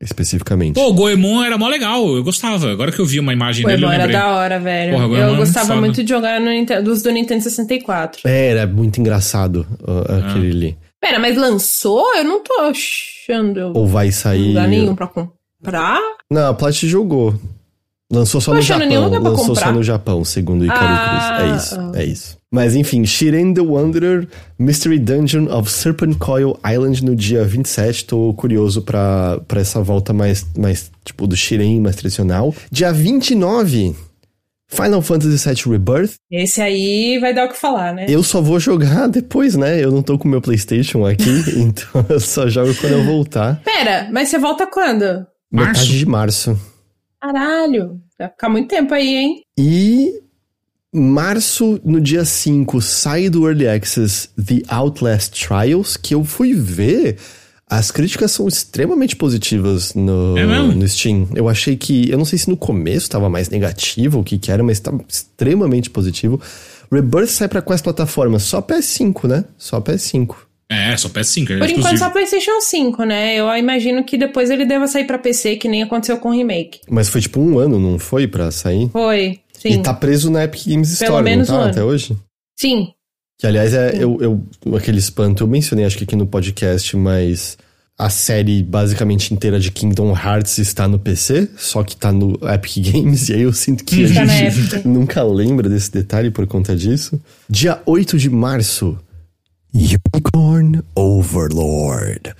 especificamente. Pô, o Goemon era mó legal, eu gostava. Agora que eu vi uma imagem dele, eu Goemon era da hora, velho. Porra, Goemon eu muito gostava foda. muito de jogar no dos do Nintendo 64. É, era muito engraçado uh, Ah. aquele ali. Pera, mas lançou? Eu não tô achando Ou vai sair. lugar nenhum pra comprar. Não, a Plat jogou. Lançou só Tô no Japão. Lançou só comprar. no Japão, segundo o Icaro Ah, Cruz. É isso, ah. é isso. Mas enfim, Shiren the Wanderer, Mystery Dungeon of Serpent Coil Island no dia 27. Tô curioso pra, pra essa volta mais, mais, tipo, do Shiren, mais tradicional. Dia 29, Final Fantasy VII Rebirth. Esse aí vai dar o que falar, né? Eu só vou jogar depois, né? Eu não tô com meu PlayStation aqui, então eu só jogo quando eu voltar. Pera, mas você volta quando? Março? Metade de março. Caralho, vai ficar muito tempo aí, hein? E Março, no dia 5, sai do Early Access The Outlast Trials, que eu fui ver. As críticas são extremamente positivas no, É no Steam. Eu achei que. Eu não sei se no começo estava mais negativo, o que que era, mas estava extremamente positivo. Rebirth sai pra quais plataformas? Só PS5, né? Só PS5. É, só PS5. É Por enquanto só PlayStation 5, né? Eu imagino que depois ele deva sair pra PC, que nem aconteceu com o remake. Mas foi tipo um ano, não foi pra sair? Foi, sim. E tá preso na Epic Games Store, menos não um tá? ano. Até hoje? Sim. Que aliás é eu, eu aquele espanto, eu mencionei acho que aqui no podcast, mas a série basicamente inteira de Kingdom Hearts está no PC, só que tá no Epic Games, e aí eu sinto que a Tá na gente nunca lembra desse detalhe por conta disso. Dia 8 de março, Unicorn Overlord.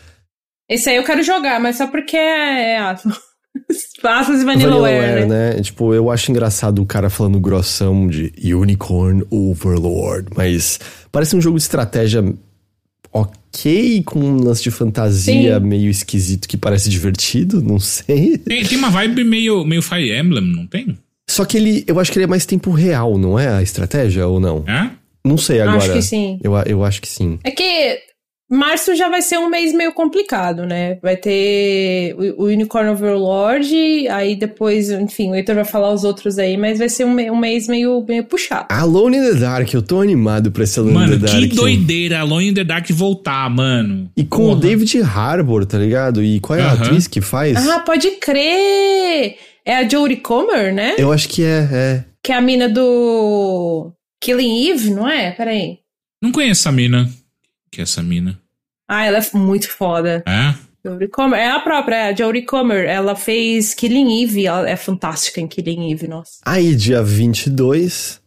Esse aí eu quero jogar, mas só porque é Atlas. Atlas e Vanillaware, Vanillaware, né? né? Tipo, eu acho engraçado o cara falando grossão de Unicorn Overlord, mas parece um jogo de estratégia ok, com um lance de fantasia Sim. meio esquisito que parece divertido, não sei. Tem, tem uma vibe meio, meio Fire Emblem, não tem? Só que ele, eu acho que ele é mais tempo real, não é a estratégia ou não? É? Não sei agora. Acho que sim. Eu, eu acho que sim. É que março já vai ser um mês meio complicado, né? Vai ter o, o Unicorn Overlord, aí depois, enfim, o Heitor vai falar os outros aí, mas vai ser um, um mês meio, meio puxado. Alone in the Dark, eu tô animado pra esse Alone Mano, in the Dark. que doideira Alone in the Dark voltar, mano. E com o Porra. David Harbour, tá ligado? E qual é a Aham. atriz que faz? Ah, pode crer! É a Jodie Comer, né? Eu acho que é, é. Que é a mina do Killing Eve, não é? Peraí. Não conheço essa mina. Que é essa mina? Ah, ela é muito foda. É? Jodie Comer. É a própria, é a Jodie Comer. Ela fez Killing Eve. Ela é fantástica em Killing Eve, nossa. Aí, dia 22,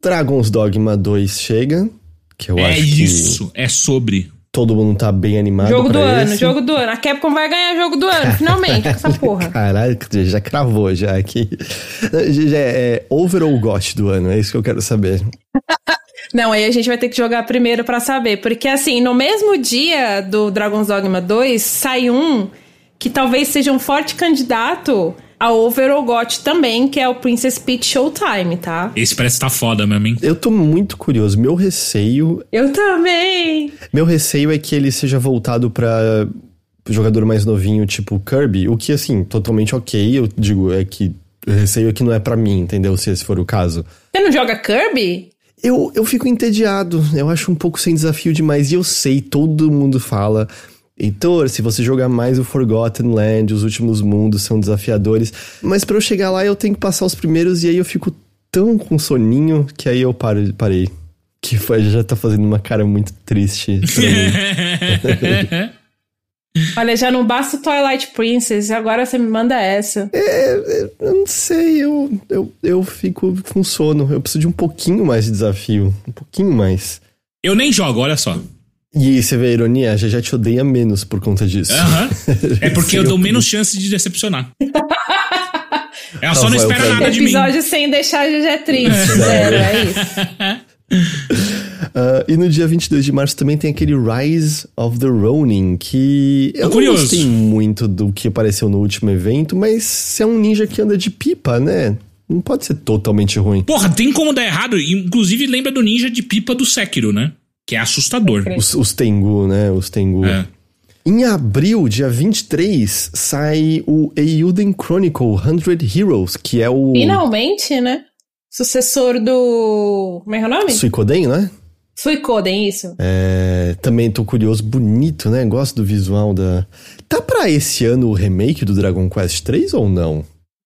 Dragon's Dogma 2 chega. Que eu é acho que isso. É sobre. Todo mundo tá bem animado jogo do ano, esse. jogo do ano. A Capcom vai ganhar jogo do ano, finalmente, com essa porra. Caralho, já cravou já aqui. Já é, é over ou got do ano, é isso que eu quero saber. Não, aí a gente vai ter que jogar primeiro pra saber. Porque, assim, no mesmo dia do Dragon's Dogma 2, sai um que talvez seja um forte candidato a Over ou GOT também, que é o Princess Peach Showtime, tá? Esse parece que tá foda mesmo, hein? Eu tô muito curioso. Meu receio, Eu também! meu receio é que ele seja voltado pra jogador mais novinho, tipo Kirby, o que assim, totalmente ok. Eu digo, é que o receio é que não é pra mim, entendeu? Se esse for o caso. Você não joga Kirby? Eu, eu fico entediado, eu acho um pouco sem desafio demais. E eu sei, todo mundo fala. Heitor, se você jogar mais o Forgotten Land, os últimos mundos são desafiadores. Mas pra eu chegar lá, eu tenho que passar os primeiros e aí eu fico tão com soninho que aí eu paro, parei. Que foi, já tá fazendo uma cara muito triste pra mim. Olha, já não basta o Twilight Princess, agora você me manda essa. eu não sei, eu, eu, eu fico com sono. Eu preciso de um pouquinho mais de desafio. Um pouquinho mais. Eu nem jogo, olha só. E você vê a ironia? Já já te odeia menos por conta disso. Aham. É porque eu dou menos chance de decepcionar. Ela só não espera nada de mim. Episódio sem deixar a GG triste, zero, é isso. Ah, e no dia 22 de março também tem aquele Rise of the Ronin, que eu não curioso. gostei muito do que apareceu no último evento, mas se é um ninja que anda de pipa, né? Não pode ser totalmente ruim. Porra, tem como dar errado. Inclusive, lembra do ninja de pipa do Sekiro, né? Que é assustador. Os, os Tengu, né? Os Tengu. É. Em abril, dia 23, sai o Eiyuden Chronicle 100 Heroes, que é o Finalmente, né? Sucessor do. Como é que é o nome? Suikoden, né? Suicoden, isso. É, também tô curioso, bonito, né? Gosto do visual da. Tá pra esse ano o remake do Dragon Quest 3 ou não?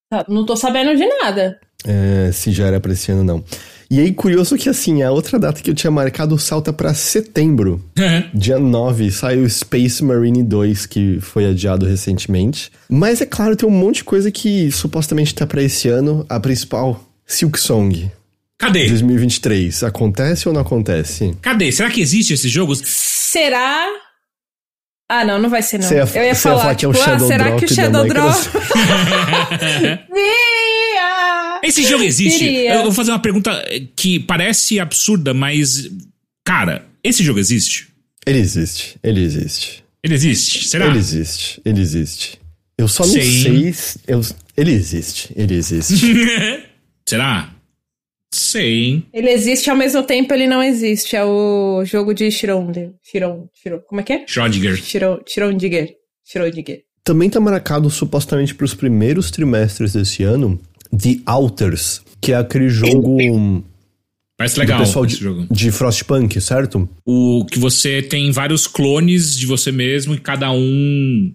Tá, não tô sabendo de nada. É, se já era pra esse ano, não. E aí, curioso que assim, a outra data que eu tinha marcado salta pra setembro. Dia 9 sai o Space Marine 2, que foi adiado recentemente. Mas é claro, tem um monte de coisa que supostamente tá pra esse ano. A principal, Silk Song Cadê? 2023. Acontece ou não acontece? Cadê? Será que existe esse jogo? Será. Ah, não, não vai ser, não. Ia- eu ia você ia falar, falar que é o tipo, ah, será Drop que o Shadow Drop. Microsoft? Esse jogo existe? Queria. Eu vou fazer uma pergunta que parece absurda, mas. Cara, esse jogo existe? Ele existe, ele existe. Ele existe? Será? Ele existe, ele existe. Eu só não Sim. sei. se- Eu, ele existe, ele existe. Será? Sei? Ele existe ao mesmo tempo, ele não existe. É o jogo de Schrödinger. Chiron, Chiron, como é que é? Schrödinger. Schrödinger. Schrödinger. Também tá marcado supostamente para os primeiros trimestres desse ano The Alters, que é aquele jogo Parece legal pessoal de, jogo. de Frostpunk, certo? O que você tem vários clones de você mesmo e cada um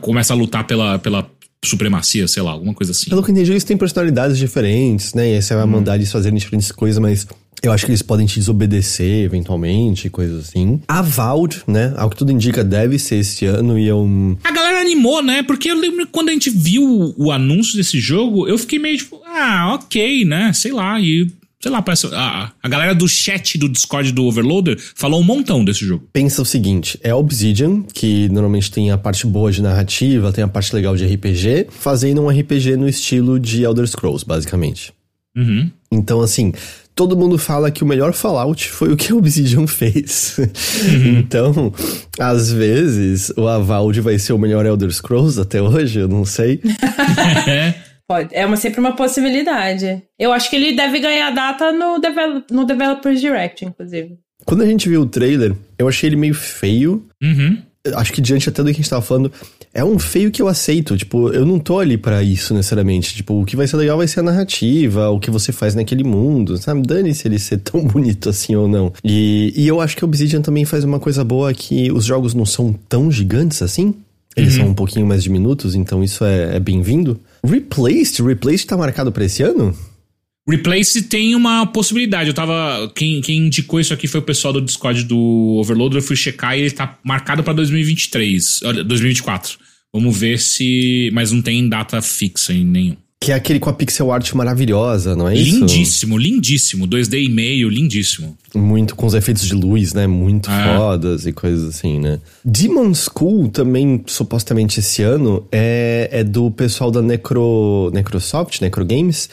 começa a lutar pela, pela supremacia, sei lá, alguma coisa assim. Pelo que eu entendi, eles têm personalidades diferentes, né? E aí você vai mandar eles fazerem diferentes coisas, mas eu acho que eles podem te desobedecer eventualmente, coisas assim. A Valve, né? Ao que tudo indica, deve ser esse ano e eu. A galera animou, né? Porque eu lembro que quando a gente viu o, anúncio desse jogo, eu fiquei meio tipo, ah, ok, né? Sei lá, e. Sei lá, parece. A, a galera do chat do Discord do Overloader falou um montão desse jogo. Pensa o seguinte: é Obsidian, que normalmente tem a parte boa de narrativa, tem a parte legal de RPG, fazendo um RPG no estilo de Elder Scrolls, basicamente. Uhum. Então, assim, todo mundo fala que o melhor Fallout foi o que a Obsidian fez. então, às vezes, o Avald vai ser o melhor Elder Scrolls até hoje, eu não sei. Pode. É uma, sempre uma possibilidade. Eu acho que ele deve ganhar data no, devel no Developers Direct, inclusive. Quando a gente viu o trailer, eu achei ele meio feio. Uhum. Acho que diante até do que a gente tava falando, é um feio que eu aceito. Tipo, eu não tô ali pra isso necessariamente. Tipo, o que vai ser legal vai ser a narrativa, o que você faz naquele mundo, sabe? Dane-se ele ser tão bonito assim ou não. E, e eu acho que Obsidian também faz uma coisa boa que os jogos não são tão gigantes assim. Eles são um pouquinho mais diminutos, então isso é, é bem-vindo. Replaced? Replaced tá marcado pra esse ano? Replace tem uma possibilidade. Eu tava. Quem, quem indicou isso aqui foi o pessoal do Discord do Overloader. Eu fui checar e ele tá marcado pra 2023. Olha, 2024. Vamos ver se. Mas não tem data fixa em nenhum. Que é aquele com a pixel art maravilhosa, não é isso? Lindíssimo, lindíssimo. 2D e meio, lindíssimo. Muito com os efeitos de luz, né? Muito É. fodas e coisas assim, né? Demon School também, supostamente esse ano, é, é do pessoal da Necro, Necrosoft, Necro Games,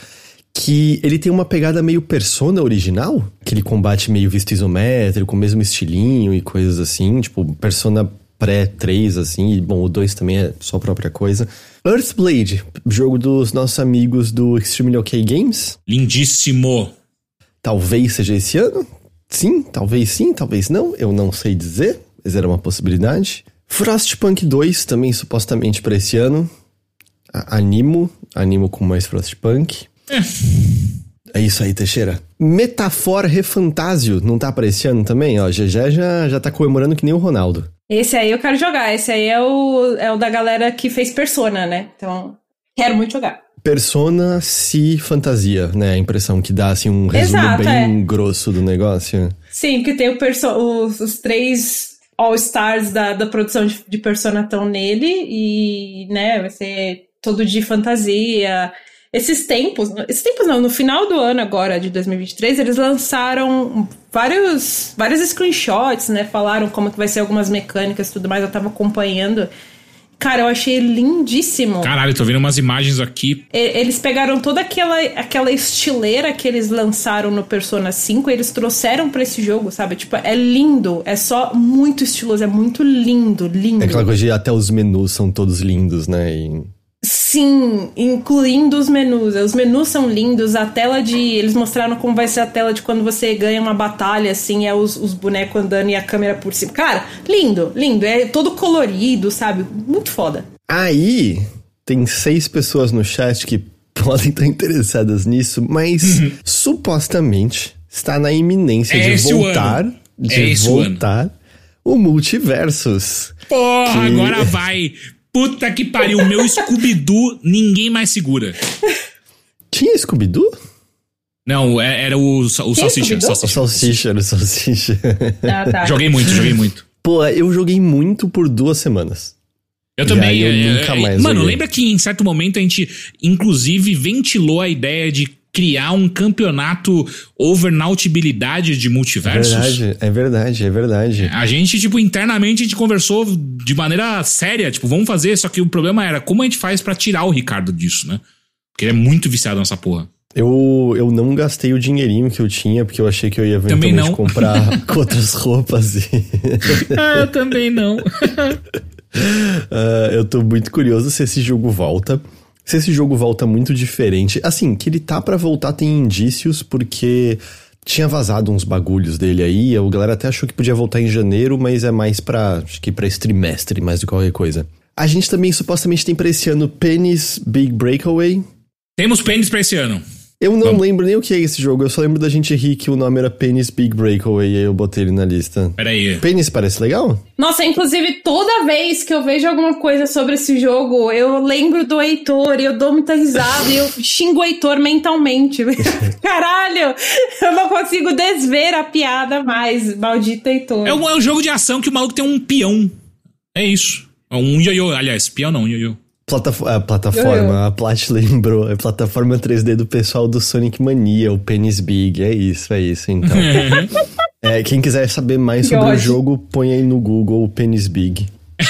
que ele tem uma pegada meio persona original, aquele combate meio visto isométrico, com o mesmo estilinho e coisas assim, tipo, persona pré-3, assim, e bom, o 2 também é sua própria coisa. Earthblade, jogo dos nossos amigos do Extremely OK Games, Lindíssimo. Talvez seja esse ano? Sim, talvez sim, talvez não. Eu não sei dizer, mas era uma possibilidade. Frostpunk 2 também supostamente para esse ano. Animo, animo com mais Frostpunk. É isso aí, Teixeira. Metafor Refantasio não tá ano também? Ó, GG já, já tá comemorando que nem o Ronaldo. Esse aí eu quero jogar. Esse aí é o, é o da galera que fez Persona, né? Então, quero muito jogar. Persona se fantasia, né? A impressão que dá, assim, um resumo Exato, bem é. grosso do negócio. Sim, porque tem os, os três All-Stars da, da produção de, de Persona estão nele e, né, vai ser todo de fantasia. Esses tempos, esses tempos não, no final do ano agora, de 2023, eles lançaram vários, vários screenshots, né, falaram como que vai ser algumas mecânicas e tudo mais, eu tava acompanhando. Cara, eu achei lindíssimo. Caralho, tô vendo umas imagens aqui. Eles pegaram toda aquela, aquela estileira que eles lançaram no Persona 5 e eles trouxeram pra esse jogo, sabe? Tipo, é lindo, é só muito estiloso, é muito lindo, lindo. É aquela coisa de até os menus são todos lindos, né? E Sim, incluindo os menus. Os menus são lindos, a tela de. Eles mostraram como vai ser a tela de quando você ganha uma batalha, assim, é os, os bonecos andando e a câmera por cima. Cara, lindo, lindo. É todo colorido, sabe? Muito foda. Aí, tem seis pessoas no chat que podem estar interessadas nisso, mas supostamente está na iminência É de voltar. ano. De É esse o ano. voltar o Multiversus. Porra, Que- agora vai. Puta que pariu, o meu Scooby-Doo ninguém mais segura. Tinha Scooby-Doo? Não, é- era o, o Salsicha. Scooby-Doo? O salsicha. Salsicha, era o Salsicha. Ah, tá. Joguei muito, joguei muito. Pô, eu joguei muito por duas semanas. Eu também. eu é, nunca é, mais Mano, joguei. lembra que em certo momento a gente, inclusive, ventilou a ideia de criar um campeonato over nautibilidade de É multiversos? verdade, é verdade, é verdade. A gente, tipo, internamente a gente conversou de maneira séria, tipo, vamos fazer, só que o problema era como a gente faz pra tirar o Ricardo disso, né? Porque ele é muito viciado nessa porra. Eu, eu não gastei o dinheirinho que eu tinha, porque eu achei que eu ia eventualmente comprar com outras roupas. E, Ah, também não. Ah, eu tô muito curioso se esse jogo volta. Se esse jogo volta muito diferente. Assim, que ele tá para voltar tem indícios, porque tinha vazado uns bagulhos dele aí. A galera até achou que podia voltar em janeiro, mas é mais pra. Acho que pra esse trimestre, mais do que qualquer coisa. A gente também supostamente tem pra esse ano Penny's Big Breakaway. Temos pênis pra esse ano. Eu não Vamos. lembro nem o que é esse jogo, eu só lembro da gente rir que o nome era Penny's Big Breakaway e aí eu botei ele na lista. Pera aí. Penny's parece legal? Nossa, inclusive, toda vez que eu vejo alguma coisa sobre esse jogo, eu lembro do Heitor e eu dou muita risada e eu xingo o Heitor mentalmente. Caralho, eu não consigo desver a piada mais, maldito Heitor. É um, é um jogo de ação que o maluco tem um peão. É isso. É Um ioiô, aliás, peão não, um ioiô. Platafo a plataforma, Eu, eu. a Plat lembrou, é plataforma 3D do pessoal do Sonic Mania, o Penny's Big, é isso, é isso, então. é, quem quiser saber mais sobre o jogo, põe aí no Google o Penny's Big.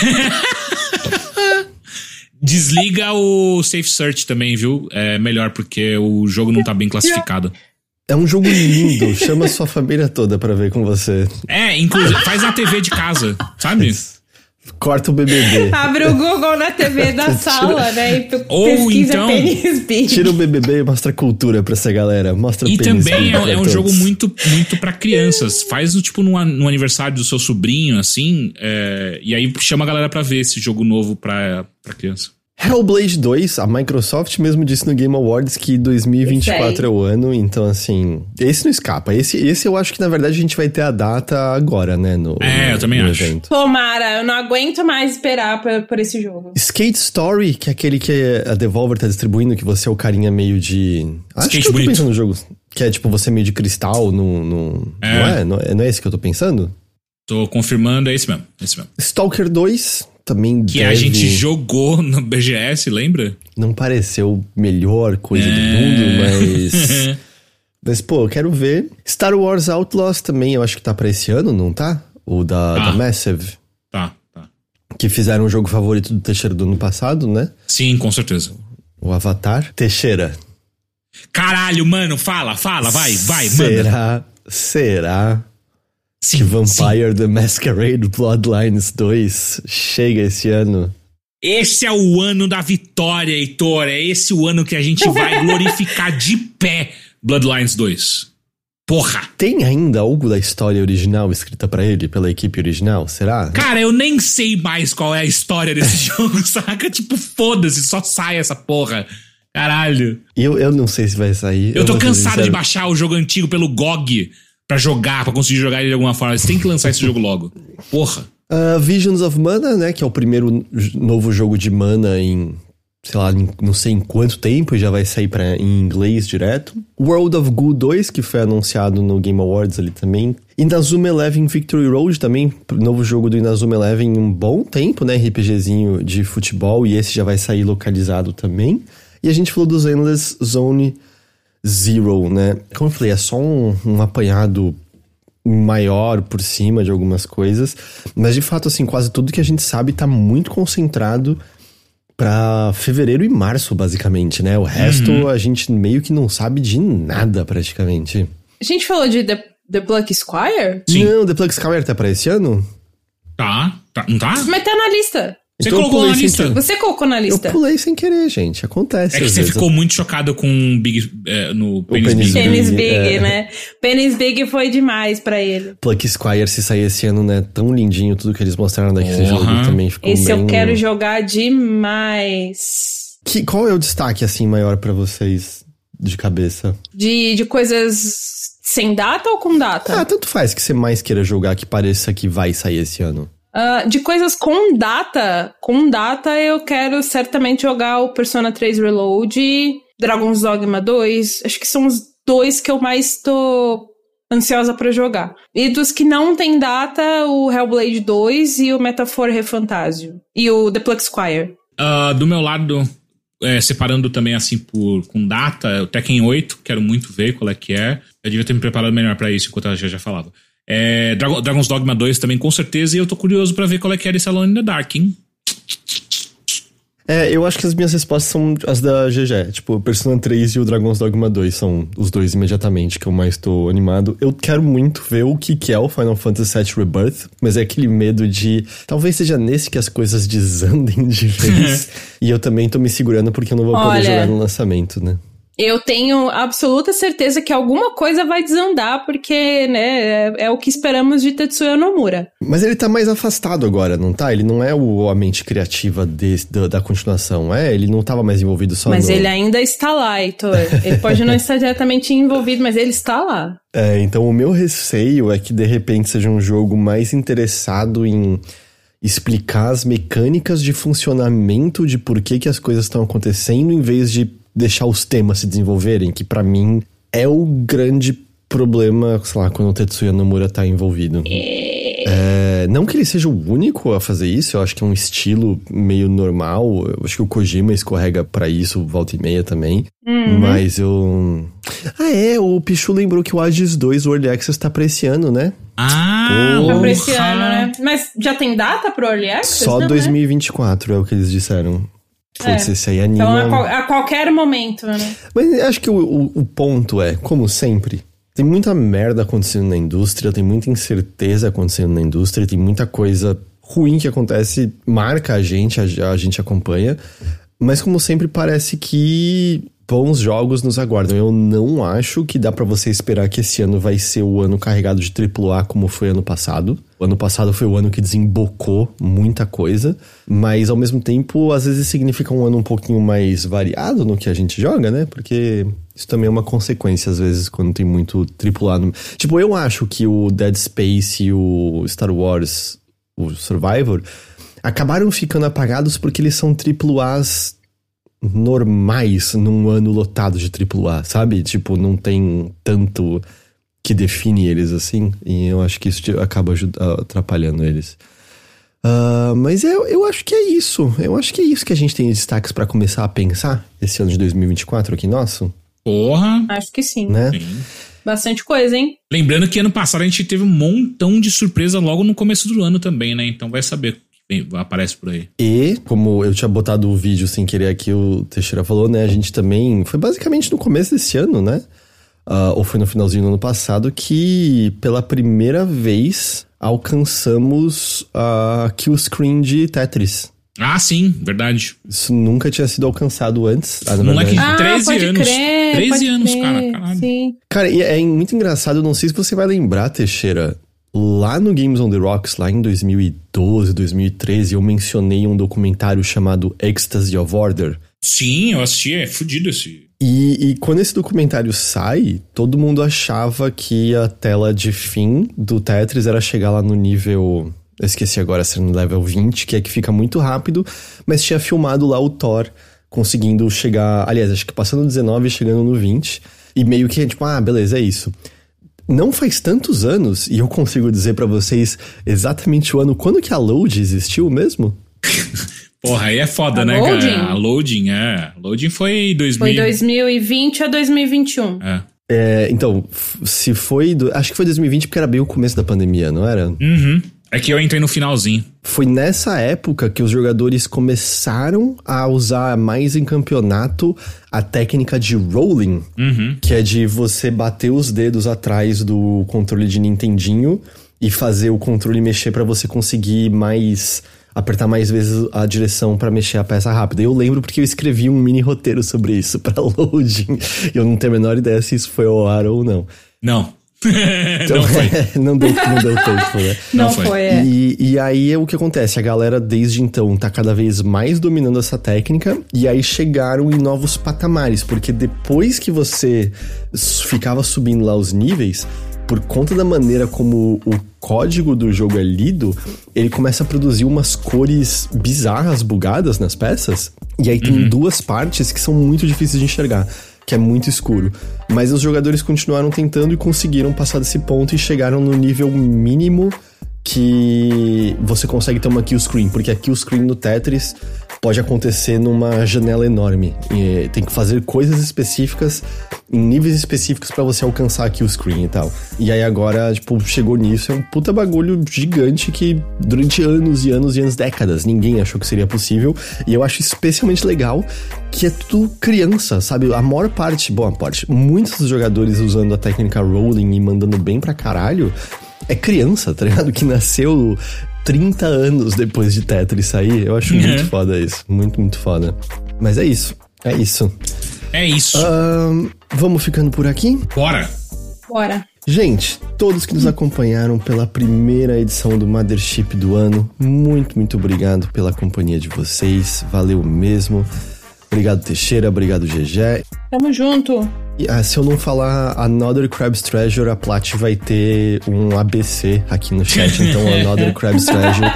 Desliga o Safe Search também, viu? É melhor porque o jogo não tá bem classificado. É um jogo lindo, chama sua família toda pra ver com você. É, inclusive, faz na TV de casa, sabe? Corta o BBB. Abre o Google na TV da sala, né? E Ou pesquisa então-. Tira o BBB e mostra cultura pra essa galera. Mostra E também Big é, é um todos. jogo muito, muito para crianças. Faz no tipo no, no aniversário do seu sobrinho, assim, é, e aí chama a galera pra ver esse jogo novo pra, pra criança. Hellblade 2, a Microsoft mesmo disse no Game Awards que 2024 Isso é o ano, então assim, esse não escapa. Esse, esse eu acho que na verdade a gente vai ter a data agora, né? No, É, eu também no acho. evento. Tomara, eu não aguento mais esperar por, por esse jogo. Skate Story, que é aquele que a Devolver tá distribuindo, que você é o carinha meio de. Acho Skate que eu tô bonito. pensando no jogo. Que é tipo você meio de cristal no. no- É. Não, é? Não, é? não é esse que eu tô pensando? Tô confirmando, é esse mesmo. é Esse mesmo. Stalker 2 também Que deve... a gente jogou no BGS, lembra? Não pareceu melhor coisa do É. mundo, mas. Mas, pô, eu quero ver. Star Wars Outlaws também, eu acho que tá pra esse ano, não tá? O da, Ah. da Massive. tá, tá. Que fizeram o jogo favorito do Teixeira do ano passado, né? Sim, com certeza. O Avatar. Teixeira. Caralho, mano, fala, fala, vai, vai, manda. Será? Será Sim, que sim. Vampire the Masquerade Bloodlines 2 chega esse ano? Esse é o ano da vitória, Heitor. É esse o ano que a gente vai glorificar de pé Bloodlines 2. Porra! Tem ainda algo da história original escrita pra ele, pela equipe original? Será? Cara, eu nem sei mais qual é a história desse jogo, saca? Tipo, foda-se, só sai essa porra. Caralho. Eu, eu não sei se vai sair. Eu tô vou ser cansado de baixar o jogo antigo pelo GOG pra jogar, pra conseguir jogar ele de alguma forma. Você tem que lançar esse jogo logo. Porra. Ah, Visions of Mana, né? Que é o primeiro novo jogo de Mana em, sei lá, não sei em quanto tempo, já vai sair pra, em inglês direto. World of Goo 2, que foi anunciado no Game Awards ali também. Inazuma Eleven Victory Road também, novo jogo do Inazuma Eleven em um bom tempo, né? RPGzinho de futebol, e esse já vai sair localizado também. E a gente falou dos Endless Zone Zero, né? Como eu falei, é só um, um apanhado maior por cima de algumas coisas, mas de fato assim, quase tudo que a gente sabe tá muito concentrado pra fevereiro e março, basicamente, né? O resto a gente meio que não sabe de nada praticamente. A gente falou de The, The Black Squire? Sim. Não, The Plug Skyler tá pra esse ano? Tá, tá. Não tá? Mas tá na lista. Você Então eu colocou na lista. querer. Você colocou na Eu lista. pulei sem querer, gente. Acontece. É que você vezes. ficou muito chocado com Big, é, no Penis Penis Big. Penis Big, é. né? Penis Big foi demais pra ele. Pluck Squire, se sair esse ano, né? Tão lindinho tudo que eles mostraram daquele Porra. jogo também ficou Esse bem... eu quero jogar demais. Que, qual é o destaque, assim, maior pra vocês de cabeça? De, de coisas sem data ou com data? Ah, tanto faz que você mais queira jogar que pareça que vai sair esse ano. Ah, de coisas com data, com data eu quero certamente jogar o Persona 3 Reload, Dragon's Dogma 2. Acho que são os dois que eu mais tô ansiosa pra jogar. E dos que não tem data, o Hellblade 2 e o Metaphor Refantasio. E o The Plug Squire. Ah, do meu lado, é, separando também assim por com data, o Tekken 8, quero muito ver qual é que é. Eu devia ter me preparado melhor pra isso enquanto a já já falava. É, Dragon- Dragon's Dogma 2 também com certeza, e eu tô curioso pra ver qual é que é esse Alone in the Dark, hein? É, eu acho que as minhas respostas são as da GG. Tipo, Persona 3 e o Dragon's Dogma 2 são os dois imediatamente que eu mais tô animado. Eu quero muito ver o que, que é o Final Fantasy VII Rebirth, mas é aquele medo de. Talvez seja nesse que as coisas desandem de vez. e eu também tô me segurando porque eu não vou poder Olha, jogar no lançamento, né? Eu tenho absoluta certeza que alguma coisa vai desandar, porque, né, é, é o que esperamos de Tetsuya Nomura. Mas ele tá mais afastado agora, não tá? Ele não é o, a mente criativa desse, da, da continuação, é? Ele não tava mais envolvido só Mas no... ele ainda está lá, Heitor. Ele pode não estar diretamente envolvido, mas ele está lá. É, então o meu receio é que de repente seja um jogo mais interessado em explicar as mecânicas de funcionamento de por que, que as coisas estão acontecendo em vez de deixar os temas se desenvolverem, que para mim é o grande problema, sei lá, quando o Tetsuya Nomura tá envolvido. É, não que ele seja o único a fazer isso, eu acho que é um estilo meio normal. Eu acho que o Kojima escorrega para isso volta e meia também. Uhum. Mas eu. Ah, é, o Pichu lembrou que o Agis 2, o Early Access, tá pra esse ano, né? Ah, Pô. Tá pra esse porra. ano, né? Mas já tem data pro Early Access? Só Não, né? 2024 é o que eles disseram. Putz, É. aí anima. Então a, qual- a qualquer momento, né? Mas acho que o, o, o ponto é, como sempre, tem muita merda acontecendo na indústria, tem muita incerteza acontecendo na indústria, tem muita coisa ruim que acontece, marca a gente, a, a gente acompanha. Mas como sempre, parece que bons jogos nos aguardam. Eu não acho que dá pra você esperar que esse ano vai ser o ano carregado de AAA como foi ano passado. O ano passado foi o ano que desembocou muita coisa, mas ao mesmo tempo, às vezes significa um ano um pouquinho mais variado no que a gente joga, né? Porque isso também é uma consequência, às vezes, quando tem muito AAA. No... Tipo, eu acho que o Dead Space e o Star Wars, o Survivor, acabaram ficando apagados porque eles são AAAs normais num ano lotado de AAA, sabe? Tipo, não tem tanto que define eles assim, e eu acho que isso acaba ajuda- atrapalhando eles. Ah, mas eu, eu acho que é isso. Eu acho que é isso que a gente tem de destaques pra começar a pensar esse ano de 2024 aqui nosso, Porra. Acho que sim. né? Sim. Bastante coisa, hein? Lembrando que ano passado a gente teve um montão de surpresa logo no começo do ano também, né? Então vai saber aparece por aí. E, como eu tinha botado o vídeo sem querer aqui, o Teixeira falou, né? A gente também. Foi basicamente no começo desse ano, né? Ah, ou foi no finalzinho do ano passado, que pela primeira vez alcançamos a kill screen de Tetris. Ah, sim, verdade. Isso nunca tinha sido alcançado antes. Ah, Moleque de 13 pode anos. Crer, 13 pode anos, crer, cara, caralho. Sim. Cara, e é muito engraçado, eu não sei se você vai lembrar, Teixeira. Lá no Games on the Rocks, lá em 2012, 2013, eu mencionei um documentário chamado Ecstasy of Order. Sim, eu assisti, é fudido esse. E, e quando esse documentário sai, todo mundo achava que a tela de fim do Tetris era chegar lá no nível. Eu esqueci agora se era no level 20, que é que fica muito rápido, mas tinha filmado lá o Thor conseguindo chegar. Aliás, acho que passando no 19 e chegando no 20. E meio que, tipo, ah, beleza, é isso. Não faz tantos anos, e eu consigo dizer pra vocês exatamente o ano quando que a Load existiu mesmo? Porra, aí é foda, A né, loading? cara? A loading, é. Loading foi 2000. Foi 2020 a 2021. É. É, então, se foi. do- acho que foi 2020 porque era bem o começo da pandemia, não era? Uhum. É que eu entrei no finalzinho. Foi nessa época que os jogadores começaram a usar mais em campeonato a técnica de rolling, Uhum. que é de você bater os dedos atrás do controle de Nintendinho e fazer o controle mexer pra você conseguir mais apertar mais vezes a direção pra mexer a peça rápida. Eu lembro porque eu escrevi um mini roteiro sobre isso pra loading. E eu não tenho a menor ideia se isso foi ao ar ou não. Não. Então, não foi. não deu, não deu tempo, né? Não Não, foi. foi, é. E, e aí é o que acontece? A galera desde então tá cada vez mais dominando essa técnica e aí chegaram em novos patamares, porque depois que você ficava subindo lá os níveis, por conta da maneira como o código do jogo é lido, ele começa a produzir umas cores bizarras, bugadas nas peças, e aí tem duas partes que são muito difíceis de enxergar. Que é muito escuro. Mas os jogadores continuaram tentando e conseguiram passar desse ponto e chegaram no nível mínimo que você consegue ter uma kill screen, porque a kill screen no Tetris pode acontecer numa janela enorme. E tem que fazer coisas específicas em níveis específicos para você alcançar aqui o screen e tal. E aí agora, tipo, chegou nisso, é um puta bagulho gigante que durante anos e anos e anos, décadas, ninguém achou que seria possível. E eu acho especialmente legal que é tudo criança, sabe? A maior parte, boa parte, muitos dos jogadores usando a técnica rolling e mandando bem pra caralho, é criança, tá ligado? Que nasceu 30 anos depois de Tetris sair. Eu acho uhum. muito foda isso. Muito, muito foda. Mas é isso. É isso. É isso. Uh, vamos ficando por aqui? Bora! Bora. Gente, todos que nos acompanharam pela primeira edição do Mothership do ano, muito, muito obrigado pela companhia de vocês. Valeu mesmo. Obrigado, Teixeira. Obrigado, GG. Tamo junto. Ah, se eu não falar Another Crab's Treasure, a Plat vai ter um ABC aqui no chat. Então, Another Crab's Treasure,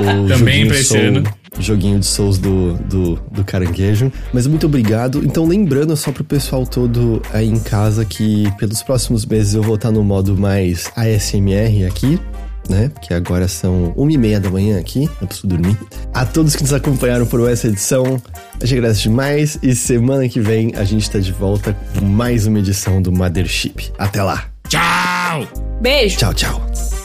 o Também joguinho, Soul, joguinho de Souls do, do, do caranguejo. Mas muito obrigado. Então, lembrando só pro pessoal todo aí em casa que pelos próximos meses eu vou estar no modo mais ASMR aqui né? Que agora são uma e meia da manhã aqui, eu preciso dormir. A todos que nos acompanharam por essa edição, a gente agradece demais e semana que vem a gente tá de volta com mais uma edição do Mothership. Até lá! Tchau! Beijo! Tchau, tchau!